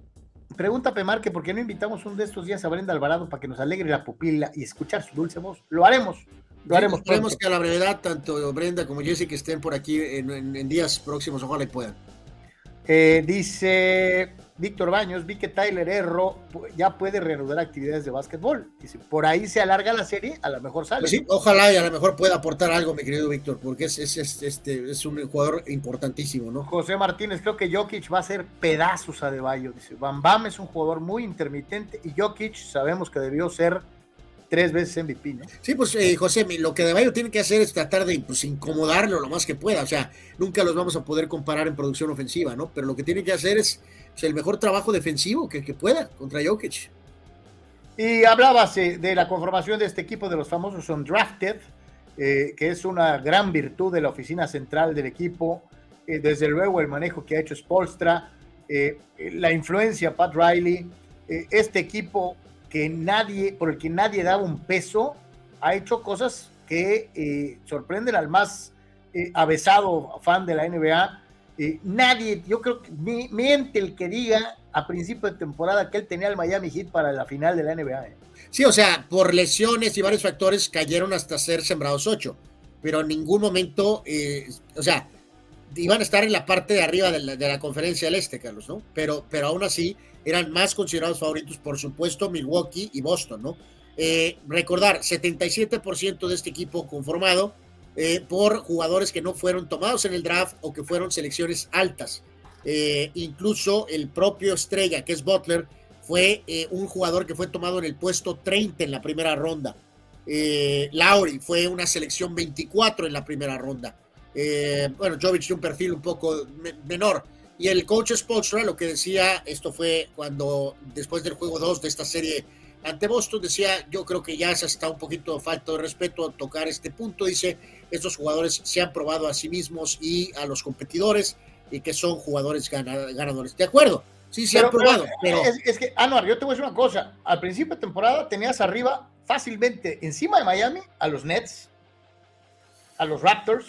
pregunta Pemar que por qué no invitamos un de estos días a Brenda Alvarado para que nos alegre la pupila y escuchar su dulce voz. Lo haremos. Lo haremos. Esperemos que a la brevedad tanto Brenda como Jessica estén por aquí en, días próximos, ojalá y puedan. dice Víctor Baños, vi que Tyler Erro ya puede reanudar actividades de básquetbol. Dice, por ahí se alarga la serie, a lo mejor sale. Pues sí, ojalá y a lo mejor pueda aportar algo, mi querido Víctor, porque es, este, es un jugador importantísimo, ¿no? José Martínez, creo que Jokic va a ser pedazos a De Bayo. Dice, Bam Bam es un jugador muy intermitente y Jokic sabemos que debió ser tres veces MVP, ¿no? Sí, pues eh, José, lo que De Bayo tiene que hacer es tratar de pues, incomodarlo lo más que pueda. O sea, nunca los vamos a poder comparar en producción ofensiva, ¿no? Pero lo que tiene que hacer es el mejor trabajo defensivo que, que pueda contra Jokic. Y hablabas de la conformación de este equipo de los famosos Undrafted, eh, que es una gran virtud de la oficina central del equipo. Eh, desde luego el manejo que ha hecho Spolstra, eh, la influencia Pat Riley, este equipo que nadie, por el que nadie daba un peso, ha hecho cosas que sorprenden al más avesado fan de la NBA eh, nadie, yo creo que miente el que diga a principio de temporada que él tenía el Miami Heat para la final de la NBA. ¿eh? Sí, o sea, por lesiones y varios factores cayeron hasta ser sembrados ocho, pero en ningún momento, eh, o sea, iban a estar en la parte de arriba de la, conferencia del Este, Carlos, ¿no? Pero, pero aún así eran más considerados favoritos, por supuesto, Milwaukee y Boston, ¿no? recordar, 77% de este equipo conformado eh, por jugadores que no fueron tomados en el draft o que fueron selecciones altas. Eh, incluso el propio estrella, que es Butler, fue eh, un jugador que fue tomado en el puesto 30 en la primera ronda. Lauri fue una selección 24 en la primera ronda. Bueno, Jovic tiene un perfil un poco menor. Y el coach Spolstra lo que decía, esto fue cuando después del juego 2 de esta serie ante Boston. Decía, yo creo que ya es hasta un poquito falta de respeto tocar este punto. Dice, estos jugadores se han probado a sí mismos y a los competidores y que son jugadores ganadores. De acuerdo, sí, se han probado. Pero, Es, que, Anuar, yo te voy a decir una cosa. Al principio de temporada tenías arriba fácilmente, encima de Miami, a los Nets, a los Raptors.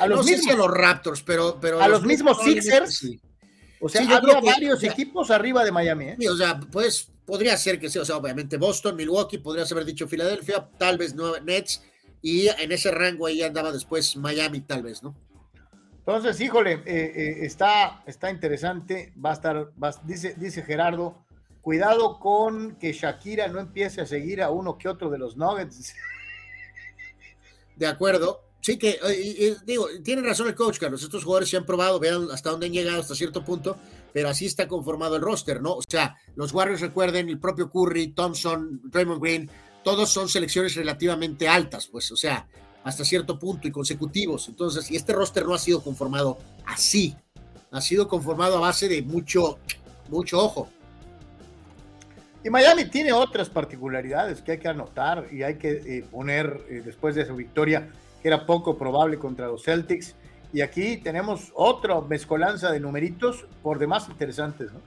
A los mismos, a los Raptors, pero, pero a los, mismos Sixers. O sea, había varios equipos arriba de Miami. ¿eh? o sea, pues podría ser que sea, o sea, obviamente Boston, Milwaukee, podrías haber dicho Filadelfia, tal vez no Nets, y en ese rango ahí andaba después Miami, tal vez, ¿no? Entonces, híjole, eh, eh, está, está interesante, va a estar, dice, dice Gerardo, cuidado con que Shakira no empiece a seguir a uno que otro de los Nuggets. De acuerdo, Sí, que digo, tiene razón el coach, Carlos. Estos jugadores se han probado, vean hasta dónde han llegado, hasta cierto punto, pero así está conformado el roster, ¿no? O sea, los Warriors recuerden, el propio Curry, Thompson, Draymond Green, todos son selecciones relativamente altas, pues, o sea, hasta cierto punto y consecutivos. Entonces, y este roster no ha sido conformado así, ha sido conformado a base de mucho, mucho ojo. Y Miami tiene otras particularidades que hay que anotar y hay que eh, poner eh, después de su victoria era poco probable contra los Celtics. Y aquí tenemos otra mezcolanza de numeritos por demás interesantes, ¿no?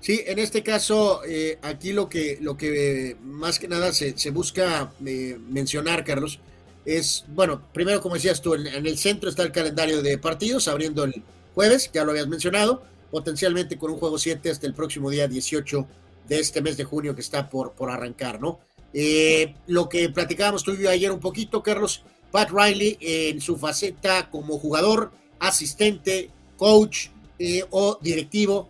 Sí, en este caso, eh, aquí lo que, lo que eh, más que nada se, busca eh, mencionar, Carlos, es, bueno, primero, como decías tú, en, el centro está el calendario de partidos, abriendo el jueves, ya lo habías mencionado, potencialmente con un juego 7 hasta el próximo día 18 de este mes de junio que está por, por arrancar, ¿no? lo que platicábamos tú y yo ayer un poquito, Carlos, Pat Riley en su faceta como jugador, asistente, coach eh, o directivo.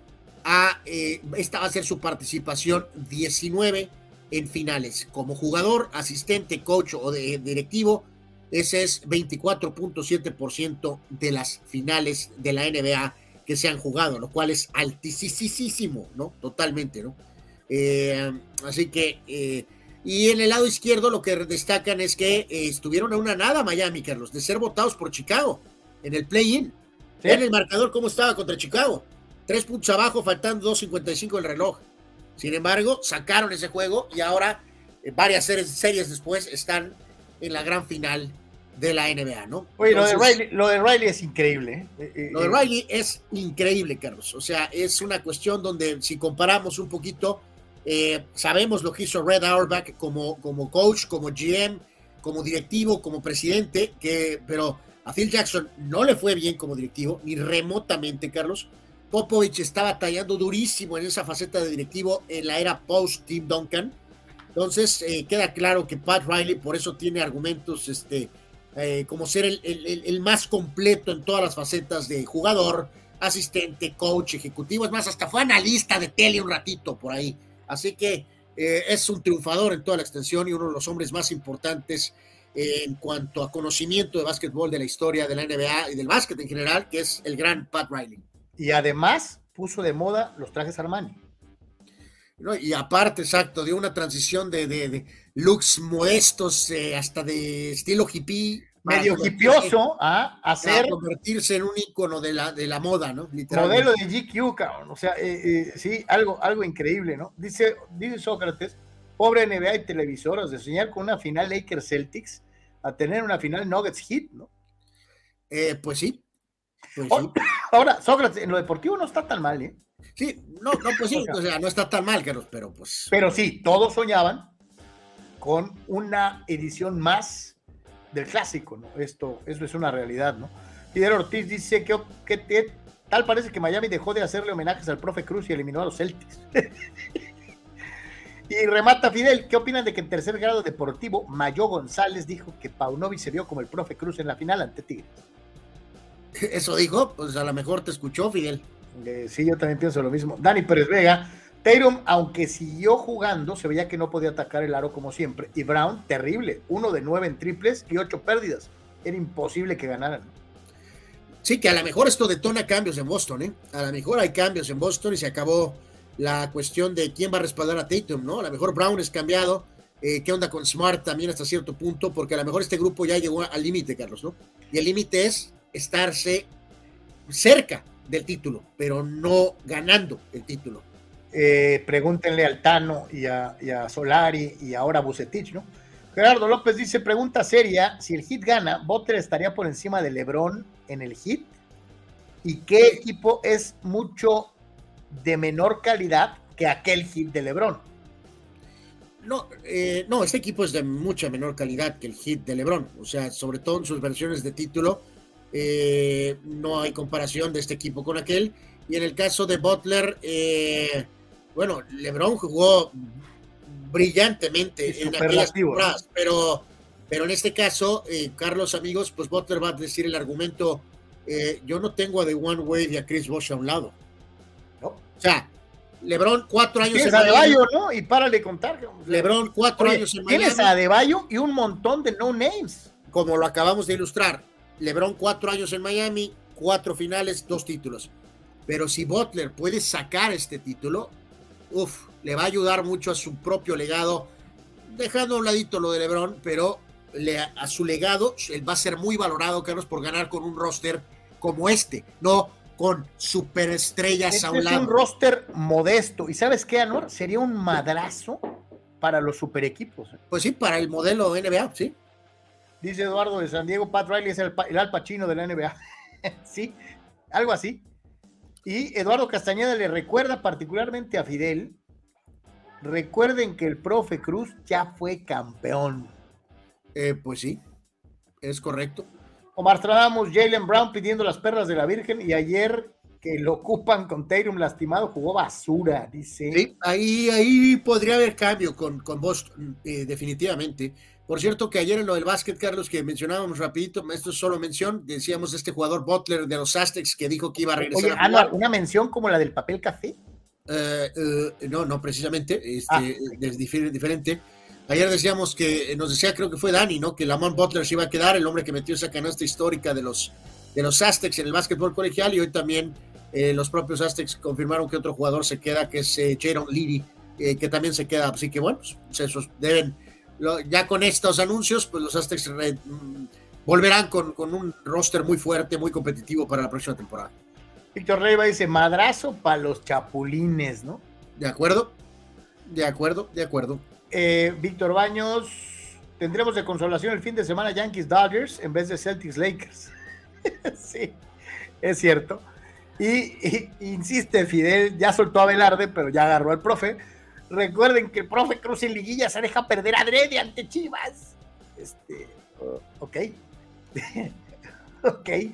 Eh, esta va a ser su participación 19 en finales. Como jugador, asistente, coach o directivo, ese es 24.7% de las finales de la NBA que se han jugado, lo cual es altísimo, ¿no? Totalmente, ¿no? Eh, así que y en el lado izquierdo lo que destacan es que eh, estuvieron a una nada Miami, Carlos, de ser votados por Chicago en el play-in. En el marcador cómo estaba contra Chicago. Tres puntos abajo, faltando 2.55 el reloj. Sin embargo, sacaron ese juego y ahora, eh, varias series, series, después, están en la gran final de la NBA, ¿no? Oye, lo, de Riley, lo, de Riley, es increíble. ¿eh? lo de Riley es increíble, Carlos. O sea, es una cuestión donde si comparamos un poquito eh, sabemos lo que hizo Red Auerbach como, como coach, como GM, como directivo, como presidente, que, pero a Phil Jackson no le fue bien como directivo, ni remotamente, Carlos. Popovich está batallando durísimo en esa faceta de directivo en la era post-Tim Duncan. Entonces, eh, queda claro que Pat Riley por eso tiene argumentos este, eh, como ser el, el, más completo en todas las facetas de jugador, asistente, coach, ejecutivo. Es más, hasta fue analista de tele un ratito por ahí. Así que eh, es un triunfador en toda la extensión y uno de los hombres más importantes en cuanto a conocimiento de básquetbol de la historia de la NBA y del básquet en general, que es el gran Pat Riley. Y además puso de moda los trajes Armani. y aparte, exacto, dio una transición de, looks modestos eh, hasta de estilo hippie medio hipioso a hacer. convertirse en un icono de la, de la moda, ¿no? Modelo de GQ, cabrón. O sea, eh, eh, sí, algo, algo increíble, ¿no? Dice, dice Sócrates, pobre NBA y televisoras, de soñar con una final Lakers Celtics a tener una final Nuggets Heat, ¿no? Eh, pues sí. Pues ahora, Sócrates, en lo deportivo no está tan mal, ¿eh? Sí, no, no, pues sí, o sea, no está tan mal, pero pues. Pero sí, todos soñaban con una edición más del clásico, ¿no? Esto, eso es una realidad, ¿no? Fidel Ortiz dice que, que, tal parece que Miami dejó de hacerle homenajes al profe Cruz y eliminó a los Celtics. y remata Fidel, ¿qué opinan de que en tercer grado deportivo Mayo González dijo que Paunovi se vio como el profe Cruz en la final ante Tigres? Eso dijo, pues a lo mejor te escuchó Fidel. Eh, sí, yo también pienso lo mismo. Dani Pérez Vega, Tatum, aunque siguió jugando, se veía que no podía atacar el aro como siempre. Y Brown, terrible. Uno de nueve en triples y ocho pérdidas. Era imposible que ganaran. Sí, que a lo mejor esto detona cambios en Boston, ¿eh? A lo mejor hay cambios en Boston y se acabó la cuestión de quién va a respaldar a Tatum, ¿no? A lo mejor Brown es cambiado. Eh, ¿Qué onda con Smart también hasta cierto punto? Porque a lo mejor este grupo ya llegó al límite, Carlos, ¿no? Y el límite es estarse cerca del título, pero no ganando el título. Eh, pregúntenle al Tano y a, Solari y ahora a Bucetich, ¿no? Gerardo López dice, pregunta seria, si el Hit gana, ¿Butler estaría por encima de LeBron en el Hit? ¿Y qué equipo es mucho de menor calidad que aquel Hit de LeBron? No, eh, no, este equipo es de mucha menor calidad que el Hit de LeBron, o sea, sobre todo en sus versiones de título, eh, no hay comparación de este equipo con aquel. Y en el caso de Butler, eh, bueno, LeBron jugó brillantemente en aquellas temporadas, pero, pero en este caso, eh, Carlos, amigos, pues Butler va a decir el argumento, eh, yo no tengo a The One Way y a Chris Bosh a un lado. ¿no? O sea, LeBron cuatro años en Adebayo, ¿no? Y párale contar. LeBron cuatro años en Miami. Tienes a Adebayo y un montón de no names. Como lo acabamos de ilustrar. LeBron cuatro años en Miami, cuatro finales, dos títulos. Pero si Butler puede sacar este título, uff, le va a ayudar mucho a su propio legado, dejando a un ladito lo de LeBron, pero le, a su legado él va a ser muy valorado, Carlos, por ganar con un roster como este, no con superestrellas este a un lado. Es un roster modesto. ¿Y sabes qué, Anor? Sería un madrazo para los super equipos. ¿eh? Pues sí, para el modelo NBA, sí. Dice Eduardo de San Diego, Pat Riley es el, el Al Pacino de la NBA. sí, algo así. Y Eduardo Castañeda le recuerda particularmente a Fidel. Recuerden que el profe Cruz ya fue campeón. Eh, pues sí, es correcto. Omar Stradamos, Jalen Brown pidiendo las perras de la Virgen y ayer que lo ocupan con Tatum lastimado jugó basura, dice. Sí, ahí, ahí podría haber cambio con, con Boston, eh, definitivamente. Por cierto, que ayer en lo del básquet, Carlos, que mencionábamos rapidito, esto es solo mención, decíamos este jugador Butler de los Aztecs que dijo que iba a regresar. Oye, a Ana, ¿una mención como la del papel café? Uh, uh, no, no, precisamente, este, ah, es diferente. Ayer decíamos que, nos decía, creo que fue Dani, ¿no? Que Lamont Butler se iba a quedar, el hombre que metió esa canasta histórica de los, de los Aztecs en el básquetbol colegial, y hoy también eh, los propios Aztecs confirmaron que otro jugador se queda, que es eh, Jaron Leary, eh, que también se queda. Así que bueno, pues esos deben ya con estos anuncios, pues los Aztecs mm, volverán con, con, un roster muy fuerte, muy competitivo para la próxima temporada. Víctor Leiva dice, madrazo para los chapulines, ¿no? De acuerdo, de acuerdo, de acuerdo. Eh, Víctor Baños, tendremos de consolación el fin de semana Yankees Dodgers en vez de Celtics Lakers. sí, es cierto. Y, y, insiste Fidel, ya soltó a Velarde, pero ya agarró al profe Recuerden que el profe Cruz en liguilla se deja perder adrede ante Chivas. Este, ok. ok. Eh,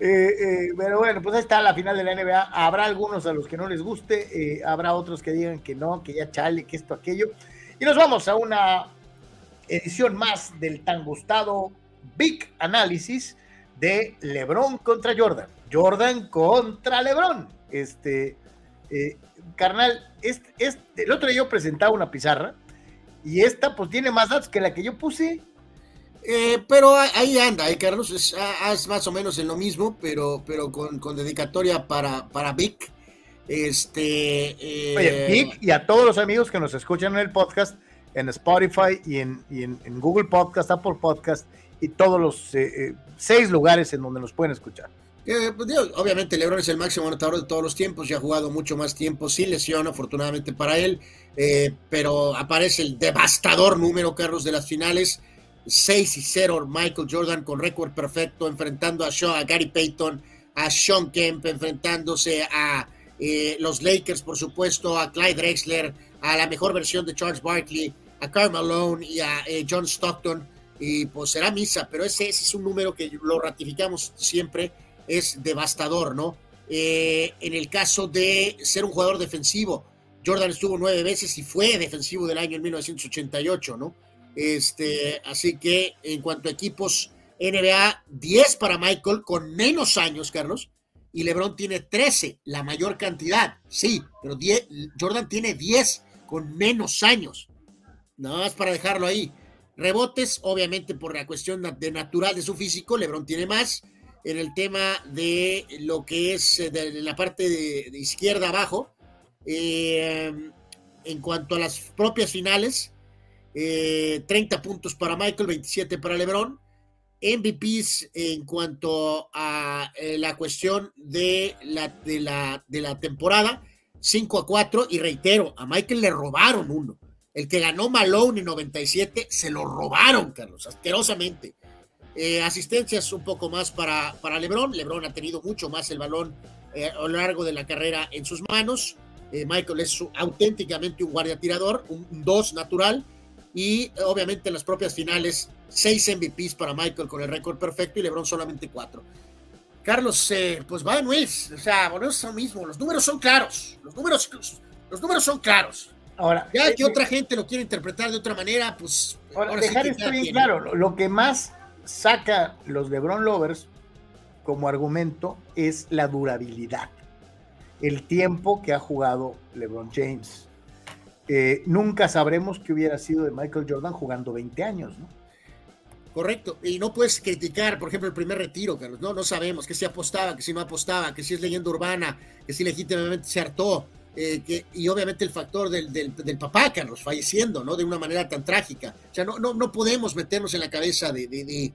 eh, pero bueno, pues ahí está la final de la NBA. Habrá algunos a los que no les guste, eh, habrá otros que digan que no, que ya chale, que esto, aquello. Y nos vamos a una edición más del tan gustado Big Análisis de LeBron contra Jordan. Jordan contra LeBron. Este, carnal, este, este, el otro día yo presentaba una pizarra y esta pues tiene más datos que la que yo puse. Eh, pero ahí anda, eh, Carlos, es, ah, es, más o menos en lo mismo, pero, pero con, con dedicatoria para, para Vic. Este, eh... Oye, Vic y a todos los amigos que nos escuchan en el podcast, en Spotify y en, y en, en Google Podcast, Apple Podcast y todos los eh, eh, seis lugares en donde nos pueden escuchar. Pues, obviamente LeBron es el máximo anotador de todos los tiempos y ha jugado mucho más tiempo sin lesión, afortunadamente para él, eh, pero aparece el devastador número, Carlos, de las finales, 6 y 0 Michael Jordan con récord perfecto, enfrentando a, Sean, a Gary Payton, a Sean Kemp, enfrentándose a eh, los Lakers, por supuesto, a Clyde Drexler, a la mejor versión de Charles Barkley, a Karl Malone y a eh, John Stockton, y pues será misa, pero ese, ese es un número que lo ratificamos siempre es devastador, ¿no? Eh, en el caso de ser un jugador defensivo, Jordan estuvo nueve veces y fue defensivo del año en 1988, ¿no? Este, así que en cuanto a equipos NBA, 10 para Michael con menos años, Carlos, y LeBron tiene 13, la mayor cantidad, sí, pero Jordan tiene 10 con menos años. Nada más para dejarlo ahí. Rebotes, obviamente por la cuestión de natural de su físico, LeBron tiene más en el tema de lo que es eh, de la parte de, izquierda abajo. Eh, en cuanto a las propias finales, 30 eh, puntos para Michael, 27 para LeBron. MVPs en cuanto a la cuestión de la, de la, de la temporada, 5 a 4 y reitero, a Michael le robaron uno. El que ganó Malone en 97 se lo robaron, Carlos, asquerosamente. Eh, asistencias un poco más para, para Lebron. Lebron ha tenido mucho más el balón eh, a lo largo de la carrera en sus manos. Eh, Michael es auténticamente un guardia tirador, un 2 natural. Y obviamente en las propias finales, 6 MVPs para Michael con el récord perfecto y Lebron solamente 4. Carlos, pues va de nuez. O sea, bueno, es lo mismo. Los números son claros. Los números, los números son claros. Ahora, ya que otra gente lo quiere interpretar de otra manera, pues. Ahora, dejar esto bien claro. Lo que más saca los LeBron Lovers como argumento es la durabilidad, el tiempo que ha jugado LeBron James. Eh, nunca sabremos qué hubiera sido de Michael Jordan jugando 20 años, ¿no? Correcto, y no puedes criticar, por ejemplo, el primer retiro, Carlos, no, no sabemos que si apostaba, que si no apostaba, que si es leyenda urbana, que si legítimamente se hartó, eh, y obviamente el factor del, del, papá, Carlos, falleciendo, ¿no? De una manera tan trágica. O sea, no, no, no podemos meternos en la cabeza de, de,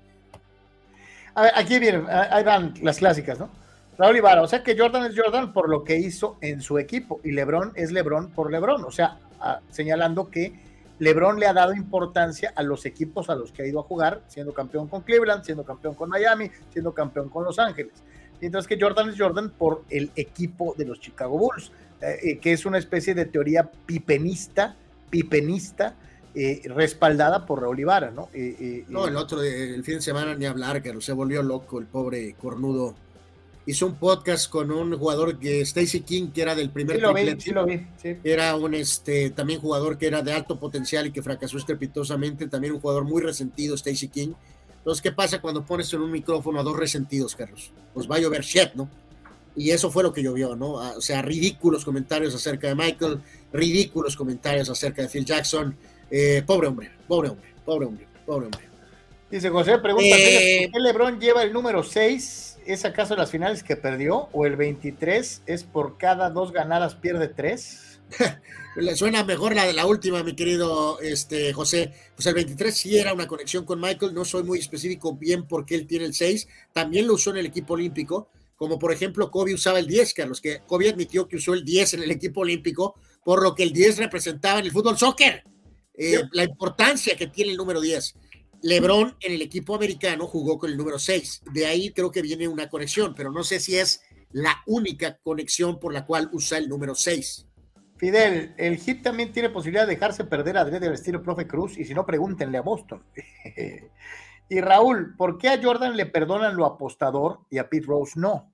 A ver, aquí vienen, ahí van las clásicas, ¿no? Raúl Ibarra, o sea que Jordan es Jordan por lo que hizo en su equipo y LeBron es LeBron por LeBron, o sea, señalando que LeBron le ha dado importancia a los equipos a los que ha ido a jugar, siendo campeón con Cleveland, siendo campeón con Miami, siendo campeón con Los Ángeles. Mientras que Jordan es Jordan por el equipo de los Chicago Bulls. Eh, que es una especie de teoría pipenista, pipenista, eh, respaldada por Raúl Ibarra, ¿no? Eh, no, el otro, el fin de semana ni hablar, que se volvió loco el pobre cornudo. Hizo un podcast con un jugador que Stacy King, que era del primer sí lo vi, sí lo vi, Era un este también jugador que era de alto potencial y que fracasó estrepitosamente, también un jugador muy resentido, Stacy King. Entonces, ¿qué pasa cuando pones en un micrófono a dos resentidos, Carlos? Pues va a llover shit, ¿no? Y eso fue lo que llovió, ¿no? Ah, o sea, ridículos comentarios acerca de Michael, ridículos comentarios acerca de Phil Jackson. Eh, pobre hombre, pobre hombre, pobre hombre, pobre hombre. Dice José, pregunta, eh, ¿por qué LeBron lleva el número 6? ¿Es acaso las finales que perdió? ¿O el 23 es por cada dos ganadas pierde tres? Le suena mejor la de la última, mi querido este, José. Pues el 23 sí era una conexión con Michael, no soy muy específico bien porque él tiene el 6, también lo usó en el equipo olímpico, como por ejemplo Kobe usaba el 10, Carlos, que Kobe admitió que usó el 10 en el equipo olímpico, por lo que el 10 representaba en el fútbol soccer, eh, la importancia que tiene el número 10. Lebron en el equipo americano jugó con el número 6, de ahí creo que viene una conexión, pero no sé si es la única conexión por la cual usa el número 6. Fidel, el hit también tiene posibilidad de dejarse perder a Dre del estilo profe Cruz, y si no, pregúntenle a Boston. Y Raúl, ¿por qué a Jordan le perdonan lo apostador y a Pete Rose no?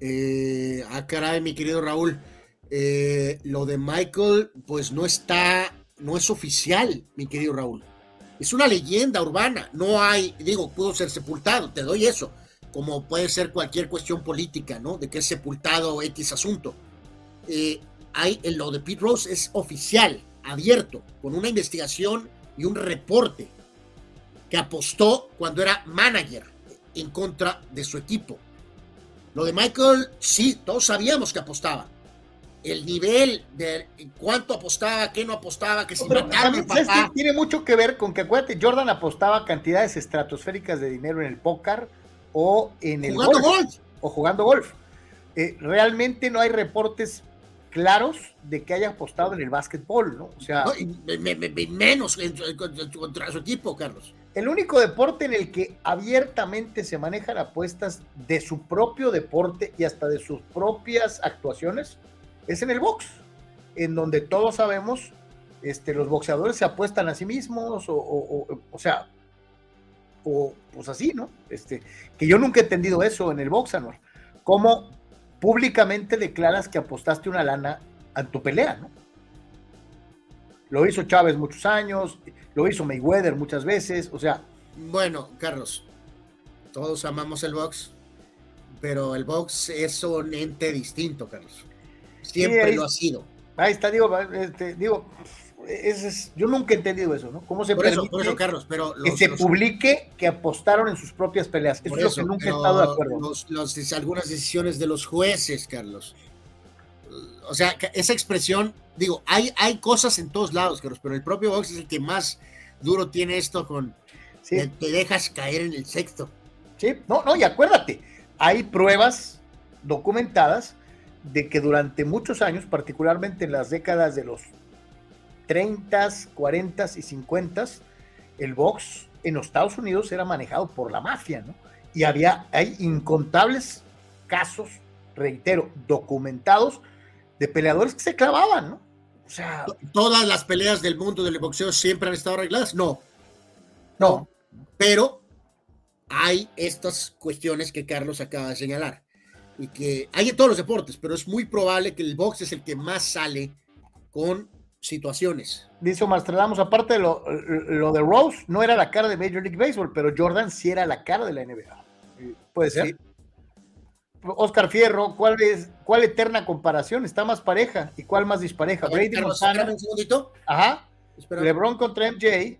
Eh, ah, caray, mi querido Raúl. Eh, lo de Michael, pues no está, no es oficial, mi querido Raúl. Es una leyenda urbana. No hay, digo, pudo ser sepultado, te doy eso. Como puede ser cualquier cuestión política, ¿no? De que es sepultado X asunto. Eh, hay, lo de Pete Rose es oficial, abierto, con una investigación y un reporte que apostó cuando era manager en contra de su equipo. Lo de Michael, sí, todos sabíamos que apostaba. El nivel de cuánto apostaba, qué no apostaba, que si papá. tiene mucho que ver con que acuérdate, Jordan apostaba cantidades estratosféricas de dinero en el póker o en el jugando golf, o jugando golf. Eh, realmente no hay reportes claros de que haya apostado en el básquetbol, ¿no? O sea, menos contra su equipo, Carlos. El único deporte en el que abiertamente se manejan apuestas de su propio deporte y hasta de sus propias actuaciones es en el box, en donde todos sabemos, este, los boxeadores se apuestan a sí mismos, o, o, sea, o pues así, ¿no? Este, que yo nunca he entendido eso en el box, Anuar. Cómo públicamente declaras que apostaste una lana a tu pelea, ¿no? Lo hizo Chávez muchos años, lo hizo Mayweather muchas veces, o sea. Bueno, Carlos, todos amamos el box, pero el box es un ente distinto, Carlos. Siempre lo ha sido. Ahí está, digo, este, digo, es, yo nunca he entendido eso, ¿no? ¿Cómo se por eso, por eso, Carlos, pero que se publique que apostaron en sus propias peleas. Eso, es lo que nunca he estado de acuerdo. algunas decisiones de los jueces, Carlos. O sea, esa expresión digo, hay, hay cosas en todos lados, Carlos, pero el propio box es el que más duro tiene esto con te, dejas caer en el sexto. Sí, no, no, y acuérdate, hay pruebas documentadas de que durante muchos años, particularmente en las décadas de los 30, 40 y 50, el box en los Estados Unidos era manejado por la mafia, ¿no? Y había, hay incontables casos, reitero, documentados de peleadores que se clavaban, ¿no? O sea, todas las peleas del mundo del boxeo siempre han estado arregladas, no. No. Pero hay estas cuestiones que Carlos acaba de señalar y que hay en todos los deportes, pero es muy probable que el box es el que más sale con situaciones. Dice Omar Stradamos, aparte de lo, de Rose, no era la cara de Major League Baseball, pero Jordan sí era la cara de la NBA. Puede ser. Oscar Fierro, ¿cuál es cuál eterna comparación? ¿Está más pareja? ¿Y cuál más dispareja? Brady Montana. Un segundito. Ajá. LeBron contra MJ,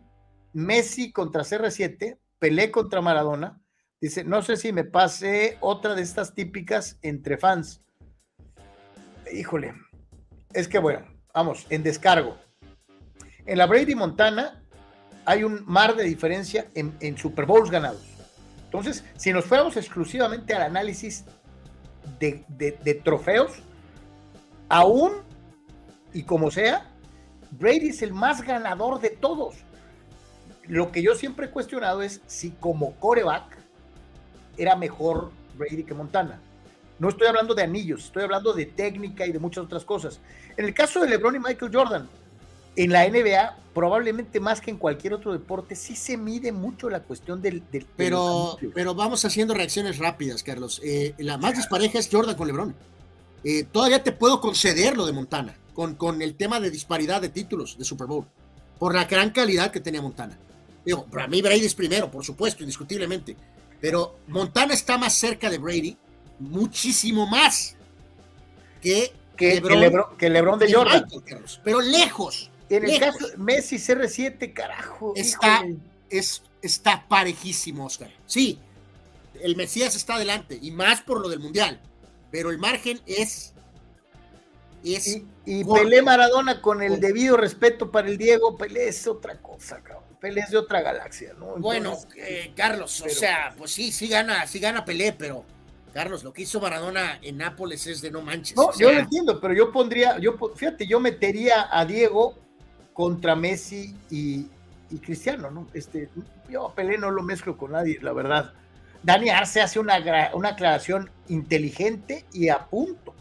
Messi contra CR7, Pelé contra Maradona. Dice, no sé si me pase otra de estas típicas entre fans. Híjole, es que bueno, vamos, en descargo. En la Brady Montana hay un mar de diferencia en, Super Bowls ganados. Entonces, si nos fuéramos exclusivamente al análisis de, de trofeos, aún y como sea, Brady es el más ganador de todos. Lo que yo siempre he cuestionado es si como coreback era mejor Brady que Montana. No estoy hablando de anillos, estoy hablando de técnica y de muchas otras cosas. En el caso de LeBron y Michael Jordan, en la NBA, probablemente más que en cualquier otro deporte, sí se mide mucho la cuestión del... pero, pero vamos haciendo reacciones rápidas, Carlos. Eh, la más dispareja es Jordan con LeBron. Eh, todavía te puedo conceder lo de Montana, con, con el tema de disparidad de títulos de Super Bowl, por la gran calidad que tenía Montana. Digo, para mí Brady es primero, por supuesto, indiscutiblemente pero Montana está más cerca de Brady, muchísimo más que, que, Lebron, que, Lebron, de Jordan. pero lejos. En el caso Messi CR7, carajo. Está, es, está parejísimo, Oscar. Sí, el Mesías está adelante, y más por lo del Mundial, pero el margen es... es y, Pelé Maradona con el debido respeto para el Diego, Pelé es otra cosa, cabrón. Pelé es de otra galaxia, ¿no? bueno, eh, Carlos, o sea, pues sí, sí gana, sí gana Pelé, pero Carlos, lo que hizo Maradona en Nápoles es de no manches. No, yo lo entiendo, pero yo pondría, yo fíjate, yo metería a Diego contra Messi y, Cristiano, ¿no? Este, yo a Pelé no lo mezclo con nadie, la verdad. Dani Arce hace una, una aclaración inteligente y a punto.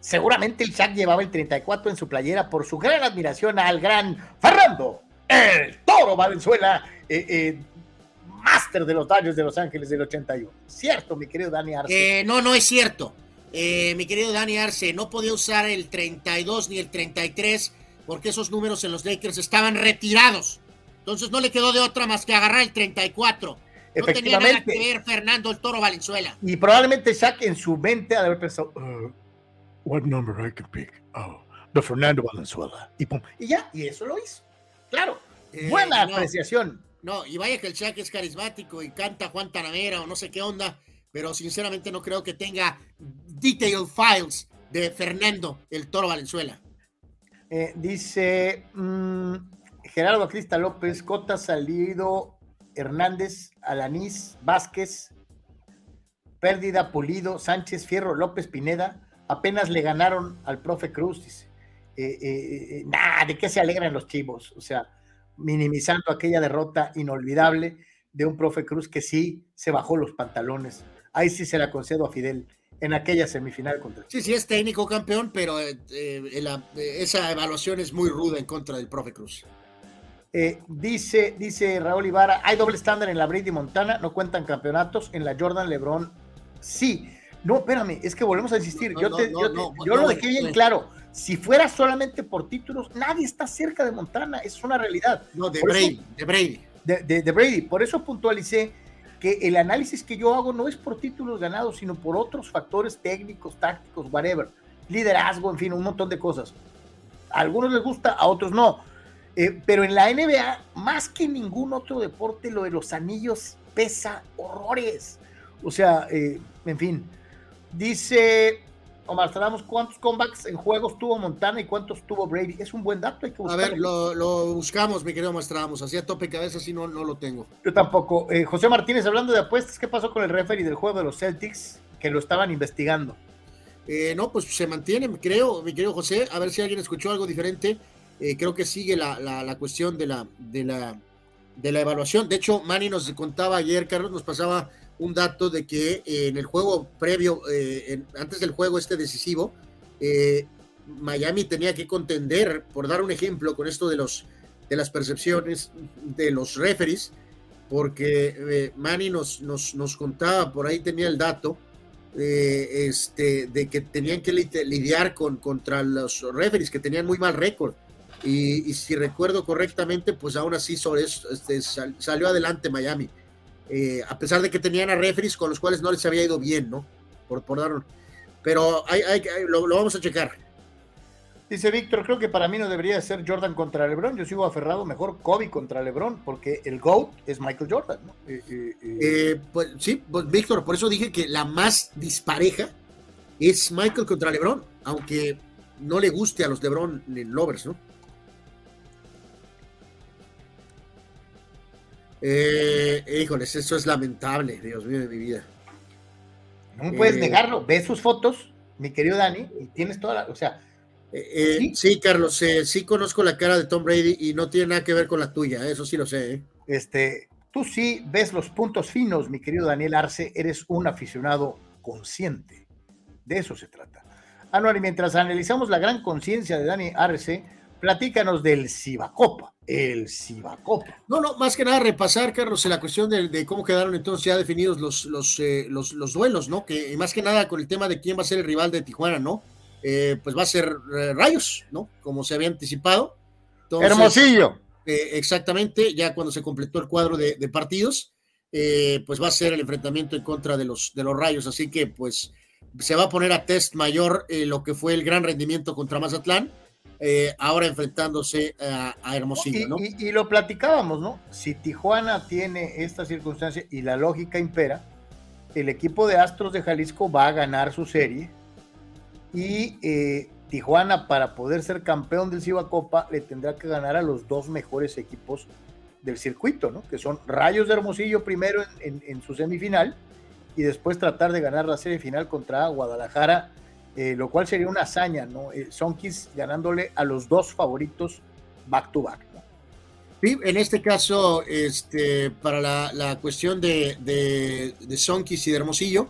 Seguramente el Shaq llevaba el 34 en su playera por su gran admiración al gran Fernando el Toro Valenzuela, eh, eh, máster de los daños de Los Ángeles del 81. ¿Cierto, mi querido Dani Arce? Eh, no, no es cierto. mi querido Dani Arce, no podía usar el 32 ni el 33 porque esos números en los Lakers estaban retirados. Entonces no le quedó de otra más que agarrar el 34. No tenía nada que ver Fernando el Toro Valenzuela. Y probablemente Shaq en su mente ha de haber pensado, uh, what number I can pick? Oh, the Fernando Valenzuela. Y pum, y ya, y eso lo hizo. Claro, eh, buena apreciación. No, y vaya que el Shaq es carismático y canta Juan Tanamera o no sé qué onda, pero sinceramente no creo que tenga detailed files de Fernando, el Toro Valenzuela. Eh, dice mm, Gerardo Crista López, Cota Salido, Hernández, Alanís, Vázquez, Pérdida, Pulido, Sánchez, Fierro, López, Pineda, apenas le ganaron al profe Cruz, dice. Eh, eh, nada, ¿de qué se alegran los chivos? O sea, minimizando aquella derrota inolvidable de un profe Cruz que sí se bajó los pantalones. Ahí sí se la concedo a Fidel en aquella semifinal contra. Sí, sí, es técnico campeón, pero eh, esa evaluación es muy ruda en contra del profe Cruz. dice, dice Raúl Ibarra, hay doble estándar en la Brady Montana, no cuentan campeonatos, en la Jordan Lebron sí. No, espérame, es que volvemos a insistir. yo, yo lo dejé bien claro si fuera solamente por títulos, nadie está cerca de Montana, es una realidad. No, de Brady, de Brady. De, Brady. Por eso puntualicé que el análisis que yo hago no es por títulos ganados, sino por otros factores técnicos, tácticos, whatever. Liderazgo, en fin, un montón de cosas. A algunos les gusta, a otros no. Eh, pero en la NBA, más que ningún otro deporte, lo de los anillos pesa horrores. O sea, eh, en fin. Dice Omar Stradamus, ¿cuántos comebacks en juegos tuvo Montana y cuántos tuvo Brady? Es un buen dato, hay que buscarlo. A ver, lo, buscamos, mi querido Stradamus, así a tope cabeza, si no, no lo tengo. Yo tampoco. Eh, José Martínez, hablando de apuestas, ¿qué pasó con el referee del juego de los Celtics? Que lo estaban investigando. Eh, no, pues se mantiene, creo, mi querido José, a ver si alguien escuchó algo diferente. Eh, creo que sigue la, la, cuestión de la, de, la, de la evaluación. De hecho, Manny nos contaba ayer, Carlos, nos pasaba un dato de que eh, en el juego previo, antes del juego este decisivo, Miami tenía que contender, por dar un ejemplo, con esto de, los, de las percepciones de los referees, porque Manny nos, nos, nos contaba, por ahí tenía el dato, este, de que tenían que lidiar con, contra los referees que tenían muy mal récord. Y, si recuerdo correctamente, pues aún así sobre eso, este, salió adelante Miami. Eh, a pesar de que tenían a referees con los cuales no les había ido bien, ¿no? Por, por dar, pero hay, hay, lo, lo, vamos a checar. Dice Víctor, creo que para mí no debería ser Jordan contra LeBron. Yo sigo aferrado mejor Kobe contra LeBron, porque el GOAT es Michael Jordan. ¿no? Eh, eh, eh, pues sí, pues, Víctor, por eso dije que la más dispareja es Michael contra LeBron, aunque no le guste a los LeBron lovers, ¿no? Híjoles, eso es lamentable, Dios mío de mi vida. No puedes negarlo. Ves sus fotos, mi querido Dani, y tienes toda la. O sea eh, eh, ¿Sí? Carlos, eh, sí conozco la cara de Tom Brady y no tiene nada que ver con la tuya, eso sí lo sé. Este, tú sí ves los puntos finos, mi querido Daniel Arce, eres un aficionado consciente. De eso se trata. Anual, y mientras analizamos la gran conciencia de Dani Arce, platícanos del Cibacopa, el Cibacopa. No, no, más que nada repasar, Carlos, la cuestión de, cómo quedaron entonces ya definidos los, los, los, los duelos, ¿no? Que más que nada con el tema de quién va a ser el rival de Tijuana, ¿no? Eh, pues va a ser eh, Rayos, ¿no? Como se había anticipado. Hermosillo. Eh, exactamente, ya cuando se completó el cuadro de, partidos, pues va a ser el enfrentamiento en contra de los, de los Rayos. Así que, pues, se va a poner a test mayor lo que fue el gran rendimiento contra Mazatlán. Ahora enfrentándose a, Hermosillo, ¿no? y, lo platicábamos, ¿no? Si Tijuana tiene esta circunstancia y la lógica impera, el equipo de Astros de Jalisco va a ganar su serie y eh, Tijuana, para poder ser campeón del Ciba Copa, le tendrá que ganar a los dos mejores equipos del circuito, ¿no? Que son Rayos de Hermosillo primero en, su semifinal y después tratar de ganar la serie final contra Guadalajara, eh, lo cual sería una hazaña, ¿no? Eh, Sonkis ganándole a los dos favoritos back to back, ¿no? Sí, en este caso, este, para la, cuestión de, de, de Sonkis y de Hermosillo,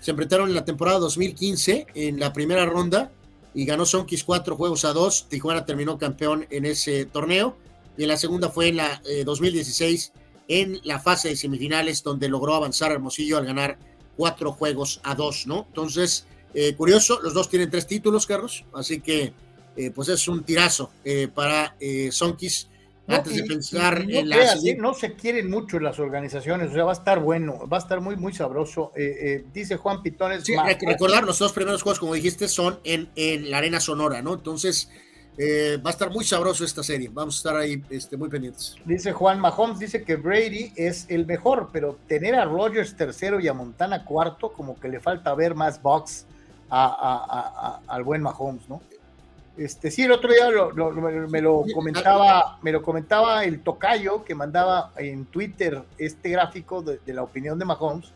se enfrentaron en la temporada 2015 en la primera ronda y ganó Sonkis cuatro juegos a dos. Tijuana terminó campeón en ese torneo y en la segunda fue en la 2016 eh, en la fase de semifinales donde logró avanzar Hermosillo al ganar cuatro juegos a dos, ¿no? Entonces, eh, curioso, los dos tienen tres títulos, Carlos, así que eh, pues es un tirazo para Sonkis antes de pensar en la. no se quieren mucho las organizaciones, o sea, va a estar bueno, va a estar muy, muy sabroso. Eh, eh, dice Juan Pitones. Sí, recordar, los dos primeros juegos, como dijiste, son en, en la Arena Sonora, ¿no? Entonces, eh, va a estar muy sabroso esta serie. Vamos a estar ahí este, muy pendientes. Dice Juan Mahomes, dice que Brady es el mejor, pero tener a Rogers tercero y a Montana cuarto, como que le falta ver más box al buen Mahomes, ¿no? Este, sí, el otro día me lo comentaba, me lo comentaba el tocayo que mandaba en Twitter este gráfico de, la opinión de Mahomes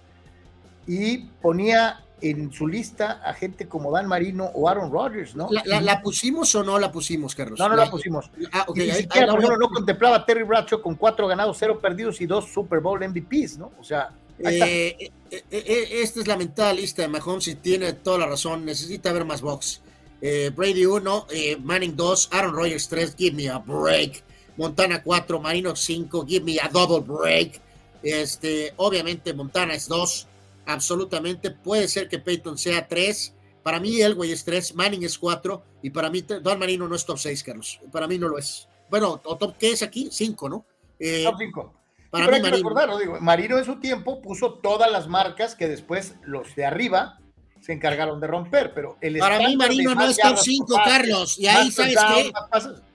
y ponía en su lista a gente como Dan Marino o Aaron Rodgers, ¿no? ¿La, pusimos o no la pusimos, Carlos? No, no la, pusimos. Ah, okay, y siquiera, no contemplaba a Terry Bradshaw con cuatro ganados, cero perdidos y dos Super Bowl MVPs, ¿no? O sea, eh, eh, eh, esta es la mental lista de Mahomes y tiene toda la razón. Necesita ver más box. Eh, Brady 1, eh, Manning 2, Aaron Rodgers 3, give me a break. Montana 4, Marino 5, give me a double break. Este, obviamente Montana es 2, absolutamente. Puede ser que Peyton sea 3. Para mí Elway es 3, Manning es 4 y para mí Don Marino no es top 6, Carlos. Para mí no lo es. Bueno, o top, ¿qué es aquí? 5, ¿no? Eh, top 5. Para mí, Marino. Digo, Marino en su tiempo puso todas las marcas que después los de arriba se encargaron de romper, pero el Para mí Marino no es top 5, Carlos, y ahí sabes qué.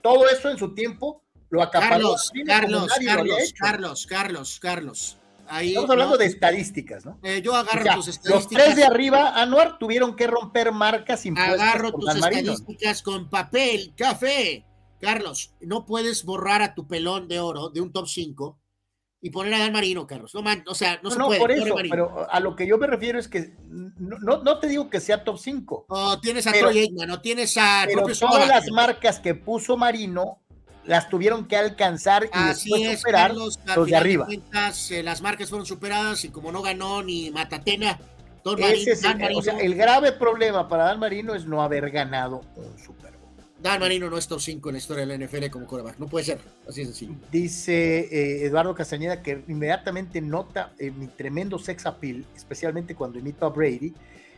Todo eso en su tiempo lo acaparó. Carlos, Carlos, Carlos, Carlos, Carlos, Carlos. Ahí, Estamos hablando de estadísticas, ¿no? Eh, yo agarro tus estadísticas. Los tres de arriba, Anuar, tuvieron que romper marcas impuestas. Agarro tus estadísticas con papel, café. Carlos, no puedes borrar a tu pelón de oro de un top 5 y poner a Dan Marino, Carlos. No, man, o sea, no, No, se no, puede. por eso, pero a lo que yo me refiero es que no, no, no te digo que sea top 5, No, tienes a pero- Troy Aikman, no tienes a pero todas Soda. las marcas que puso Marino las tuvieron que alcanzar y Así después es, superar Carlos, los de arriba. cuentas, eh, las marcas fueron superadas y como no ganó ni Matatena, Don Ese Marino, es Dan el, Marino, o sea, el grave problema para Dan Marino es no haber ganado un Super. Dan Marino no es top 5 en la historia de la NFL como coreback. No puede ser, así de sencillo. Dice eh, Eduardo Castañeda que inmediatamente nota eh, mi tremendo sex appeal, especialmente cuando imito a Brady,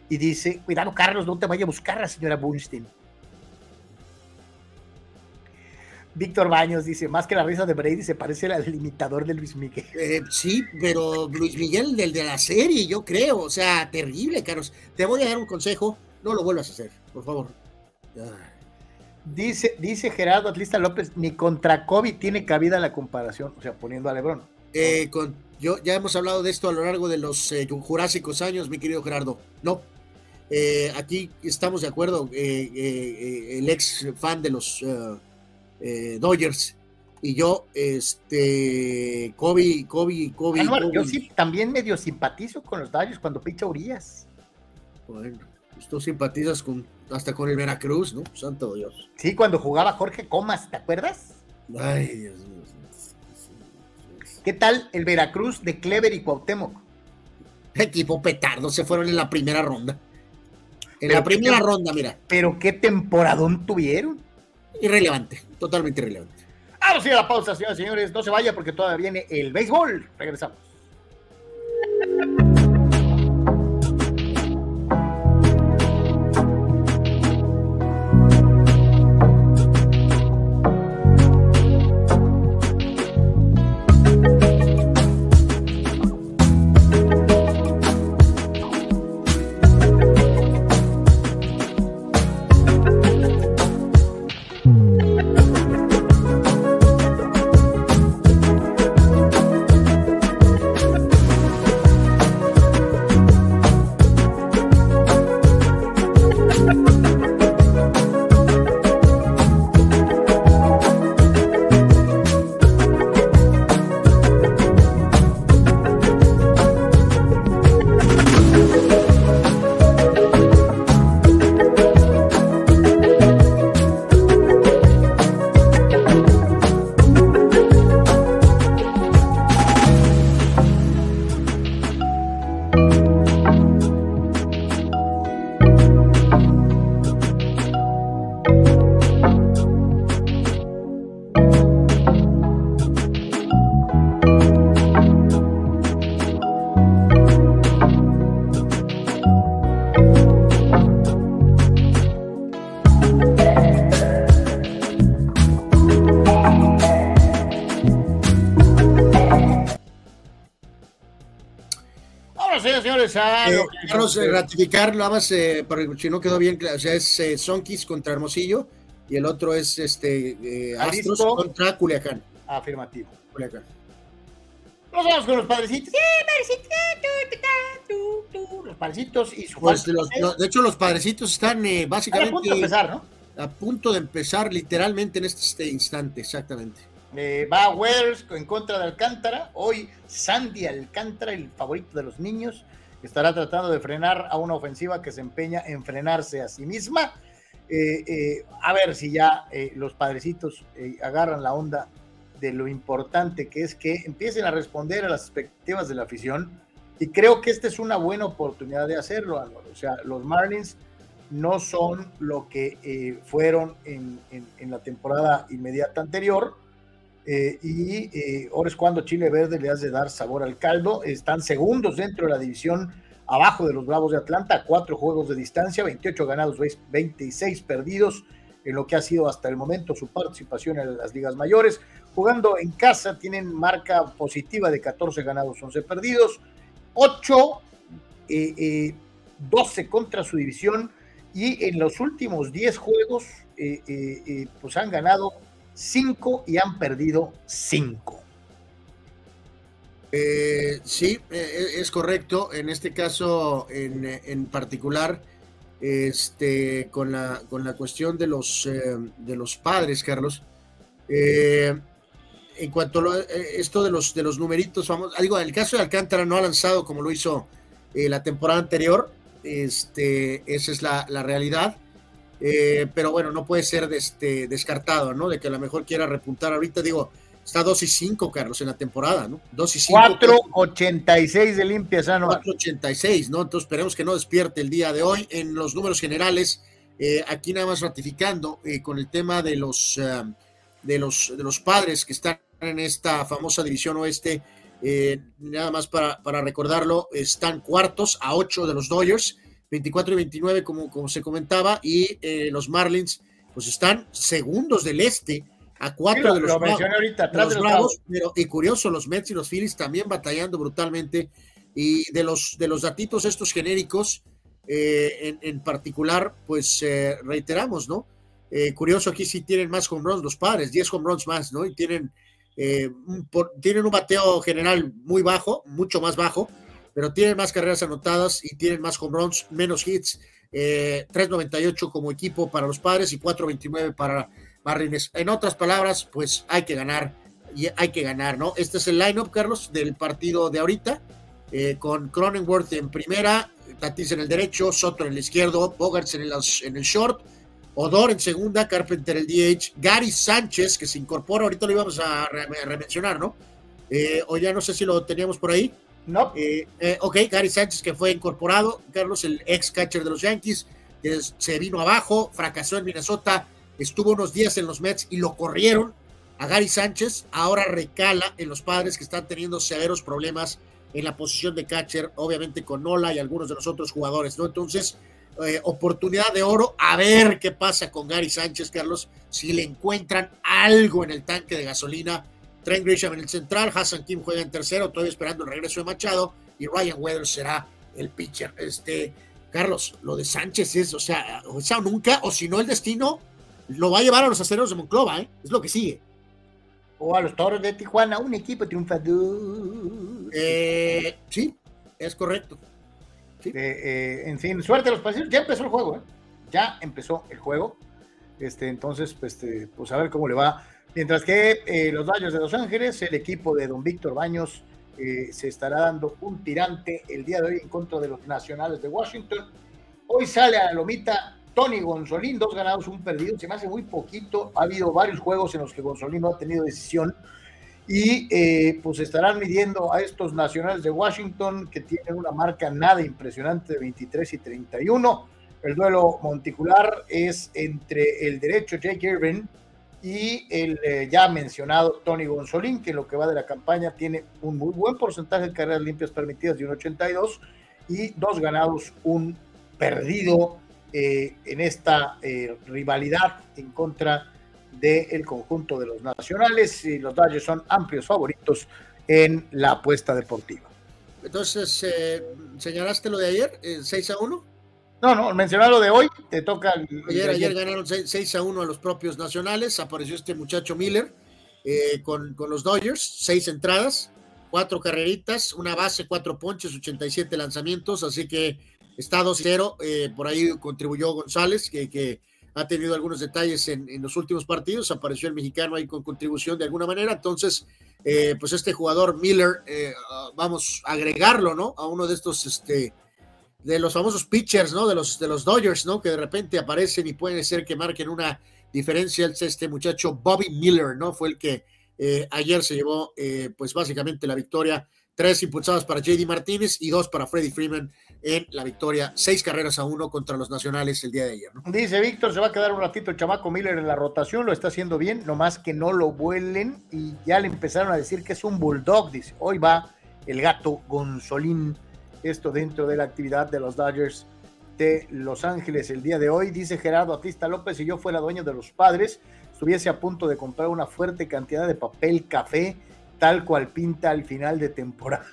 y dice, cuidado Carlos, no te vaya a buscar a la señora Bunstein. Víctor Baños dice, más que la risa de Brady se parece al imitador de Luis Miguel. Eh, sí, pero Luis Miguel del de la serie, yo creo. O sea, terrible, Carlos. Te voy a dar un consejo. No lo vuelvas a hacer, por favor. Ah. Dice, dice Gerardo Atlista López, ni contra Kobe tiene cabida la comparación, o sea, poniendo a Lebron. Eh, con, yo, ya hemos hablado de esto a lo largo de los eh, jurásicos años, mi querido Gerardo. No. Eh, aquí estamos de acuerdo. el ex fan de los Dodgers y yo, este, Kobe, Kobe, Kobe. Ah, no, Kobe. yo sí también medio simpatizo con los Dodgers cuando picha Urias. Bueno, pues tú simpatizas con, hasta con el Veracruz, ¿no? Santo Dios. Sí, cuando jugaba Jorge Comas, ¿te acuerdas? Ay, Dios mío. ¿Qué tal el Veracruz de Clever y Cuauhtémoc? Equipo petardo, se fueron en la primera ronda. En Pero la primera qué- ronda, mira, Pero qué temporadón tuvieron. irrelevante, totalmente irrelevante. Ahora sí, a la pausa, señoras y señores. No se vaya porque todavía viene el béisbol. Regresamos. A Eh, lo que- Carlos, eh, ratificar, nada más, eh, si no quedó bien, claro, o sea, es eh, Sonkis contra Hermosillo y el otro es este eh, Astros contra Culiacán. Afirmativo. Culiacán. Nos vamos con los padrecitos. Los padrecitos y su Pues, los- los- de hecho, los padrecitos están eh, Están a básicamente punto de empezar, ¿no? a punto de empezar literalmente en este, este instante, exactamente. Eh, va Weathers en contra de Alcántara. Hoy Sandy Alcántara, el favorito de los niños, estará tratando de frenar a una ofensiva que se empeña en frenarse a sí misma. Eh, eh, a ver si ya eh, los padrecitos agarran la onda de lo importante que es que empiecen a responder a las expectativas de la afición. Y creo que esta es una buena oportunidad de hacerlo. O sea, los Marlins no son lo que fueron en- en la temporada inmediata anterior. Eh, y eh, ahora es cuando Chile Verde le hace dar sabor al caldo. Están segundos dentro de la división, abajo de los Bravos de Atlanta, a cuatro juegos de distancia, 28 ganados, 26 perdidos, en lo que ha sido hasta el momento su participación en las ligas mayores. Jugando en casa, tienen marca positiva de 14 ganados, 11 perdidos, 8, eh, eh, 12 contra su división, y en los últimos 10 juegos, eh, eh, eh, pues han ganado 5 y han perdido 5. Eh, sí, eh, es correcto. En este caso, en, en particular, este, con la, con la cuestión de los, eh, de los padres, Carlos, eh, en cuanto a esto de los, de los numeritos, vamos, digo, el caso de Alcántara no ha lanzado como lo hizo la temporada anterior, este, esa es la, la realidad. Pero bueno, no puede ser este, descartado, ¿no? De que a lo mejor quiera repuntar ahorita. Digo, Está 2 y 5, Carlos, en la temporada, ¿no? 2 y 5. 4.86 de limpias anual. 4.86, ¿no? Entonces esperemos que no despierte el día de hoy. En los números generales, eh, aquí nada más ratificando eh, con el tema de los, uh, de, los, de los padres que están en esta famosa división oeste. Eh, nada más para, para, recordarlo, están cuartos a 8 de los Dodgers, 24 y 29, como, como se comentaba, y los Marlins, pues están segundos del este a cuatro de los, bravos, pero, y curioso, los Mets y los Phillies también batallando brutalmente. Y de los, de los datitos estos genéricos, eh, en, particular, pues eh, reiteramos, ¿no? Eh, curioso, aquí sí tienen más home runs los padres, 10 home runs más, ¿no? Y tienen, un, tienen un bateo general muy bajo, mucho más bajo, pero tienen más carreras anotadas y tienen más home runs, menos hits. 3.98 como equipo para los padres y 4.29 para Marlins. En otras palabras, pues hay que ganar y hay que ganar, ¿no? Este es el lineup, Carlos, del partido de ahorita, eh, con Cronenworth en primera, Tatis en el derecho, Soto en el izquierdo, Bogarts en el, en el short, Odor en segunda, Carpenter el DH, Gary Sánchez, que se incorpora, ahorita lo íbamos a, remencionar, ¿no? Eh, o ya no sé si lo teníamos por ahí. No. Eh, ok, Gary Sánchez que fue incorporado, Carlos, el ex catcher de los Yankees, que se vino abajo, fracasó en Minnesota, estuvo unos días en los Mets y lo corrieron a Gary Sánchez, ahora recala en los padres que están teniendo severos problemas en la posición de catcher, obviamente con Nola y algunos de los otros jugadores, ¿no? Entonces, eh, oportunidad de oro, a ver qué pasa con Gary Sánchez, Carlos, si le encuentran algo en el tanque de gasolina. Trent Grisham en el central, Hassan Kim juega en tercero, todavía esperando el regreso de Machado, y Ryan Weathers será el pitcher. Este, Carlos, lo de Sánchez es, o sea, o sea, nunca, o si no el destino, lo va a llevar a los aceros de Monclova, ¿eh? Es lo que sigue. O a los toros de Tijuana, un equipo triunfador. Eh, sí, es correcto. Eh, eh, en fin, suerte a los pacientes. Ya empezó el juego, ¿eh? Ya empezó el juego. Este, entonces, pues, este, pues a ver cómo le va. Mientras que los Dodgers de Los Ángeles, el equipo de don Víctor Baños se estará dando un tirante el día de hoy en contra de los Nacionales de Washington. Hoy sale a la lomita Tony Gonzolín, dos ganados, un perdido, se me hace muy poquito. Ha habido varios juegos en los que Gonzolín no ha tenido decisión. Y eh, pues estarán midiendo a estos nacionales de Washington que tienen una marca nada impresionante de 23 y 31. El duelo monticular es entre el derecho Jake Irvin y el eh, ya mencionado Tony Gonzolín, que en lo que va de la campaña tiene un muy buen porcentaje de carreras limpias permitidas de un 82 y dos ganados, un perdido eh, en esta eh, rivalidad en contra del conjunto de los nacionales y los Dodgers son amplios favoritos en la apuesta deportiva. Entonces, ¿señalaste lo de ayer, 6 a 1? No, no, mencionar lo de hoy, te toca. ayer, ayer ganaron 6, a 1 a los propios nacionales, apareció este muchacho Miller con, con, los Dodgers, seis entradas, cuatro carreritas, una base, cuatro ponches, 87 lanzamientos, así que está 2-0, eh, por ahí contribuyó González, que, que ha tenido algunos detalles en, en, los últimos partidos, apareció el mexicano ahí con contribución de alguna manera, entonces, eh, pues este jugador Miller, eh, vamos a agregarlo, ¿no? A uno de estos, este, de los famosos pitchers, ¿no? De los, de los Dodgers, ¿no? Que de repente aparecen y puede ser que marquen una diferencia, este muchacho Bobby Miller, ¿no? Fue el que ayer se llevó, pues básicamente la victoria tres impulsadas para JD Martínez y dos para Freddy Freeman en la victoria, seis carreras a uno contra los nacionales el día de ayer. Dice Víctor, se va a quedar un ratito el chamaco Miller en la rotación, lo está haciendo bien, nomás que no lo vuelen y ya le empezaron a decir que es un bulldog, dice, hoy va el gato Gonzolín, esto dentro de la actividad de los Dodgers de Los Ángeles el día de hoy, dice Gerardo Atista López, si yo fuera dueño de los padres, estuviese a punto de comprar una fuerte cantidad de papel café, tal cual pinta al final de temporada.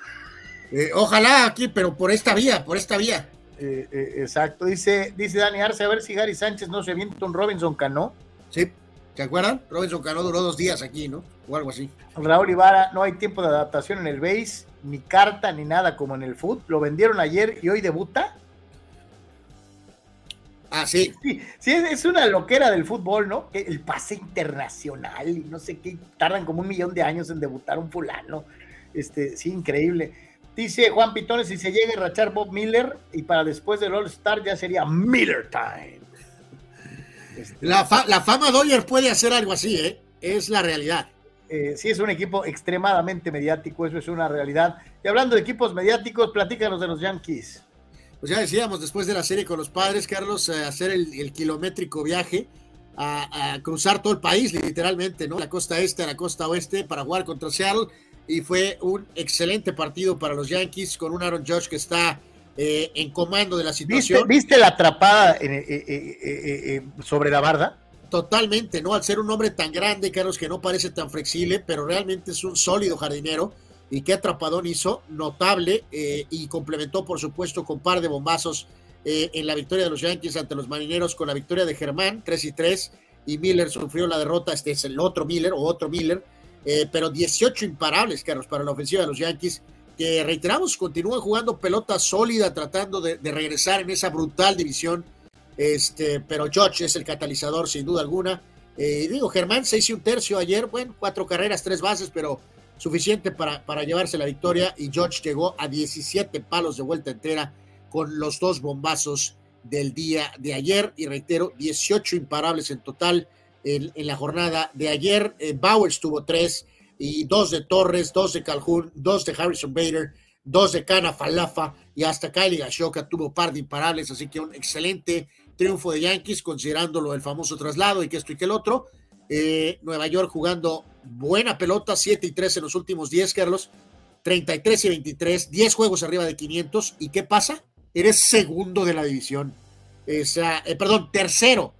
Eh, ojalá aquí, pero por esta vía, por esta vía. Eh, eh, exacto, dice, dice Dani Arce, a ver si Gary Sánchez no se avienta un Robinson Cano. Sí, ¿se acuerdan? Robinson Cano duró dos días aquí, ¿no? O algo así. Raúl Ibarra, no hay tiempo de adaptación en el base, ni carta, ni nada como en el foot. Lo vendieron ayer y hoy debuta. Ah, sí. Sí, sí, es, una loquera del fútbol, ¿no? Que el pase internacional y no sé qué, tardan como un millón de años en debutar un fulano. Este, sí, increíble. Dice Juan Pitones, si se llega a rachar Bob Miller y para después del All Star ya sería Miller Time. Este, la, la, fama Dodger puede hacer algo así, ¿eh? Es la realidad. Eh, sí, es un equipo extremadamente mediático, eso es una realidad. Y hablando de equipos mediáticos, platícanos de los Yankees pues ya decíamos, después de la serie con los padres, Carlos, eh, hacer el, kilométrico viaje a, cruzar todo el país, literalmente, ¿no? La costa este a la costa oeste para jugar contra Seattle. Y fue un excelente partido para los Yankees con un Aaron Judge que está eh, en comando de la situación. ¿Viste, la atrapada eh, sobre la barda? Totalmente, ¿no? Al ser un hombre tan grande, Carlos, que no parece tan flexible, pero realmente es un sólido jardinero y qué atrapadón hizo, notable, eh, y complementó, por supuesto, con par de bombazos eh, en la victoria de los Yankees ante los Marineros, con la victoria de Germán, 3 y 3, y Miller sufrió la derrota, este es el otro Miller o otro Miller, eh, pero 18 imparables, Carlos, para la ofensiva de los Yankees, que reiteramos, continúan jugando pelota sólida, tratando de, regresar en esa brutal división, este, pero George es el catalizador, sin duda alguna. digo, Germán se hizo un tercio ayer, bueno, cuatro carreras, tres bases, pero suficiente para, para llevarse la victoria y George llegó a 17 palos de vuelta entera con los dos bombazos del día de ayer y reitero, 18 imparables en total en, la jornada de ayer. Eh, Bowers tuvo tres y dos de Torres, dos de Calhoun, dos de Harrison Bader, dos de Cana Falafa y hasta Kylie Gashoka tuvo par de imparables, así que un excelente triunfo de Yankees considerándolo el famoso traslado y que esto y que el otro. Eh, Nueva York jugando buena pelota, 7 y 3 en los últimos 10, Carlos. 33 y 23, 10 juegos arriba de 500. ¿Y qué pasa? Eres segundo de la división. O sea, eh, perdón, tercero,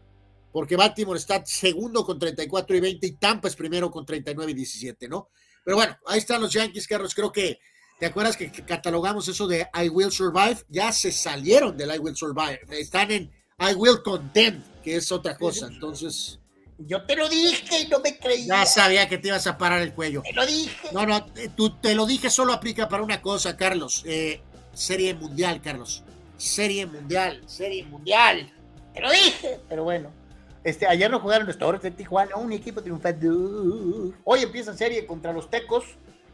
porque Baltimore está segundo con 34 y 20 y Tampa es primero con 39 y 17, ¿no? Pero bueno, ahí están los Yankees, Carlos. Creo que, ¿te acuerdas que catalogamos eso de I Will Survive? Ya se salieron del I Will Survive. Están en I Will Contend, que es otra cosa. Entonces, yo te lo dije y no me creías. Ya sabía que te ibas a parar el cuello. Te lo dije. No, no, eh, tú te lo dije, solo aplica para una cosa, Carlos. Eh, serie mundial, Carlos. Serie mundial, serie mundial. Te lo dije. Pero bueno. Este, ayer no jugaron los Torres de Tijuana, un equipo triunfante. Hoy empieza serie contra los Tecos,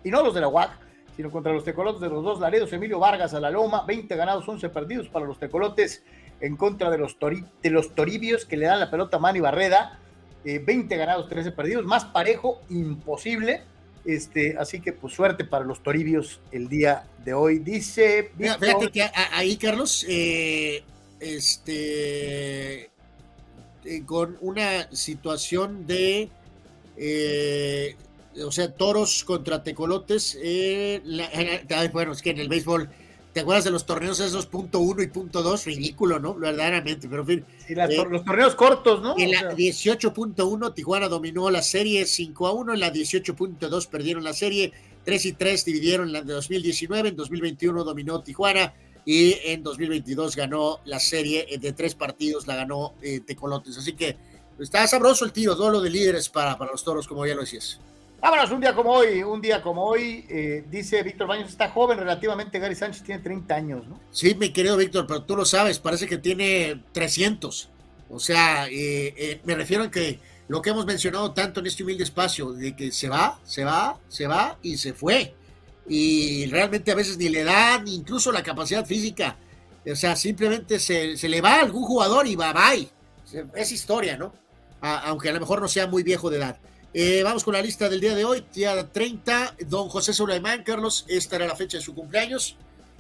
y no los de la UAC, sino contra los Tecolotes de los dos Laredos. Emilio Vargas a la Loma, 20 ganados, 11 perdidos para los Tecolotes en contra de los, de los Toribios que le dan la pelota a Manny Barreda 20 eh, ganados, 13 perdidos, más parejo, imposible. Este, así que pues suerte para los toribios el día de hoy. Dice. fíjate que ahí, Carlos, eh, este, eh, con una situación de, o sea, toros contra tecolotes. bueno, es que en el béisbol ¿Te acuerdas de los torneos esos punto uno y punto dos? Ridículo, ¿no? Verdaderamente, pero en fin. Eh, los torneos cortos, ¿no? En la 18.1 Tijuana dominó la serie 5 a 1, en la 18.2 perdieron la serie 3 y 3 dividieron la de 2019, en 2021 dominó Tijuana y en 2022 ganó la serie de tres partidos, la ganó eh, Tecolotes. Así que está sabroso el tiro, duelo de líderes para, para los toros, como ya lo decías. Vámonos, un día como hoy, un día como hoy, eh, dice Víctor Baños, está joven relativamente, Gary Sánchez tiene 30 años, ¿no? Sí, mi querido Víctor, pero tú lo sabes, parece que tiene 300. O sea, eh, eh, me refiero a que lo que hemos mencionado tanto en este humilde espacio, de que se va, se va, se va y se fue. Y realmente a veces ni le dan incluso la capacidad física. O sea, simplemente se, se le va a algún jugador y va, bye. Es historia, ¿no? aunque a lo mejor no sea muy viejo de edad. Eh, vamos con la lista del día de hoy, día 30, don José Sulaimán, Carlos, esta era la fecha de su cumpleaños.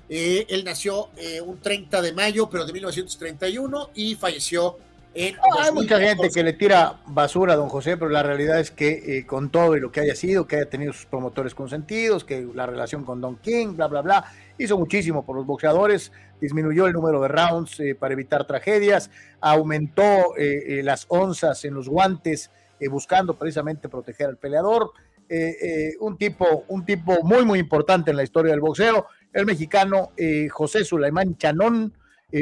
Eh, él nació eh, un 30 de mayo, pero de 1931 y falleció en... hay mucha gente que le tira basura a don José, pero la realidad es que con todo y lo que haya sido, que haya tenido sus promotores consentidos, que la relación con Don King, bla, bla, bla, hizo muchísimo por los boxeadores, disminuyó el número de rounds para evitar tragedias, aumentó las onzas en los guantes eh, buscando precisamente proteger al peleador. Eh, eh, un, tipo, un tipo muy, muy importante en la historia del boxeo, el mexicano José Sulaimán Chanón,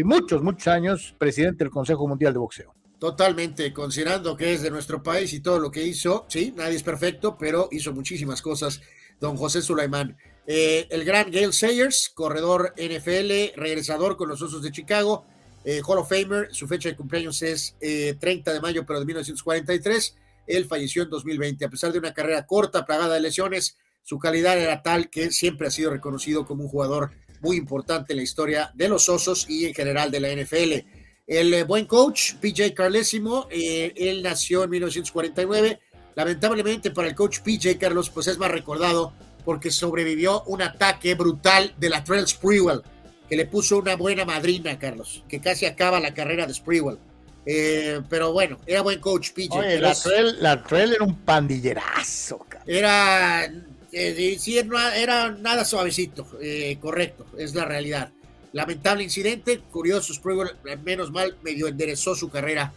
muchos, muchos años presidente del Consejo Mundial de Boxeo. Totalmente, considerando que es de nuestro país y todo lo que hizo, sí, nadie es perfecto, pero hizo muchísimas cosas don José Sulaimán. el gran Gail Sayers, corredor NFL, regresador con los Osos de Chicago, eh, Hall of Famer, su fecha de cumpleaños es 30 de mayo, pero de 1943. Él falleció en 2020. A pesar de una carrera corta, plagada de lesiones, su calidad era tal que siempre ha sido reconocido como un jugador muy importante en la historia de los Osos y en general de la NFL. El eh, buen coach, PJ Carlesimo, eh, él nació en 1949. Lamentablemente para el coach PJ Carlos, pues es más recordado porque sobrevivió un ataque brutal de la Trail Sprewell, que le puso una buena madrina, Carlos, que casi acaba la carrera de Sprewell. Eh, pero bueno, era buen coach PJ. la, trail, la Trail era un pandillerazo. Era eh, sí, era nada suavecito, eh, correcto, es la realidad. Lamentable incidente, curioso, Sprewell, menos mal, medio enderezó su carrera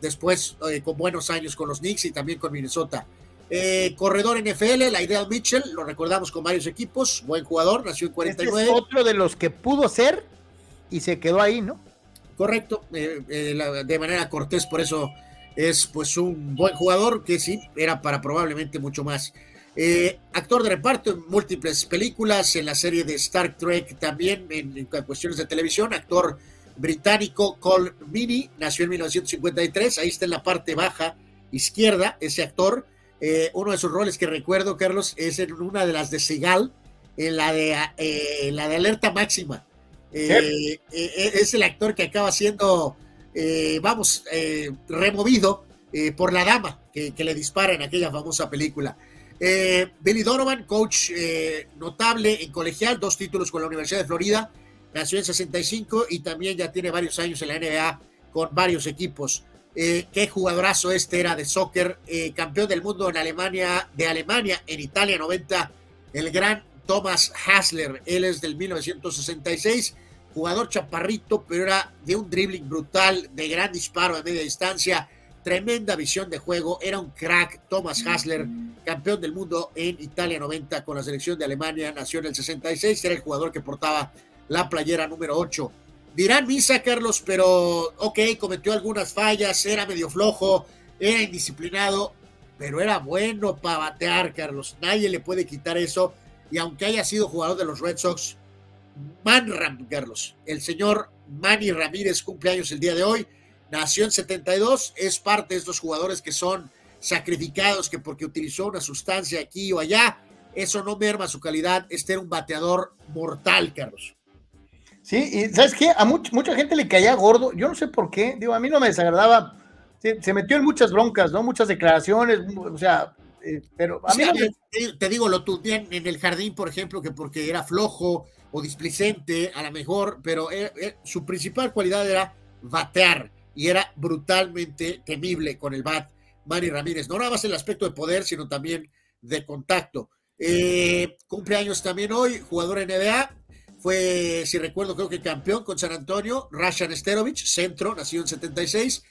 después con buenos años con los Knicks y también con Minnesota. corredor NFL, la idea Mitchell, lo recordamos con varios equipos, buen jugador, nació en 49. Este es otro de los que pudo ser y se quedó ahí, ¿no? Correcto, de manera cortés, por eso es pues un buen jugador que sí, era para probablemente mucho más. Eh, actor de reparto en múltiples películas, en la serie de Star Trek también, en, cuestiones de televisión, actor británico Cole Mini, nació en 1953, ahí está en la parte baja izquierda ese actor. Eh, uno de sus roles que recuerdo, Carlos, es en una de las de Segal, en la de, eh, la de Alerta Máxima. Es el actor que acaba siendo, vamos, removido por la dama que, que le dispara en aquella famosa película. Eh, Billy Donovan, coach eh, notable en colegial, dos títulos con la Universidad de Florida, nació en 65 y también ya tiene varios años en la NBA con varios equipos. Eh, qué jugadorazo este era de soccer, campeón del mundo en Alemania, de Alemania, en Italia 90, el gran Thomas Hasler, él es del 1966, jugador chaparrito, pero era de un dribbling brutal, de gran disparo de media distancia, tremenda visión de juego, era un crack, Thomas Hasler, campeón del mundo en Italia 90 con la selección de Alemania, nació en el 66, era el jugador que portaba la playera número 8. Dirán misa, Carlos, pero ok, cometió algunas fallas, era medio flojo, era indisciplinado, pero era bueno para batear, Carlos. Nadie le puede quitar eso. Y aunque haya sido jugador de los Red Sox, Manram, Carlos, el señor Manny Ramírez cumpleaños el día de hoy nació en 72, es parte de estos jugadores que son sacrificados, que porque utilizó una sustancia aquí o allá, eso no merma su calidad. Este era un bateador mortal, Carlos. Sí, y ¿sabes qué? A mucha gente le caía gordo, yo no sé por qué, digo, a mí no me desagradaba, se, metió en muchas broncas, ¿no? Muchas declaraciones, o sea, eh, pero a mí te, digo, lo tuvieron en el jardín, por ejemplo, que porque era flojo o displicente, a lo mejor, pero eh, eh, su principal cualidad era batear y era brutalmente temible con el bat Manny Ramírez. No nada más el aspecto de poder, sino también de contacto. Eh, cumpleaños también hoy, jugador NBA. Fue, si recuerdo, creo que campeón con San Antonio. Rashan Sterovich, centro, nacido en 76.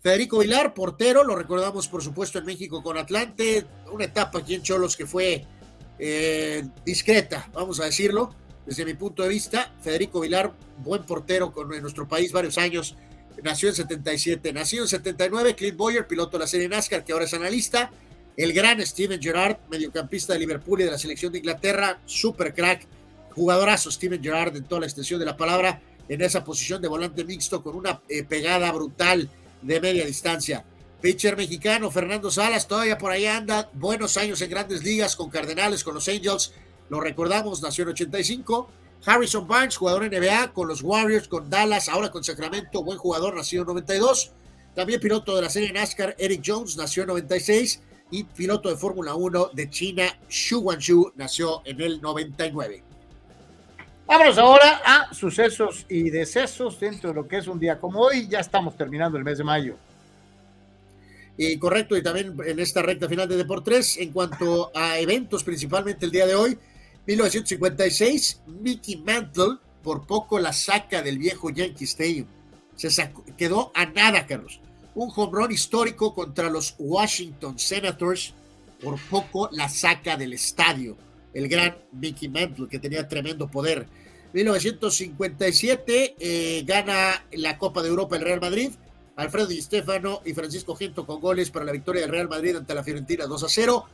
Federico Vilar, portero, lo recordamos por supuesto en México con Atlante. Una etapa aquí en Cholos que fue eh, discreta, vamos a decirlo, desde mi punto de vista. Federico Vilar, buen portero con, nuestro país varios años nació en 77, nació en 79, Clint Boyer, piloto de la serie NASCAR, que ahora es analista, el gran Steven Gerrard, mediocampista de Liverpool y de la selección de Inglaterra, super crack, jugadorazo Steven Gerrard en toda la extensión de la palabra, en esa posición de volante mixto con una eh, pegada brutal de media distancia. Pitcher mexicano, Fernando Salas, todavía por ahí anda, buenos años en grandes ligas con Cardenales, con los Angels, lo recordamos, nació en 85, Harrison Barnes, jugador NBA con los Warriors, con Dallas, ahora con Sacramento, buen jugador, nació en 92. También piloto de la serie NASCAR, Eric Jones, nació en 96. Y piloto de Fórmula 1 de China, Xu Guangzhou, nació en el 99. Vámonos ahora a sucesos y decesos dentro de lo que es un día como hoy. Ya estamos terminando el mes de mayo. Y correcto, y también en esta recta final de Deportes, en cuanto a eventos, principalmente el día de hoy, 1956, Mickey Mantle por poco la saca del viejo Yankee Stadium. Se quedó a nada, Carlos. Un home histórico contra los Washington Senators. Por poco la saca del estadio. El gran Mickey Mantle, que tenía tremendo poder. 1957 eh, gana la Copa de Europa el Real Madrid. Alfredo Di Stefano y Francisco Gento con goles para la victoria del Real Madrid ante la Fiorentina 2 a 0.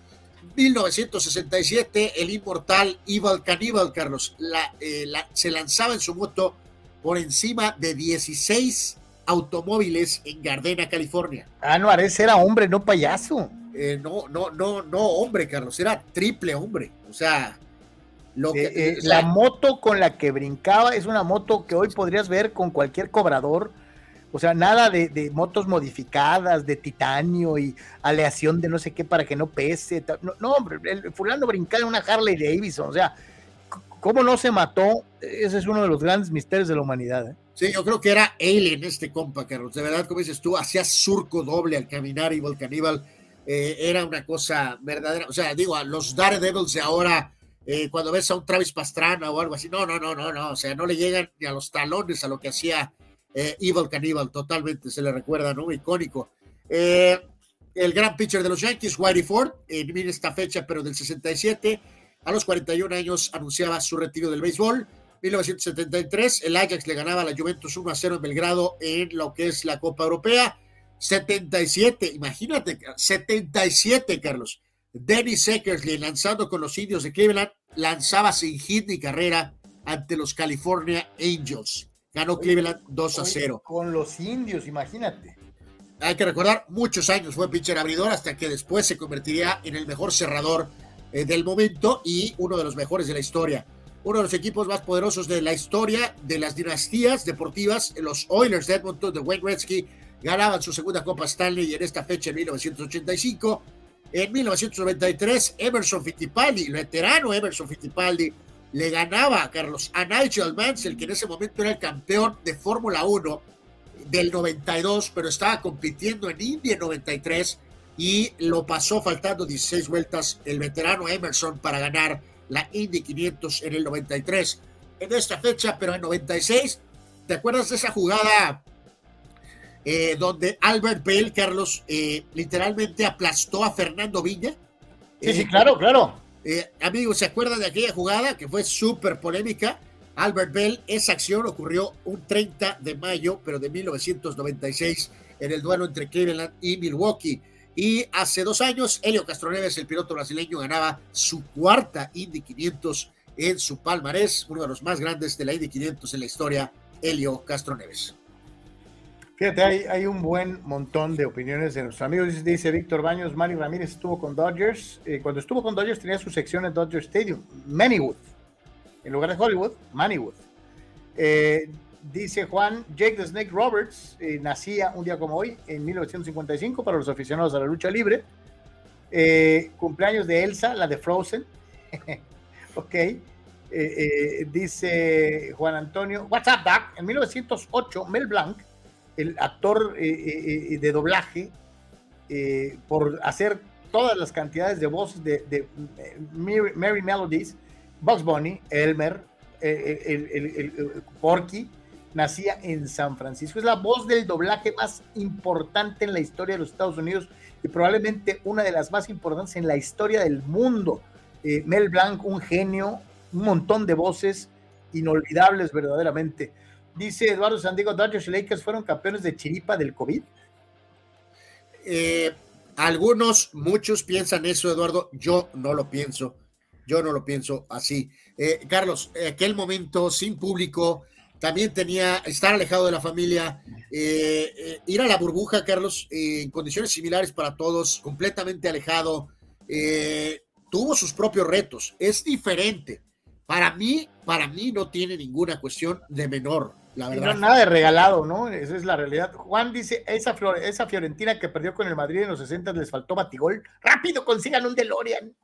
1967, el inmortal Evil Cannibal, Carlos, eh, se lanzaba en su moto por encima de 16 automóviles en Gardena, California. Anuar, ese era hombre, no payaso. Eh, no, no, no, no, hombre, Carlos, era triple hombre. O sea, lo que, eh, eh, la moto con la que brincaba es una moto que hoy podrías ver con cualquier cobrador. O sea, nada de, motos modificadas, de titanio y aleación de no sé qué para que no pese. No, hombre, el fulano brincaba en una Harley Davidson. O sea, ¿cómo no se mató? Ese es uno de los grandes misterios de la humanidad. Sí, yo creo que era alien este compa, Carlos. De verdad, como dices tú, hacía surco doble al caminar y Volcaníbal. Eh, era una cosa verdadera. O sea, digo, a los Daredevils de ahora, eh, cuando ves a un Travis Pastrana o algo así, no, no, no, no, no. O sea, no le llegan ni a los talones a lo que hacía eh, Evil Cannibal. Totalmente se le recuerda, ¿no? Icónico. Eh, el gran pitcher de los Yankees, Whitey Ford, en esta fecha, pero del 67, a los 41 años anunciaba su retiro del béisbol. 1973, el Ajax le ganaba a la Juventus 1 a 0 en Belgrado en lo que es la Copa Europea. 77, imagínate, 77, Carlos. Dennis Eckersley lanzando con los indios de Cleveland, lanzaba sin hit ni carrera ante los California Angels. Ganó Cleveland 2 a 0. Con los indios, imagínate. Hay que recordar, muchos años fue pitcher abridor hasta que después se convertiría en el mejor cerrador eh, del momento y uno de los mejores de la historia uno de los equipos más poderosos de la historia de las dinastías deportivas, los Oilers de Edmonton de Wayne Gretzky, ganaban su segunda Copa Stanley en esta fecha en 1985. En 1993, Emerson Fittipaldi, el veterano Emerson Fittipaldi, le ganaba a Carlos a Nigel Mansell, que en ese momento era el campeón de Fórmula 1 del 92, pero estaba compitiendo en India en 93 y lo pasó faltando 16 vueltas el veterano Emerson para ganar la Indy 500 en el 93. En esta fecha, pero en 96, ¿te acuerdas de esa jugada eh, donde Albert Bell, Carlos, eh, literalmente aplastó a Fernando Viña? Sí, sí, claro, claro. Eh, amigos, ¿se acuerdan de aquella jugada que fue súper polémica? Albert Bell, esa acción ocurrió un 30 de mayo, pero de 1996, en el duelo entre Cleveland y Milwaukee. Y hace dos años, Helio Castroneves, el piloto brasileño, ganaba su cuarta Indy 500 en su palmarés, uno de los más grandes de la Indy 500 en la historia, Helio Castroneves. Fíjate, hay, hay, un buen montón de opiniones de nuestros amigos. Dice, Víctor Baños, Mario Ramírez estuvo con Dodgers. Eh, cuando estuvo con Dodgers tenía su sección en Dodger Stadium, Manywood. En lugar de Hollywood, Manywood. Eh, Dice Juan, Jake the Snake Roberts eh, nacía un día como hoy, en 1955, para los aficionados a la lucha libre. Eh, cumpleaños de Elsa, la de Frozen. ok. Eh, dice Juan Antonio, What's up, Doc? En 1908, Mel Blanc, el actor de doblaje, por hacer todas las cantidades de voces de, Mary, Melodies, Bugs Bunny, Elmer, el, Porky, nacía en San Francisco. Es la voz del doblaje más importante en la historia de los Estados Unidos y probablemente una de las más importantes en la historia del mundo. Eh, Mel Blanc, un genio, un montón de voces inolvidables verdaderamente. Dice Eduardo Sandiego, Dodgers y Lakers fueron campeones de chiripa del COVID. Eh, algunos, muchos piensan eso, Eduardo. Yo no lo pienso. Yo no lo pienso así. Eh, Carlos, aquel momento sin público, también tenía estar alejado de la familia, eh, eh, ir a la burbuja, Carlos, en condiciones similares para todos, completamente alejado. tuvo sus propios retos, es diferente. Para mí, para mí no tiene ninguna cuestión de menor, la verdad. No, nada de regalado, ¿no? Esa es la realidad. Juan dice, esa, esa Fiorentina que perdió con el Madrid en los 60 les faltó batigol. Rápido, consigan un DeLorean.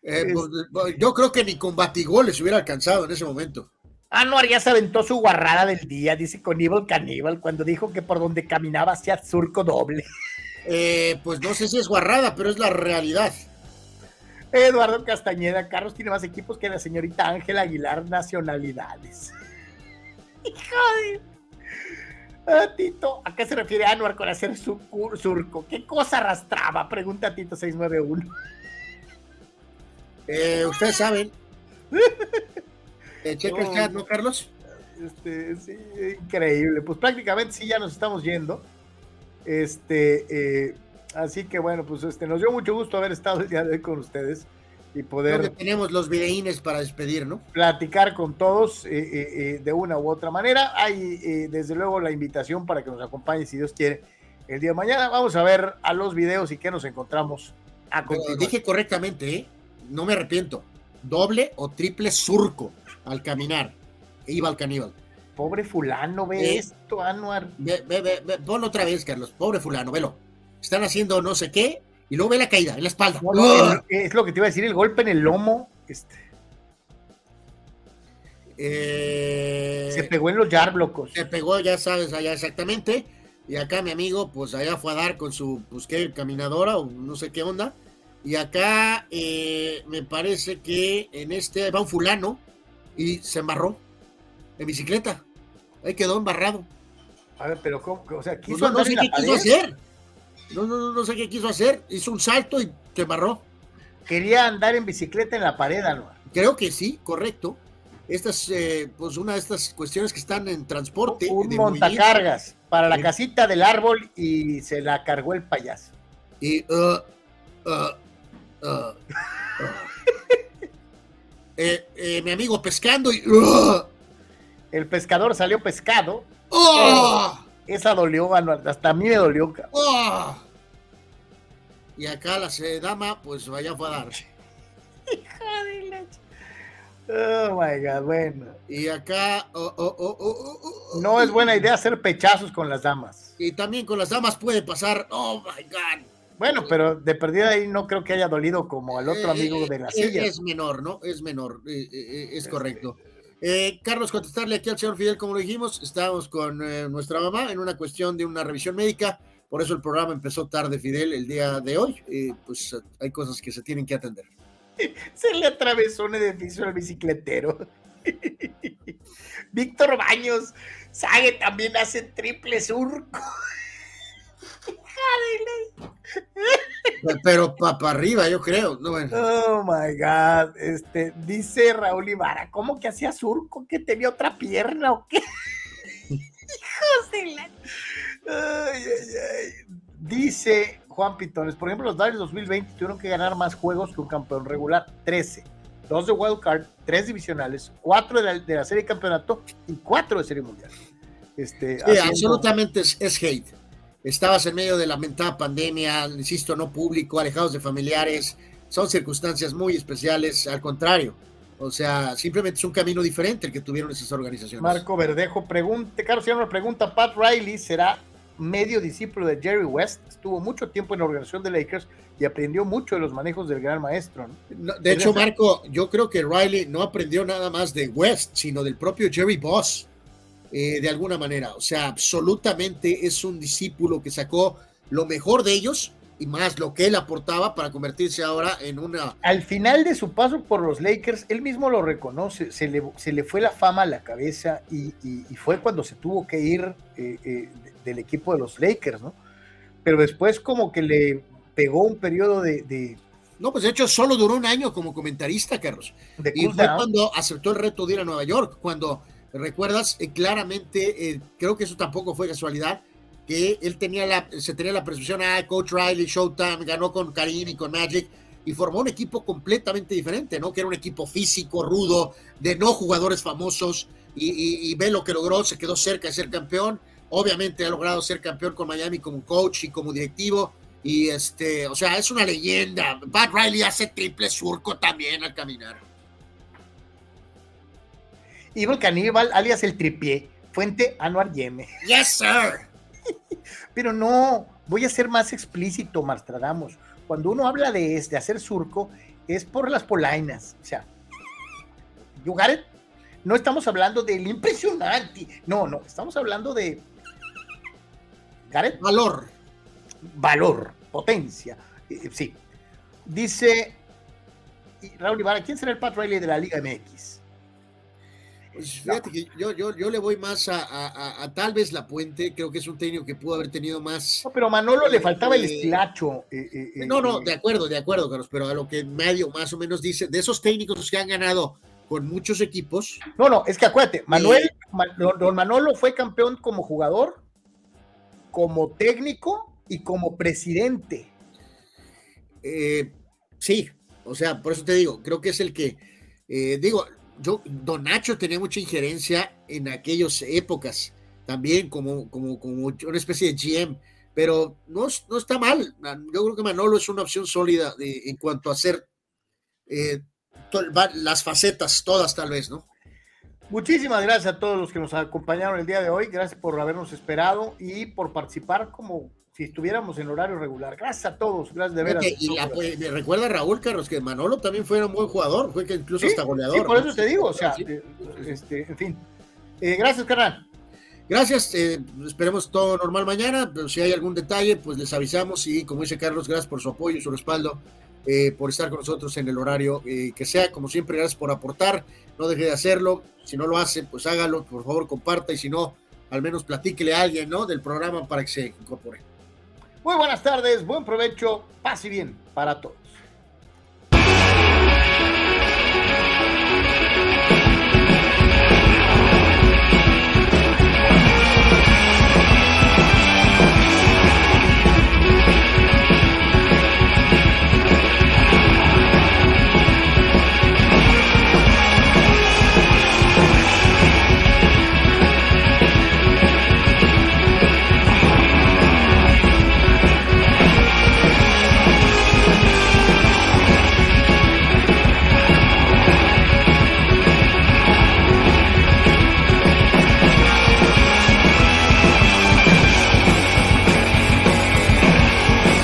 Pues, yo creo que ni con batigol les hubiera alcanzado en ese momento. Anuar ya se aventó su guarrada del día, dice con Evil Caníbal, cuando dijo que por donde caminaba hacía surco doble. Eh, pues no sé si es guarrada, pero es la realidad. Eduardo Castañeda, Carlos tiene más equipos que la señorita Ángela Aguilar nacionalidades. Hijo ah, Tito, ¿a qué se refiere Anuar con hacer su surco? ¿Qué cosa arrastraba? Pregunta Tito 691. Eh, ustedes saben. Eh, checa el ¿no, Carlos? Este, sí, increíble. Pues prácticamente sí, ya nos estamos yendo. Este, eh, así que bueno, pues este, nos dio mucho gusto haber estado el día de hoy con ustedes. y poder tenemos los videínes para despedir, ¿no? Platicar con todos eh, eh, eh, de una u otra manera. Hay desde luego la invitación para que nos acompañe, si Dios quiere, el día de mañana. Vamos a ver a los videos y qué nos encontramos a continuación. Dije correctamente, ¿eh? no me arrepiento. Doble o triple surco al caminar. Iba al caníbal. Pobre fulano, ve esto, Anuar. Ve, ve, ve, ponlo otra vez, Carlos. Pobre fulano, velo. Están haciendo no sé qué y luego ve la caída en la espalda. es lo que te iba a decir, el golpe en el lomo. Este. Eh, se pegó en los yarblocos. Se pegó, ya sabes, allá exactamente. Y acá mi amigo, pues allá fue a dar con su, pues qué, caminadora o no sé qué onda. Y acá eh, me parece que en este va un fulano y se embarró en bicicleta. Ahí quedó embarrado. A ver, pero ¿cómo? O sea, quiso pues no, no sé qué quiso hacer. No, no, no sé qué quiso hacer. Hizo un salto y se embarró. Quería andar en bicicleta en la pared, Alba. Creo que sí, correcto. Esta es eh, pues una de estas cuestiones que están en transporte. Un montacargas para la casita del árbol y se la cargó el payaso. Y uh, uh, uh, eh, eh, mi amigo pescando y el pescador salió pescado. ¡Oh! Esa dolió, hasta a mí me dolió. ¡Oh! Y acá la dama, pues vaya a dar. Hija de la... Oh my God, bueno. Y acá. Oh, oh, no es buena idea hacer pechazos con las damas. Y también con las damas puede pasar. Oh my God. Bueno, pero de perdida ahí no creo que haya dolido como al otro eh, amigo de la eh, silla. Es menor, ¿no? Es menor, eh, es correcto. Eh, Carlos, contestarle aquí al señor Fidel, como lo dijimos, estábamos con eh, nuestra mamá en una cuestión de una revisión médica, por eso el programa empezó tarde, Fidel, el día de hoy, eh, pues hay cosas que se tienen que atender. Se le atravesó un edificio al bicicletero. Víctor Baños, Sague también hace triple surco. Pero para arriba, yo creo. No, Oh my God. Este, dice Raúl Ibarra, ¿cómo que hacía surco? ¿Que tenía otra pierna o qué? Dice Juan Pitones, por ejemplo, los Dodgers 2020 tuvieron que ganar más juegos que un campeón regular, 13. Dos de wild card, tres divisionales, cuatro de la, serie de campeonato y cuatro de serie mundial. Este, absolutamente es hate estabas en medio de la lamentada pandemia, insisto, no público, alejados de familiares, son circunstancias muy especiales, al contrario. O sea, simplemente es un camino diferente el que tuvieron esas organizaciones. Marco Verdejo pregunta, Carlos una pregunta, Pat Riley será medio discípulo de Jerry West, estuvo mucho tiempo en la organización de Lakers y aprendió mucho de los manejos del gran maestro. de hecho, Marco, yo creo que Riley no aprendió nada más de West, sino del propio Jerry Boss. Eh, de alguna manera. O sea, absolutamente es un discípulo que sacó lo mejor de ellos y más lo que él aportaba para convertirse ahora en una... Al final de su paso por los Lakers, él mismo lo reconoce, se le, se le fue la fama a la cabeza y, fue cuando se tuvo que ir eh, eh, del equipo de los Lakers, ¿no? Pero después como que le pegó un periodo de, No, pues de hecho solo duró un año como comentarista, Carlos. y fue cuando aceptó el reto de ir a Nueva York, cuando ¿Recuerdas? Eh, claramente, eh, creo que eso tampoco fue casualidad, que él tenía la, se tenía la ah, Coach Riley, Showtime, ganó con Karim y con Magic, y formó un equipo completamente diferente, ¿no? Que era un equipo físico, rudo, de no jugadores famosos, y, ve lo que logró, se quedó cerca de ser campeón, obviamente ha logrado ser campeón con Miami como coach y como directivo, y este, o sea, es una leyenda. Pat Riley hace triple surco también al caminar. Evil Caníbal, alias el tripié, fuente Anuar Yeme. Yes, sir. Pero no, voy a ser más explícito, Marstradamus. Cuando uno habla de, de hacer surco, es por las polainas. O sea, you No estamos hablando del impresionante. No, no, estamos hablando de. Gareth. Valor. Valor, potencia. Eh, eh, sí. Dice Raúl Ibarra, ¿quién será el Pat Riley de la Liga MX? Pues fíjate que yo, yo, yo le voy más a, tal vez La Puente, creo que es un técnico que pudo haber tenido más. No, pero Manolo le faltaba el estilacho. Eh, eh, no, no, eh, de acuerdo, de acuerdo, Carlos, pero a lo que medio más o menos dice, de esos técnicos que han ganado con muchos equipos. No, no, es que acuérdate, Manuel, don Manolo fue campeón como jugador, como técnico y como presidente. sí, O sea, por eso te digo, creo que es el que, eh, digo, yo, Don Nacho tenía mucha injerencia en aquellas épocas, también como, como, como una especie de GM, pero no, no está mal. Yo creo que Manolo es una opción sólida en cuanto a hacer eh, las facetas, todas tal vez, ¿no? Muchísimas gracias a todos los que nos acompañaron el día de hoy. Gracias por habernos esperado y por participar como si estuviéramos en horario regular. Gracias a todos, gracias de veras. Y me recuerda Raúl Carlos que Manolo también fue un buen jugador, fue que incluso hasta goleador. Sí, por eso te digo, o sea, eh, este, en fin. Eh, gracias, carnal. Gracias, eh, esperemos todo normal mañana, pero si hay algún detalle, pues les avisamos y como dice Carlos, gracias por su apoyo y su respaldo, por estar con nosotros en el horario que sea, como siempre, gracias por aportar, no deje de hacerlo, si no lo hace, pues hágalo, por favor comparta y si no, al menos platíquele a alguien, ¿no? Del programa para que se incorpore. Muy buenas tardes, buen provecho, paz y bien para todos.